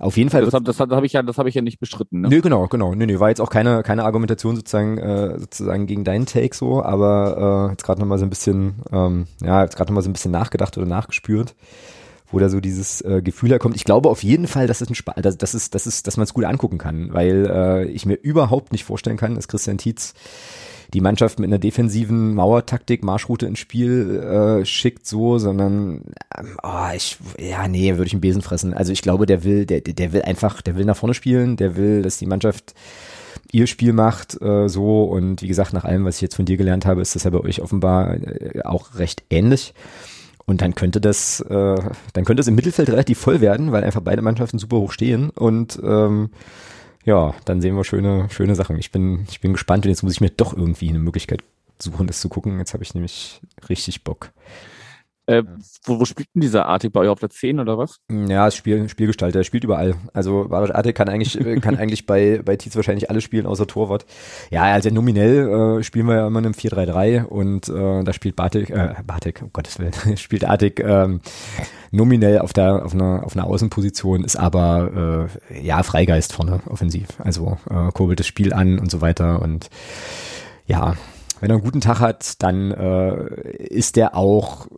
Auf jeden Fall. Das, das, das habe ich ja, das habe ich ja nicht bestritten. Ne? Nö, genau, genau. Nö, nö, war jetzt auch keine, keine Argumentation sozusagen, äh, sozusagen gegen deinen Take so, aber äh, jetzt gerade nochmal so ein bisschen, ähm, ja, jetzt gerade nochmal so ein bisschen nachgedacht oder nachgespürt wo da so dieses äh, Gefühl herkommt. Ich glaube auf jeden Fall, dass es ein Sp dass, dass, es, dass, es, dass man es gut angucken kann, weil äh, ich mir überhaupt nicht vorstellen kann, dass Christian Tietz die Mannschaft mit einer defensiven Mauertaktik, Marschroute ins Spiel äh, schickt so, sondern ähm, oh, ich, ja, nee, würde ich einen Besen fressen. Also ich glaube, der will, der, der will einfach, der will nach vorne spielen, der will, dass die Mannschaft ihr Spiel macht, äh, so und wie gesagt, nach allem, was ich jetzt von dir gelernt habe, ist das ja bei euch offenbar äh, auch recht ähnlich. Und dann könnte das, äh, dann könnte es im Mittelfeld relativ voll werden, weil einfach beide Mannschaften super hoch stehen und ähm, ja, dann sehen wir schöne, schöne Sachen. Ich bin, ich bin gespannt und jetzt muss ich mir doch irgendwie eine Möglichkeit suchen, das zu gucken. Jetzt habe ich nämlich richtig Bock. Äh, wo, wo spielt denn dieser Artik bei euch auf der 10 oder was? Ja, Spiel, Spielgestalter, er spielt überall. Also Barisch Artik kann eigentlich, kann eigentlich bei, bei Tietz wahrscheinlich alle spielen, außer Torwart. Ja, also nominell äh, spielen wir ja immer in einem 4-3-3 und äh, da spielt Bartik, äh, Bartik, um Gottes Willen, spielt Artik ähm, nominell auf der auf einer auf einer Außenposition, ist aber äh, ja Freigeist vorne offensiv. Also äh, kurbelt das Spiel an und so weiter und ja, wenn er einen guten Tag hat, dann äh, ist der auch,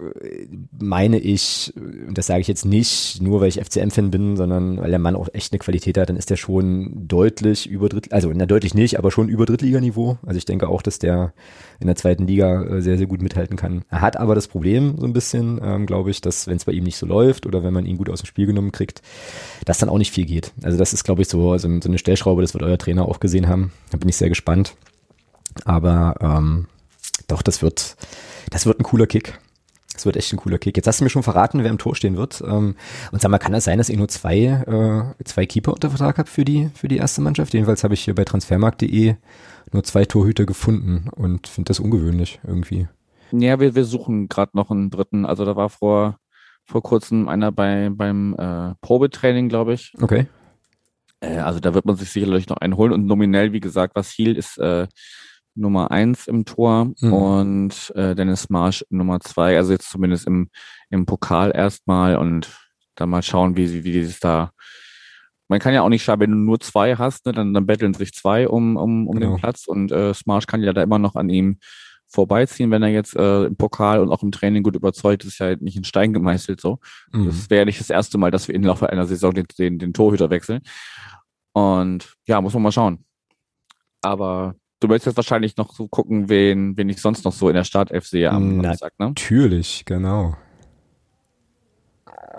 meine ich, und das sage ich jetzt nicht nur, weil ich FCM-Fan bin, sondern weil der Mann auch echt eine Qualität hat, dann ist der schon deutlich über Dritt, also na, deutlich nicht, aber schon über Drittliganiveau. Also ich denke auch, dass der in der zweiten Liga äh, sehr, sehr gut mithalten kann. Er hat aber das Problem so ein bisschen, ähm, glaube ich, dass wenn es bei ihm nicht so läuft oder wenn man ihn gut aus dem Spiel genommen kriegt, dass dann auch nicht viel geht. Also das ist, glaube ich, so, so eine Stellschraube, das wird euer Trainer auch gesehen haben. Da bin ich sehr gespannt. Aber ähm, doch, das wird, das wird ein cooler Kick. Das wird echt ein cooler Kick. Jetzt hast du mir schon verraten, wer im Tor stehen wird. Ähm, und sag mal, kann das sein, dass ihr nur zwei, äh, zwei Keeper unter Vertrag habt für die, für die erste Mannschaft? Jedenfalls habe ich hier bei transfermarkt.de nur zwei Torhüter gefunden und finde das ungewöhnlich irgendwie. Ja, wir, wir suchen gerade noch einen dritten. Also da war vor, vor kurzem einer bei, beim äh, Probetraining, glaube ich. Okay. Äh, also da wird man sich sicherlich noch einen holen. Und nominell, wie gesagt, was Hiel ist äh, Nummer eins im Tor mhm. und äh, Dennis Marsch Nummer zwei, also jetzt zumindest im, im Pokal erstmal und dann mal schauen, wie sie, wie es da. Man kann ja auch nicht schauen, wenn du nur zwei hast, ne, dann, dann betteln sich zwei um, um, um genau. den Platz und äh, Smarsh kann ja da immer noch an ihm vorbeiziehen, wenn er jetzt äh, im Pokal und auch im Training gut überzeugt ist, ja halt nicht in Stein gemeißelt so. Mhm. Das wäre ja nicht das erste Mal, dass wir im Laufe einer Saison den, den, den Torhüter wechseln. Und ja, muss man mal schauen. Aber du möchtest jetzt wahrscheinlich noch so gucken, wen, wen ich sonst noch so in der Startelf sehe am Samstag, ne? Natürlich, genau.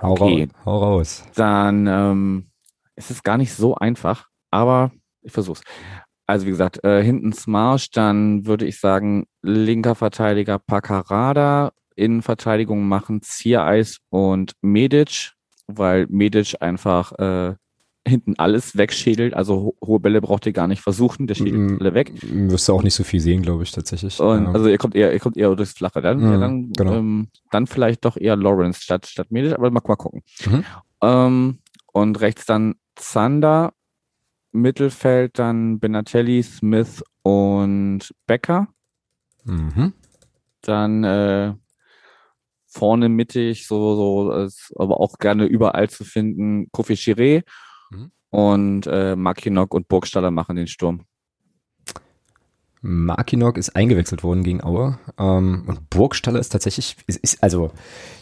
Hau, okay. ra hau raus. Dann ähm, ist es gar nicht so einfach, aber ich versuch's. Also wie gesagt, äh, hinten Smarsch, dann würde ich sagen, linker Verteidiger Pacarada, Innenverteidigung machen Ziereis und Medic, weil Medic einfach äh, hinten alles wegschädelt. Also hohe Bälle braucht ihr gar nicht versuchen, der schädelt mm, alle weg. Wirst du auch nicht so viel sehen, glaube ich, tatsächlich. Und, Also ihr kommt eher, ihr kommt eher durchs Flache. Dann, mm, ja, dann, genau. ähm, dann vielleicht doch eher Lawrence statt, statt Medic, aber mal, mal gucken. Mhm. Ähm, und rechts dann Zander, Mittelfeld dann Benatelli, Smith und Becker. Mhm. Dann äh, vorne mittig, so, so, ist aber auch gerne überall zu finden, Kofi Chiré mhm. Und äh, Makinok und Burgstaller machen den Sturm. Makinok ist eingewechselt worden gegen Aue ähm, und Burgstaller ist tatsächlich, ist, ist, also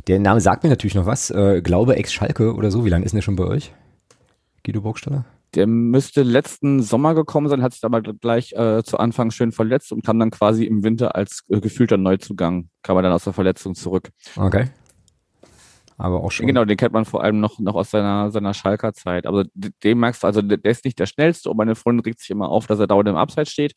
der Name sagt mir natürlich noch was, äh, glaube Ex-Schalke oder so, wie lange ist denn der schon bei euch? Guido Burgstaller? Der müsste letzten Sommer gekommen sein, hat sich aber gleich äh, zu Anfang schön verletzt und kam dann quasi im Winter als äh, gefühlter Neuzugang, kam er dann aus der Verletzung zurück. Okay. Aber auch schon. Genau, den kennt man vor allem noch, noch aus seiner, seiner Schalker Zeit. Aber dem merkst du, also der ist nicht der schnellste und meine Freundin regt sich immer auf, dass er dauernd im Abseits steht.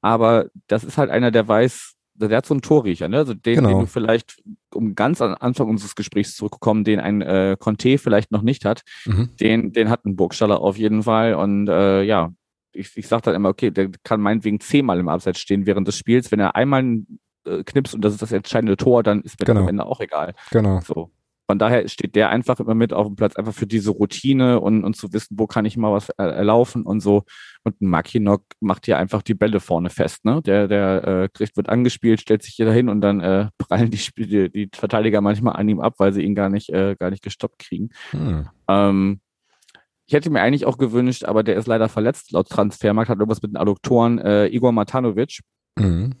Aber das ist halt einer, der weiß, der hat so einen Torriecher, ne? Also den, genau. den du vielleicht, um ganz am Anfang unseres Gesprächs zurückzukommen, den ein äh, Conte vielleicht noch nicht hat, mhm. den, den hat ein Burgstaller auf jeden Fall. Und äh, ja, ich, ich sage dann immer, okay, der kann meinetwegen zehnmal im Abseits stehen während des Spiels. Wenn er einmal äh, knipst und das ist das entscheidende Tor, dann ist mir genau. am Ende auch egal. Genau. So. Von daher steht der einfach immer mit auf dem Platz, einfach für diese Routine und, und zu wissen, wo kann ich mal was erlaufen und so. Und ein Makinok macht hier einfach die Bälle vorne fest, ne? Der, der äh, kriegt, wird angespielt, stellt sich hier dahin und dann äh, prallen die, die, die Verteidiger manchmal an ihm ab, weil sie ihn gar nicht, äh, gar nicht gestoppt kriegen. Hm. Ähm, ich hätte mir eigentlich auch gewünscht, aber der ist leider verletzt. Laut Transfermarkt hat irgendwas mit den Adduktoren. Äh, Igor Matanovic, mhm.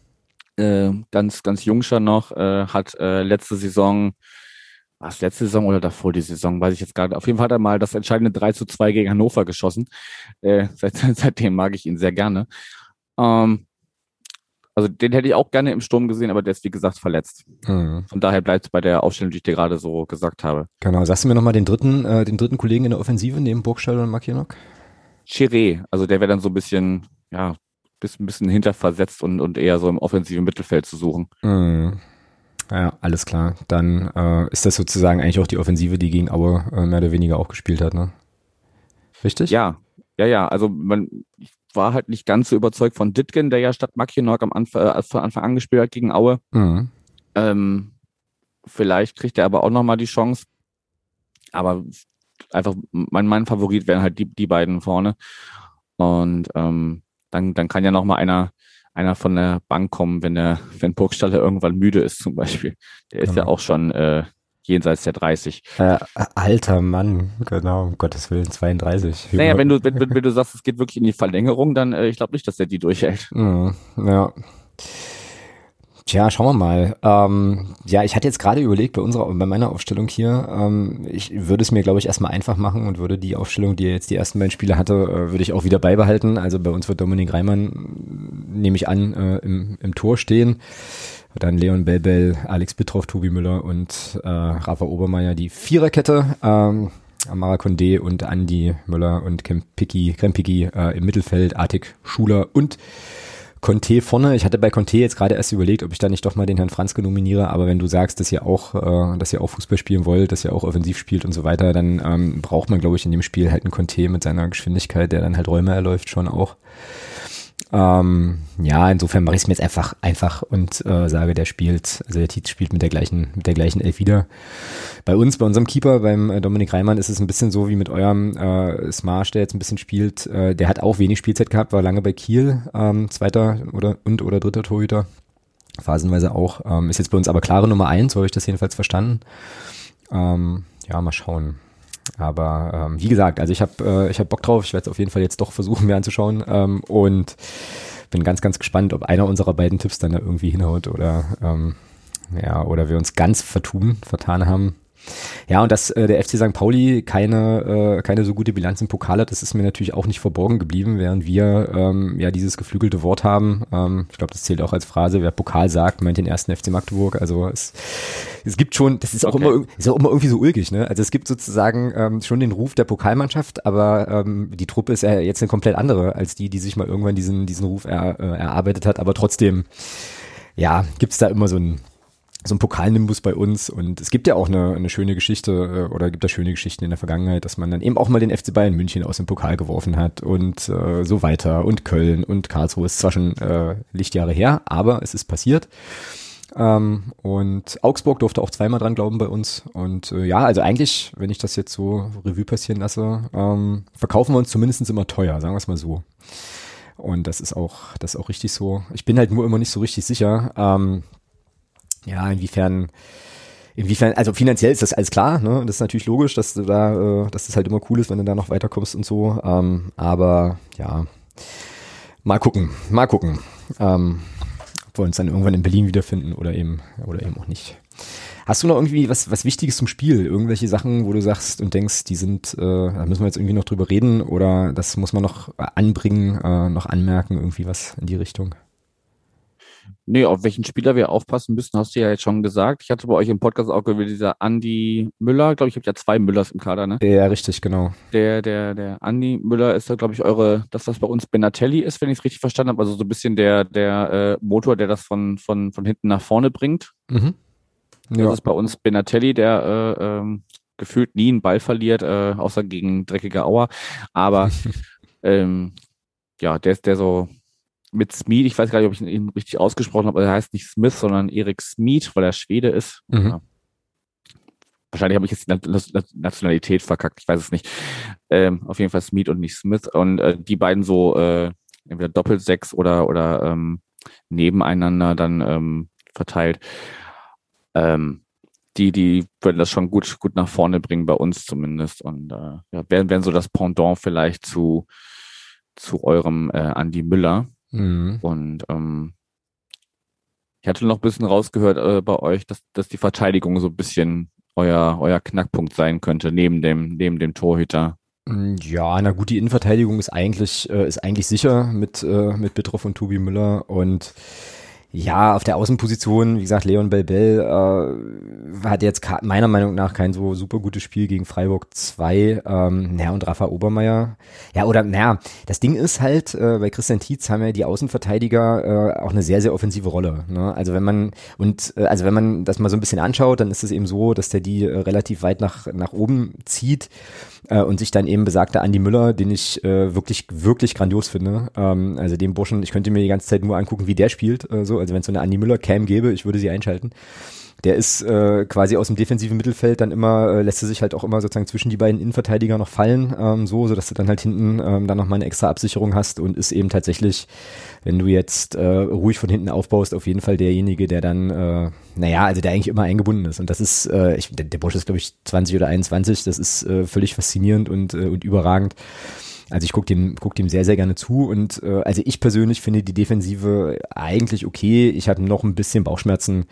äh, ganz, ganz jungscher noch, äh, hat äh, letzte Saison war es letzte Saison oder davor die Saison, weiß ich jetzt gar nicht. Auf jeden Fall hat er mal das entscheidende 3 zu 2 gegen Hannover geschossen. Äh, seit, seitdem mag ich ihn sehr gerne. Ähm, also den hätte ich auch gerne im Sturm gesehen, aber der ist wie gesagt verletzt. Mhm. Von daher bleibt es bei der Aufstellung, die ich dir gerade so gesagt habe. Genau, sagst du mir nochmal den dritten, äh, den dritten Kollegen in der Offensive neben Burgstall und Makienok? Chiré, also der wäre dann so ein bisschen, ja, ein bisschen hinterversetzt und, und eher so im offensiven Mittelfeld zu suchen. Mhm. Ja, alles klar. Dann äh, ist das sozusagen eigentlich auch die Offensive, die gegen Aue äh, mehr oder weniger auch gespielt hat, ne? Richtig? Ja, ja, ja. Also man ich war halt nicht ganz so überzeugt von Ditgen, der ja statt Mackinock am Anfang, äh, von Anfang an gespielt hat gegen Aue. Mhm. Ähm, vielleicht kriegt er aber auch nochmal die Chance. Aber einfach mein, mein Favorit wären halt die, die beiden vorne. Und ähm, dann, dann kann ja nochmal einer einer von der Bank kommen, wenn der, wenn Burgstaller irgendwann müde ist zum Beispiel. Der ist genau. ja auch schon äh, jenseits der 30. Äh, alter Mann, genau, um Gottes Willen, 32. Naja, wenn du, wenn, wenn, du sagst, es geht wirklich in die Verlängerung, dann äh, ich glaube nicht, dass der die durchhält. Mhm, ja. Tja, schauen wir mal. Ähm, ja, ich hatte jetzt gerade überlegt, bei unserer, bei meiner Aufstellung hier, ähm, ich würde es mir, glaube ich, erstmal einfach machen und würde die Aufstellung, die jetzt die ersten beiden Spiele hatte, äh, würde ich auch wieder beibehalten. Also bei uns wird Dominik Reimann, nehme ich an, äh, im, im Tor stehen. Dann Leon Belbel, Alex Bittroff, Tobi Müller und äh, Rafa Obermeier die Viererkette. Ähm, Amara Condé und Andy Müller und Krempicki, Krempicki äh, im Mittelfeld, Artik Schuler und Conte vorne. Ich hatte bei Conte jetzt gerade erst überlegt, ob ich da nicht doch mal den Herrn Franzke nominiere, aber wenn du sagst, dass ihr auch, äh, dass ihr auch Fußball spielen wollt, dass ihr auch offensiv spielt und so weiter, dann ähm, braucht man, glaube ich, in dem Spiel halt einen Conte mit seiner Geschwindigkeit, der dann halt Räume erläuft, schon auch. Ähm, ja, insofern mache ich es mir jetzt einfach einfach und äh, sage, der spielt, also der Tietz spielt mit der gleichen, mit der gleichen Elf wieder. Bei uns, bei unserem Keeper, beim äh, Dominik Reimann, ist es ein bisschen so wie mit eurem äh, Smash, der jetzt ein bisschen spielt. Äh, der hat auch wenig Spielzeit gehabt, war lange bei Kiel, ähm, zweiter oder und oder dritter Torhüter. Phasenweise auch. Ähm, ist jetzt bei uns aber klare Nummer eins, so habe ich das jedenfalls verstanden. Ähm, ja, mal schauen. Aber ähm, wie gesagt, also ich habe äh, ich hab Bock drauf. Ich werde es auf jeden Fall jetzt doch versuchen, mir anzuschauen. Ähm, und bin ganz, ganz gespannt, ob einer unserer beiden Tipps dann da irgendwie hinhaut oder ähm, ja, oder wir uns ganz vertun, vertan haben. Ja, und dass äh, der FC St. Pauli keine, äh, keine so gute Bilanz im Pokal hat, das ist mir natürlich auch nicht verborgen geblieben, während wir ähm, ja dieses geflügelte Wort haben. Ähm, ich glaube, das zählt auch als Phrase, wer Pokal sagt, meint den ersten FC Magdeburg. Also es, es gibt schon, das ist auch, okay. immer, ist auch immer irgendwie so ulkig, ne? Also es gibt sozusagen ähm, schon den Ruf der Pokalmannschaft, aber ähm, die Truppe ist ja jetzt eine komplett andere als die, die sich mal irgendwann diesen, diesen Ruf er, äh, erarbeitet hat. Aber trotzdem, ja, gibt's da immer so ein so ein Pokalnimbus bei uns und es gibt ja auch eine, eine schöne Geschichte äh, oder gibt da schöne Geschichten in der Vergangenheit, dass man dann eben auch mal den FC Bayern München aus dem Pokal geworfen hat und äh, so weiter und Köln und Karlsruhe ist zwar schon äh, Lichtjahre her, aber es ist passiert. Ähm, und Augsburg durfte auch zweimal dran glauben bei uns. Und äh, ja, also eigentlich, wenn ich das jetzt so Revue passieren lasse, ähm, verkaufen wir uns zumindest immer teuer, sagen wir es mal so. Und das ist auch, das ist auch richtig so. Ich bin halt nur immer nicht so richtig sicher. Ähm, ja, inwiefern, inwiefern, also finanziell ist das alles klar, ne? Das ist natürlich logisch, dass du da, äh, dass das halt immer cool ist, wenn du da noch weiterkommst und so. Ähm, aber ja, mal gucken, mal gucken. Ähm, ob wir uns dann irgendwann in Berlin wiederfinden oder eben, oder eben auch nicht. Hast du noch irgendwie was, was Wichtiges zum Spiel? Irgendwelche Sachen, wo du sagst und denkst, die sind, äh, da müssen wir jetzt irgendwie noch drüber reden oder das muss man noch anbringen, äh, noch anmerken, irgendwie was in die Richtung? Nee, auf welchen Spieler wir aufpassen müssen, hast du ja jetzt schon gesagt. Ich hatte bei euch im Podcast auch gehört, dieser Andy Müller, glaube ich, habe ja zwei Müllers im Kader, ne? Ja, richtig, genau. Der, der, der Andy Müller ist da, glaube ich, eure, das, was bei uns Benatelli ist, wenn ich es richtig verstanden habe. Also so ein bisschen der, der äh, Motor, der das von, von, von hinten nach vorne bringt. Mhm. Ja. Das ist bei uns Benatelli, der äh, ähm, gefühlt nie einen Ball verliert, äh, außer gegen dreckige Auer. Aber ähm, ja, der ist der so mit Smith, ich weiß gar nicht, ob ich ihn richtig ausgesprochen habe, aber er heißt nicht Smith, sondern Erik Smith, weil er Schwede ist. Mhm. Ja. Wahrscheinlich habe ich jetzt die Nationalität verkackt, ich weiß es nicht. Ähm, auf jeden Fall Smith und nicht Smith. Und äh, die beiden so äh, entweder Doppelsechs oder, oder ähm, nebeneinander dann ähm, verteilt. Ähm, die, die würden das schon gut, gut nach vorne bringen, bei uns zumindest. Und äh, ja, wären, wären so das Pendant vielleicht zu, zu eurem äh, Andy Müller. Mhm. Und ähm, ich hatte noch ein bisschen rausgehört äh, bei euch, dass, dass die Verteidigung so ein bisschen euer, euer Knackpunkt sein könnte, neben dem, neben dem Torhüter. Mm, ja, na gut, die Innenverteidigung ist eigentlich, äh, ist eigentlich sicher mit, äh, mit Bitroff und Tobi Müller und ja, auf der Außenposition, wie gesagt, Leon Belbel äh, hat jetzt meiner Meinung nach kein so super gutes Spiel gegen Freiburg 2. Ähm, naja, und Rafa Obermeier. Ja, oder naja, das Ding ist halt, äh, bei Christian Tietz haben ja die Außenverteidiger äh, auch eine sehr, sehr offensive Rolle. Ne? Also wenn man, und äh, also wenn man das mal so ein bisschen anschaut, dann ist es eben so, dass der die äh, relativ weit nach, nach oben zieht äh, und sich dann eben besagter Andi Müller, den ich äh, wirklich, wirklich grandios finde. Ähm, also dem Burschen, ich könnte mir die ganze Zeit nur angucken, wie der spielt. Äh, so. Also wenn es so eine Andi Müller Cam gäbe, ich würde sie einschalten. Der ist äh, quasi aus dem defensiven Mittelfeld dann immer, äh, lässt er sich halt auch immer sozusagen zwischen die beiden Innenverteidiger noch fallen, ähm, so, so dass du dann halt hinten ähm, dann nochmal eine extra Absicherung hast und ist eben tatsächlich, wenn du jetzt äh, ruhig von hinten aufbaust, auf jeden Fall derjenige, der dann, äh, naja, also der eigentlich immer eingebunden ist. Und das ist, äh, ich, der, der Bosch ist, glaube ich, 20 oder 21, das ist äh, völlig faszinierend und, äh, und überragend. Also ich gucke dem, guck dem sehr, sehr gerne zu und äh, also ich persönlich finde die Defensive eigentlich okay. Ich habe noch ein bisschen Bauchschmerzen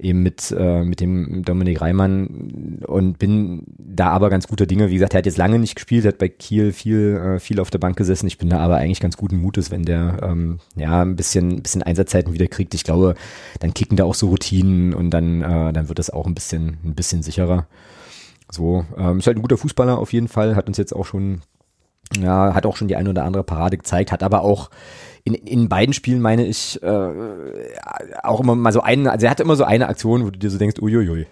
eben mit, äh, mit dem Dominik Reimann und bin da aber ganz guter Dinge. Wie gesagt, er hat jetzt lange nicht gespielt, hat bei Kiel viel, äh, viel auf der Bank gesessen. Ich bin da aber eigentlich ganz guten Mutes, wenn der ähm, ja ein bisschen, bisschen Einsatzzeiten wieder kriegt. Ich glaube, dann kicken da auch so Routinen und dann, äh, dann wird das auch ein bisschen, ein bisschen sicherer. So, ähm, ist halt ein guter Fußballer auf jeden Fall, hat uns jetzt auch schon, ja, hat auch schon die eine oder andere Parade gezeigt, hat aber auch in, in beiden Spielen meine ich äh, auch immer mal so eine, also er hatte immer so eine Aktion, wo du dir so denkst, uiuiui.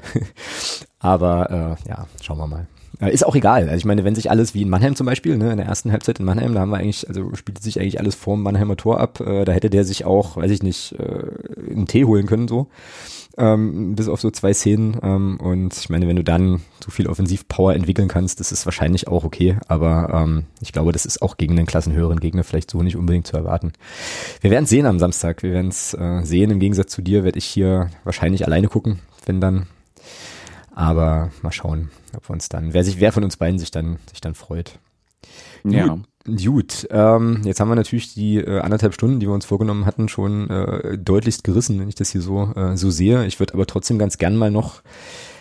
Aber äh, ja, schauen wir mal. Äh, ist auch egal. Also ich meine, wenn sich alles wie in Mannheim zum Beispiel, ne, in der ersten Halbzeit in Mannheim, da haben wir eigentlich, also spielt sich eigentlich alles vorm Mannheimer Tor ab. Äh, da hätte der sich auch, weiß ich nicht, äh, einen Tee holen können so ähm, bis auf so zwei Szenen. Ähm, und ich meine, wenn du dann so viel Offensivpower entwickeln kannst, das ist wahrscheinlich auch okay. Aber ähm, ich glaube, das ist auch gegen einen klassenhöheren Gegner vielleicht so nicht unbedingt zu erwarten. Wir werden es sehen am Samstag. Wir werden es äh, sehen. Im Gegensatz zu dir werde ich hier wahrscheinlich alleine gucken, wenn dann. Aber mal schauen, ob wir uns dann, wer sich, wer von uns beiden sich dann, sich dann freut. Ja. Gut, ähm, jetzt haben wir natürlich die äh, anderthalb Stunden, die wir uns vorgenommen hatten, schon äh, deutlichst gerissen, wenn ich das hier so, äh, so sehe. Ich würde aber trotzdem ganz gern mal noch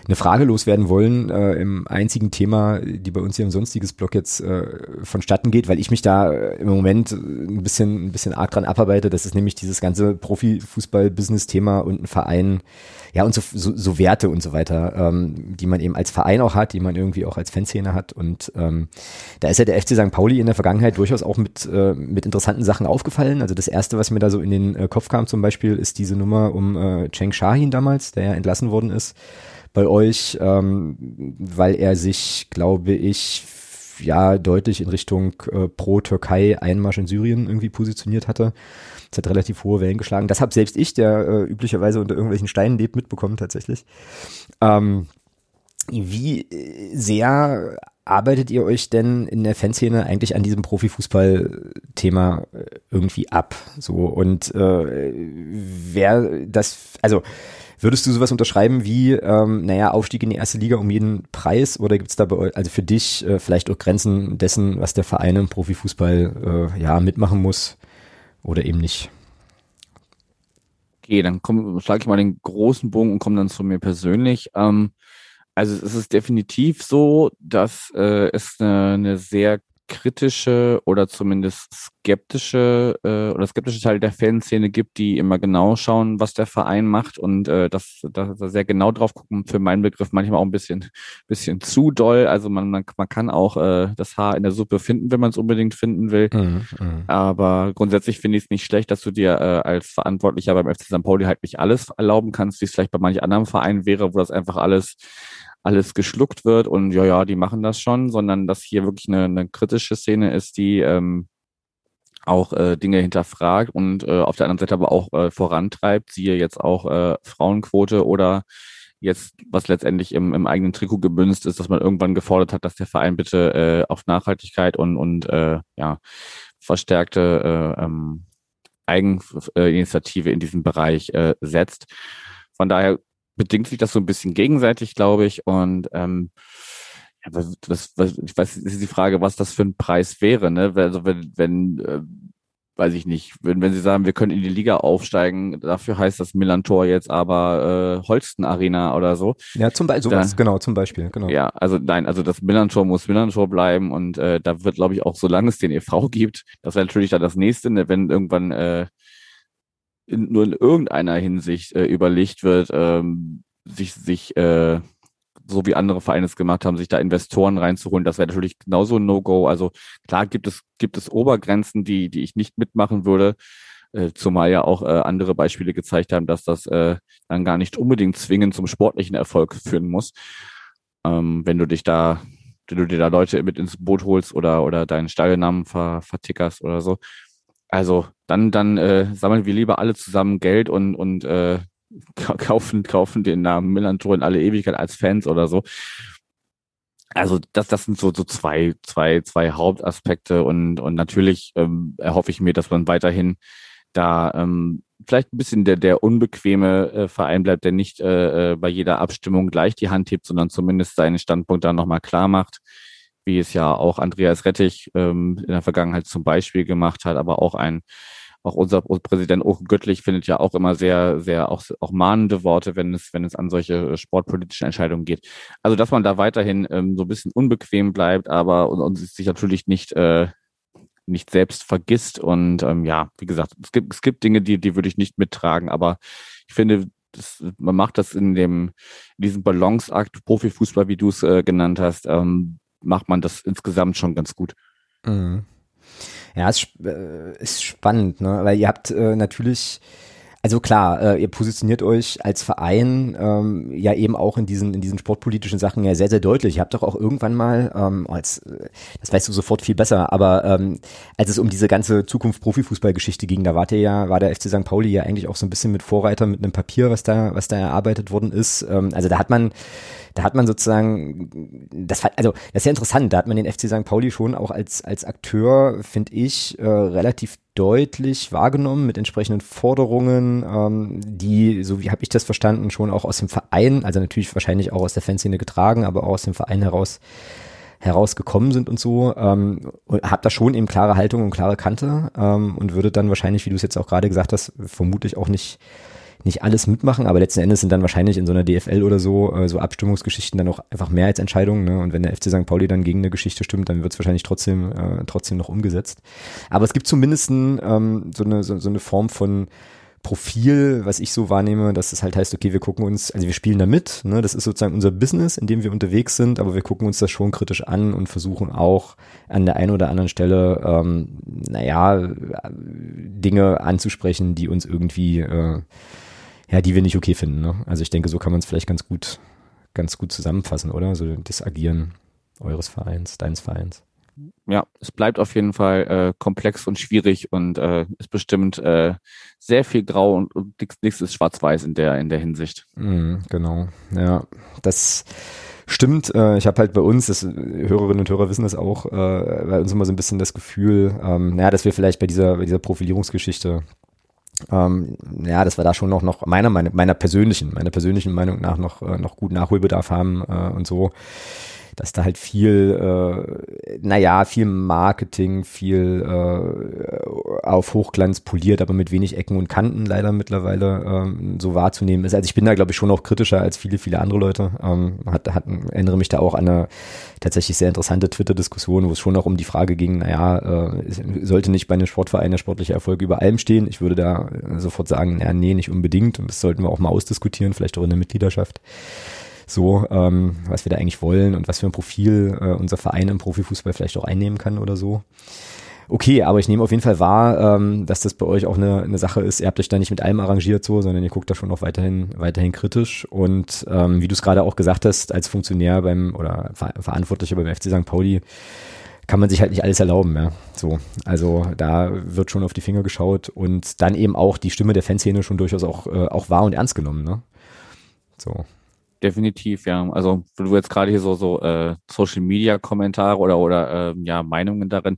eine Frage loswerden wollen äh, im einzigen Thema, die bei uns hier im sonstiges Blog jetzt äh, vonstatten geht, weil ich mich da äh, im Moment ein bisschen ein bisschen arg dran abarbeite. Das ist nämlich dieses ganze Profifußball-Business-Thema und ein Verein ja, und so, so, so Werte und so weiter, ähm, die man eben als Verein auch hat, die man irgendwie auch als Fanszene hat. Und ähm, da ist ja der FC St. Pauli in der Vergangenheit durchaus auch mit, äh, mit interessanten Sachen aufgefallen. Also das erste, was mir da so in den äh, Kopf kam zum Beispiel, ist diese Nummer um äh, Cheng Shahin damals, der ja entlassen worden ist bei euch, ähm, weil er sich, glaube ich, ja deutlich in Richtung äh, pro-Türkei Einmarsch in Syrien irgendwie positioniert hatte. Das hat relativ hohe Wellen geschlagen. Das habe selbst ich, der äh, üblicherweise unter irgendwelchen Steinen lebt, mitbekommen tatsächlich. Ähm, wie sehr arbeitet ihr euch denn in der Fanszene eigentlich an diesem Profifußball-Thema äh, irgendwie ab? So und äh, wer das, also würdest du sowas unterschreiben wie, ähm, naja, Aufstieg in die erste Liga um jeden Preis oder gibt es da bei also für dich äh, vielleicht auch Grenzen dessen, was der Verein im Profifußball äh, ja mitmachen muss oder eben nicht? Okay, dann schlage ich mal den großen Bogen und komme dann zu mir persönlich. Ähm, also es ist definitiv so, dass äh, es eine, eine sehr kritische oder zumindest skeptische äh, oder skeptische Teil der Fanszene gibt, die immer genau schauen, was der Verein macht und äh, das, da sehr genau drauf gucken, für meinen Begriff manchmal auch ein bisschen, bisschen zu doll. Also man, man, man kann auch äh, das Haar in der Suppe finden, wenn man es unbedingt finden will. Mhm, mhm. Aber grundsätzlich finde ich es nicht schlecht, dass du dir äh, als Verantwortlicher beim FC St. Pauli halt nicht alles erlauben kannst, wie es vielleicht bei manch anderen Vereinen wäre, wo das einfach alles alles geschluckt wird und ja, ja, die machen das schon, sondern dass hier wirklich eine, eine kritische Szene ist, die ähm, auch äh, Dinge hinterfragt und äh, auf der anderen Seite aber auch äh, vorantreibt, siehe jetzt auch äh, Frauenquote oder jetzt, was letztendlich im, im eigenen Trikot gebünzt ist, dass man irgendwann gefordert hat, dass der Verein bitte äh, auf Nachhaltigkeit und, und äh, ja, verstärkte äh, ähm, Eigeninitiative in diesem Bereich äh, setzt. Von daher bedingt sich das so ein bisschen gegenseitig, glaube ich. Und ähm, ja, was, was, ich weiß, ist die Frage, was das für ein Preis wäre, ne? Also wenn, wenn äh, weiß ich nicht, wenn, wenn Sie sagen, wir können in die Liga aufsteigen, dafür heißt das Millantor jetzt aber äh, Holsten Arena oder so. Ja, zum Beispiel, sowas, genau, zum Beispiel, genau. Ja, also nein, also das Millantor muss Millantor bleiben und äh, da wird, glaube ich, auch solange es den e.V. gibt, das wäre natürlich dann das nächste, ne, wenn irgendwann äh, in, nur in irgendeiner Hinsicht äh, überlegt wird, ähm, sich, sich äh, so wie andere Vereine es gemacht haben, sich da Investoren reinzuholen, das wäre natürlich genauso ein No-Go. Also klar gibt es, gibt es Obergrenzen, die, die ich nicht mitmachen würde, äh, zumal ja auch äh, andere Beispiele gezeigt haben, dass das äh, dann gar nicht unbedingt zwingend zum sportlichen Erfolg führen muss. Ähm, wenn du dich da, wenn du dir da Leute mit ins Boot holst oder, oder deinen Stallnamen ver, vertickerst oder so. Also dann, dann äh, sammeln wir lieber alle zusammen Geld und, und äh, kaufen, kaufen den Namen Millantor in alle Ewigkeit als Fans oder so. Also das, das sind so, so zwei, zwei, zwei Hauptaspekte und, und natürlich ähm, erhoffe ich mir, dass man weiterhin da ähm, vielleicht ein bisschen der, der unbequeme äh, Verein bleibt, der nicht äh, äh bei jeder Abstimmung gleich die Hand hebt, sondern zumindest seinen Standpunkt dann nochmal klar macht, wie es ja auch Andreas Rettich ähm, in der Vergangenheit zum Beispiel gemacht hat, aber auch ein auch unser Präsident Ochen Göttlich findet ja auch immer sehr, sehr auch, auch mahnende Worte, wenn es, wenn es an solche äh, sportpolitischen Entscheidungen geht. Also, dass man da weiterhin ähm, so ein bisschen unbequem bleibt, aber und, und sich natürlich nicht, äh, nicht selbst vergisst. Und ähm, ja, wie gesagt, es gibt, es gibt Dinge, die, die würde ich nicht mittragen, aber ich finde, das, man macht das in dem, in diesem Balanceakt Profifußball, wie du es äh, genannt hast, ähm, macht man das insgesamt schon ganz gut. Mhm. Ja, es äh, ist spannend, ne? Weil ihr habt äh, natürlich also klar, äh, ihr positioniert euch als Verein ähm, ja eben auch in diesen in diesen sportpolitischen Sachen ja sehr sehr deutlich. Ihr habt doch auch irgendwann mal ähm, als äh, das weißt du sofort viel besser, aber ähm, als es um diese ganze Zukunft Profifußballgeschichte ging, da wart ihr ja war der FC St. Pauli ja eigentlich auch so ein bisschen mit Vorreiter mit einem Papier, was da was da erarbeitet worden ist. Ähm, also da hat man da hat man sozusagen, das also das ist ja interessant, da hat man den FC St. Pauli schon auch als, als Akteur, finde ich, äh, relativ deutlich wahrgenommen mit entsprechenden Forderungen, ähm, die, so wie habe ich das verstanden, schon auch aus dem Verein, also natürlich wahrscheinlich auch aus der Fanszene getragen, aber auch aus dem Verein heraus herausgekommen sind und so, ähm, habt da schon eben klare Haltung und klare Kante ähm, und würde dann wahrscheinlich, wie du es jetzt auch gerade gesagt hast, vermutlich auch nicht nicht alles mitmachen, aber letzten Endes sind dann wahrscheinlich in so einer DFL oder so äh, so Abstimmungsgeschichten dann auch einfach Mehrheitsentscheidungen. Ne? Und wenn der FC St. Pauli dann gegen eine Geschichte stimmt, dann wird es wahrscheinlich trotzdem äh, trotzdem noch umgesetzt. Aber es gibt zumindest ähm, so, eine, so, so eine Form von Profil, was ich so wahrnehme, dass es halt heißt, okay, wir gucken uns, also wir spielen da mit, ne, das ist sozusagen unser Business, in dem wir unterwegs sind, aber wir gucken uns das schon kritisch an und versuchen auch an der einen oder anderen Stelle, ähm, naja, Dinge anzusprechen, die uns irgendwie äh, ja, die wir nicht okay finden. Ne? Also ich denke, so kann man es vielleicht ganz gut, ganz gut zusammenfassen, oder? So das Agieren eures Vereins, deines Vereins. Ja, es bleibt auf jeden Fall äh, komplex und schwierig und äh, ist bestimmt äh, sehr viel grau und, und nichts ist schwarz-weiß in der, in der Hinsicht. Mm, genau, ja. Das Stimmt, äh, ich habe halt bei uns, das Hörerinnen und Hörer wissen das auch, äh, bei uns immer so ein bisschen das Gefühl, ähm, naja, dass wir vielleicht bei dieser, bei dieser Profilierungsgeschichte ähm, ja, dass wir da schon noch, noch meiner, meiner, meiner persönlichen, meiner persönlichen Meinung nach noch, äh, noch gut Nachholbedarf haben äh, und so dass da halt viel, äh, naja, viel Marketing, viel äh, auf Hochglanz poliert, aber mit wenig Ecken und Kanten leider mittlerweile ähm, so wahrzunehmen ist. Also ich bin da, glaube ich, schon auch kritischer als viele, viele andere Leute. Ähm, hat, hat, erinnere mich da auch an eine tatsächlich sehr interessante Twitter-Diskussion, wo es schon auch um die Frage ging, naja, äh, sollte nicht bei einem Sportverein der sportliche Erfolg über allem stehen? Ich würde da sofort sagen, naja, nee, nicht unbedingt. Und das sollten wir auch mal ausdiskutieren, vielleicht auch in der Mitgliedschaft so, ähm, was wir da eigentlich wollen und was für ein Profil äh, unser Verein im Profifußball vielleicht auch einnehmen kann oder so. Okay, aber ich nehme auf jeden Fall wahr, ähm, dass das bei euch auch eine, eine Sache ist. Ihr habt euch da nicht mit allem arrangiert so, sondern ihr guckt da schon auch weiterhin, weiterhin kritisch. Und ähm, wie du es gerade auch gesagt hast, als Funktionär beim oder Ver Verantwortlicher beim FC St. Pauli, kann man sich halt nicht alles erlauben, ja. So, also da wird schon auf die Finger geschaut und dann eben auch die Stimme der Fanszene schon durchaus auch, äh, auch wahr und ernst genommen, ne? So definitiv, ja. Also du jetzt gerade hier so so äh, Social Media Kommentare oder oder äh, ja Meinungen darin.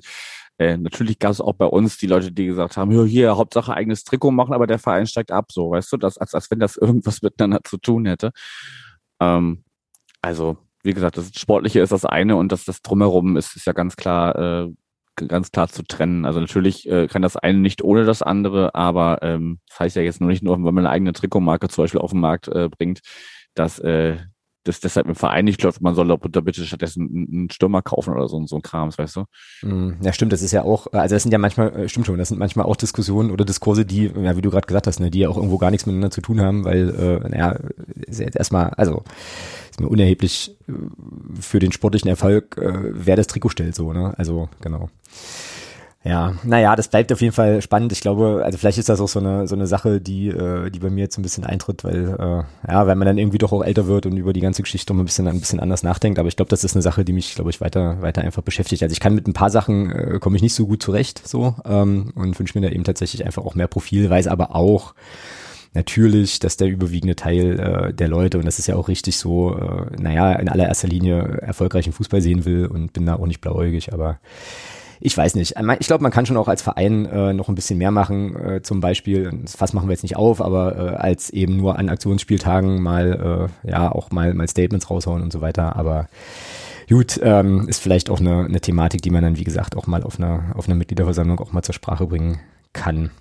Äh, natürlich gab es auch bei uns die Leute, die gesagt haben, ja, hier Hauptsache eigenes Trikot machen, aber der Verein steigt ab, so, weißt du, das als als wenn das irgendwas miteinander zu tun hätte. Ähm, also wie gesagt, das Sportliche ist das eine und das das drumherum ist ist ja ganz klar äh, ganz klar zu trennen. Also natürlich äh, kann das eine nicht ohne das andere, aber ähm, das heißt ja jetzt nur nicht nur, wenn man eine eigene Trikotmarke zum Beispiel auf den Markt äh, bringt, dass äh, das deshalb im Verein nicht läuft, man soll da bitte stattdessen einen Stürmer kaufen oder so, so ein Krams, weißt du? Mm, ja, stimmt, das ist ja auch, also das sind ja manchmal, äh, stimmt schon, das sind manchmal auch Diskussionen oder Diskurse, die, ja, wie du gerade gesagt hast, ne, die ja auch irgendwo gar nichts miteinander zu tun haben, weil, äh, naja, ist ja jetzt erstmal, also ist mir unerheblich äh, für den sportlichen Erfolg, äh, wer das Trikot stellt, so, ne? Also, genau. Ja, naja, das bleibt auf jeden Fall spannend. Ich glaube, also vielleicht ist das auch so eine, so eine Sache, die, äh, die bei mir jetzt ein bisschen eintritt, weil, äh, ja, weil man dann irgendwie doch auch älter wird und über die ganze Geschichte um ein bisschen, ein bisschen anders nachdenkt. Aber ich glaube, das ist eine Sache, die mich, glaube ich, weiter, weiter einfach beschäftigt. Also ich kann mit ein paar Sachen, äh, komme ich nicht so gut zurecht, so, ähm, und wünsche mir da eben tatsächlich einfach auch mehr Profil, weiß aber auch, natürlich, dass der überwiegende Teil äh, der Leute, und das ist ja auch richtig so, äh, naja, in allererster Linie erfolgreichen Fußball sehen will und bin da auch nicht blauäugig, aber ich weiß nicht. Ich glaube, man kann schon auch als Verein äh, noch ein bisschen mehr machen. Äh, zum Beispiel, das Fass machen wir jetzt nicht auf, aber äh, als eben nur an Aktionsspieltagen mal, äh, ja, auch mal, mal Statements raushauen und so weiter. Aber gut, ähm, ist vielleicht auch eine, eine Thematik, die man dann, wie gesagt, auch mal auf einer, auf einer Mitgliederversammlung auch mal zur Sprache bringen kann.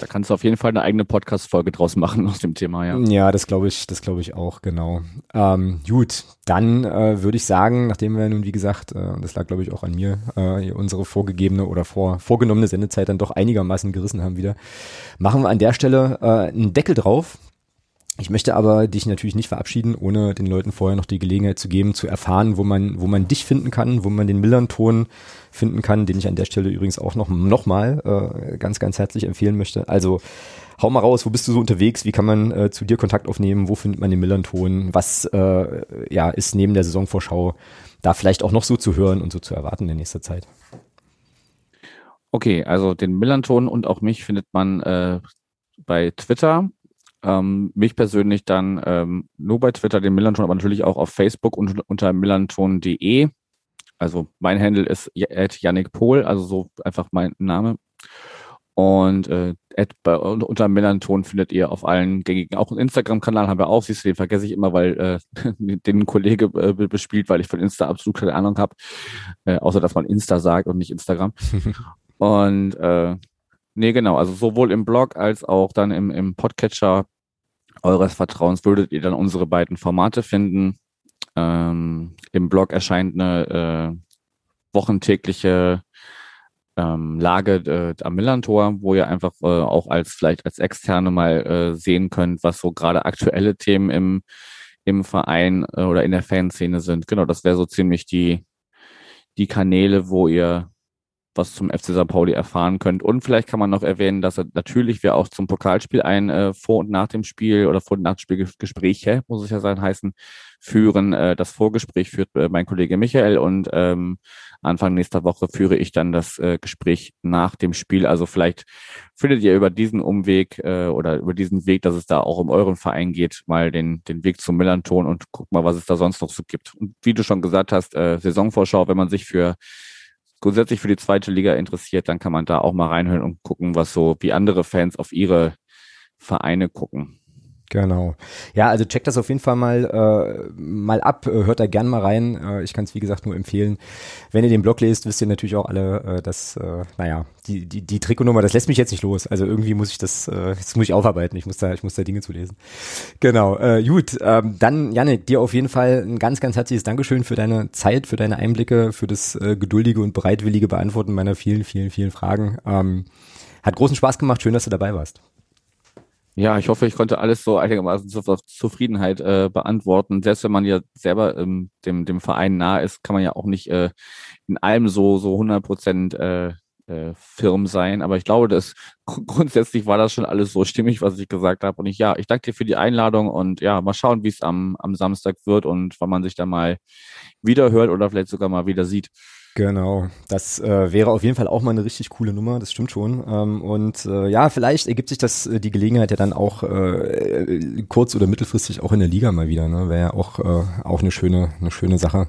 Da kannst du auf jeden Fall eine eigene Podcast-Folge draus machen aus dem Thema, ja. Ja, das glaube ich, das glaube ich auch, genau. Ähm, gut, dann äh, würde ich sagen, nachdem wir nun, wie gesagt, äh, das lag glaube ich auch an mir, äh, unsere vorgegebene oder vor, vorgenommene Sendezeit dann doch einigermaßen gerissen haben wieder, machen wir an der Stelle äh, einen Deckel drauf. Ich möchte aber dich natürlich nicht verabschieden, ohne den Leuten vorher noch die Gelegenheit zu geben, zu erfahren, wo man, wo man dich finden kann, wo man den Millern-Ton finden kann, den ich an der Stelle übrigens auch noch, noch mal äh, ganz, ganz herzlich empfehlen möchte. Also hau mal raus, wo bist du so unterwegs? Wie kann man äh, zu dir Kontakt aufnehmen? Wo findet man den Millern-Ton? Was äh, ja, ist neben der Saisonvorschau da vielleicht auch noch so zu hören und so zu erwarten in nächster Zeit? Okay, also den Millern-Ton und auch mich findet man äh, bei Twitter ähm, mich persönlich dann ähm, nur bei Twitter, den Millanton, aber natürlich auch auf Facebook und unter millanton.de. Also mein Handle ist Yannick Pohl, also so einfach mein Name. Und äh, bei, unter Millanton findet ihr auf allen gängigen, auch einen Instagram-Kanal haben wir auch, siehst du, den vergesse ich immer, weil äh, den ein Kollege äh, bespielt, weil ich von Insta absolut keine Ahnung habe, äh, außer dass man Insta sagt und nicht Instagram. und äh, Nee, genau. Also sowohl im Blog als auch dann im, im Podcatcher eures Vertrauens würdet ihr dann unsere beiden Formate finden. Ähm, Im Blog erscheint eine äh, wochentägliche ähm, Lage äh, am Millantor, wo ihr einfach äh, auch als vielleicht als Externe mal äh, sehen könnt, was so gerade aktuelle Themen im, im Verein äh, oder in der Fanszene sind. Genau, das wäre so ziemlich die, die Kanäle, wo ihr was zum FC St. Pauli erfahren könnt. Und vielleicht kann man noch erwähnen, dass natürlich wir auch zum Pokalspiel ein äh, vor und nach dem Spiel oder vor und nach dem Spiel Gespräche, muss es ja sein, heißen, führen. Äh, das Vorgespräch führt äh, mein Kollege Michael und ähm, Anfang nächster Woche führe ich dann das äh, Gespräch nach dem Spiel. Also vielleicht findet ihr über diesen Umweg äh, oder über diesen Weg, dass es da auch um euren Verein geht, mal den, den Weg zum Millanton und guckt mal, was es da sonst noch so gibt. Und wie du schon gesagt hast, äh, Saisonvorschau, wenn man sich für grundsätzlich für die zweite Liga interessiert, dann kann man da auch mal reinhören und gucken, was so wie andere Fans auf ihre Vereine gucken. Genau. Ja, also checkt das auf jeden Fall mal, äh, mal ab, äh, hört da gern mal rein. Äh, ich kann es wie gesagt nur empfehlen. Wenn ihr den Blog lest, wisst ihr natürlich auch alle, äh, dass, äh, naja, die, die, die Trikotnummer, das lässt mich jetzt nicht los. Also irgendwie muss ich das, äh, das muss ich aufarbeiten. Ich muss da, ich muss da Dinge zu lesen. Genau. Äh, gut, ähm, dann, Janik, dir auf jeden Fall ein ganz, ganz herzliches Dankeschön für deine Zeit, für deine Einblicke, für das äh, geduldige und bereitwillige Beantworten meiner vielen, vielen, vielen Fragen. Ähm, hat großen Spaß gemacht. Schön, dass du dabei warst. Ja, ich hoffe, ich konnte alles so einigermaßen zur Zufriedenheit äh, beantworten. Selbst wenn man ja selber ähm, dem, dem Verein nah ist, kann man ja auch nicht äh, in allem so, so 100 Prozent äh, äh, firm sein. Aber ich glaube, dass grundsätzlich war das schon alles so stimmig, was ich gesagt habe. Und ich, ja, ich danke dir für die Einladung und ja, mal schauen, wie es am, am Samstag wird und wann man sich da mal wieder hört oder vielleicht sogar mal wieder sieht. Genau, das äh, wäre auf jeden Fall auch mal eine richtig coole Nummer, das stimmt schon. Ähm, und äh, ja, vielleicht ergibt sich das äh, die Gelegenheit ja dann auch äh, kurz- oder mittelfristig auch in der Liga mal wieder. Ne? Wäre ja auch, äh, auch eine schöne, eine schöne Sache.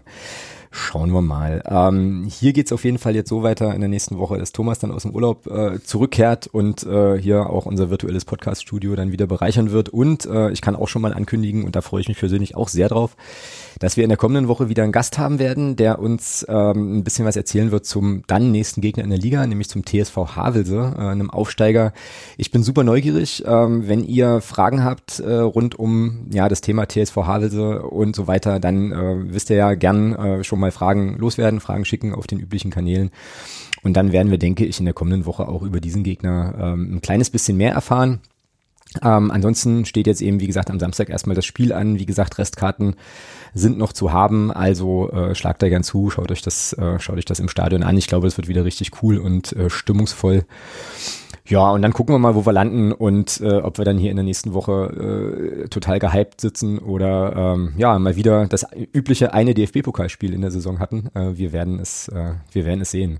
Schauen wir mal. Ähm, hier geht's auf jeden Fall jetzt so weiter in der nächsten Woche, dass Thomas dann aus dem Urlaub äh, zurückkehrt und äh, hier auch unser virtuelles Podcast-Studio dann wieder bereichern wird. Und äh, ich kann auch schon mal ankündigen, und da freue ich mich persönlich auch sehr drauf, dass wir in der kommenden Woche wieder einen Gast haben werden, der uns ähm, ein bisschen was erzählen wird zum dann nächsten Gegner in der Liga, nämlich zum TSV Havelse, äh, einem Aufsteiger. Ich bin super neugierig. Ähm, wenn ihr Fragen habt äh, rund um ja das Thema TSV Havelse und so weiter, dann äh, wisst ihr ja gern äh, schon mal Fragen loswerden, Fragen schicken auf den üblichen Kanälen. Und dann werden wir, denke ich, in der kommenden Woche auch über diesen Gegner ähm, ein kleines bisschen mehr erfahren. Ähm, ansonsten steht jetzt eben, wie gesagt, am Samstag erstmal das Spiel an. Wie gesagt, Restkarten sind noch zu haben, also äh, schlagt da gern zu, schaut euch das, äh, schaut euch das im Stadion an. Ich glaube, es wird wieder richtig cool und äh, stimmungsvoll. Ja, und dann gucken wir mal, wo wir landen und äh, ob wir dann hier in der nächsten Woche äh, total gehypt sitzen oder ähm, ja, mal wieder das übliche eine DFB-Pokalspiel in der Saison hatten. Äh, wir werden es, äh, wir werden es sehen.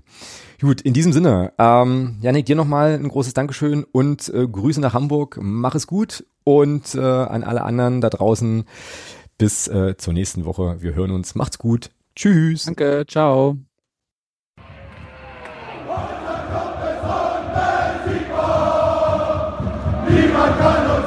Gut, in diesem Sinne, ähm, Janik, dir nochmal ein großes Dankeschön und äh, Grüße nach Hamburg. Mach es gut und äh, an alle anderen da draußen bis äh, zur nächsten Woche. Wir hören uns. Macht's gut. Tschüss. Danke, ciao. Niemand kann uns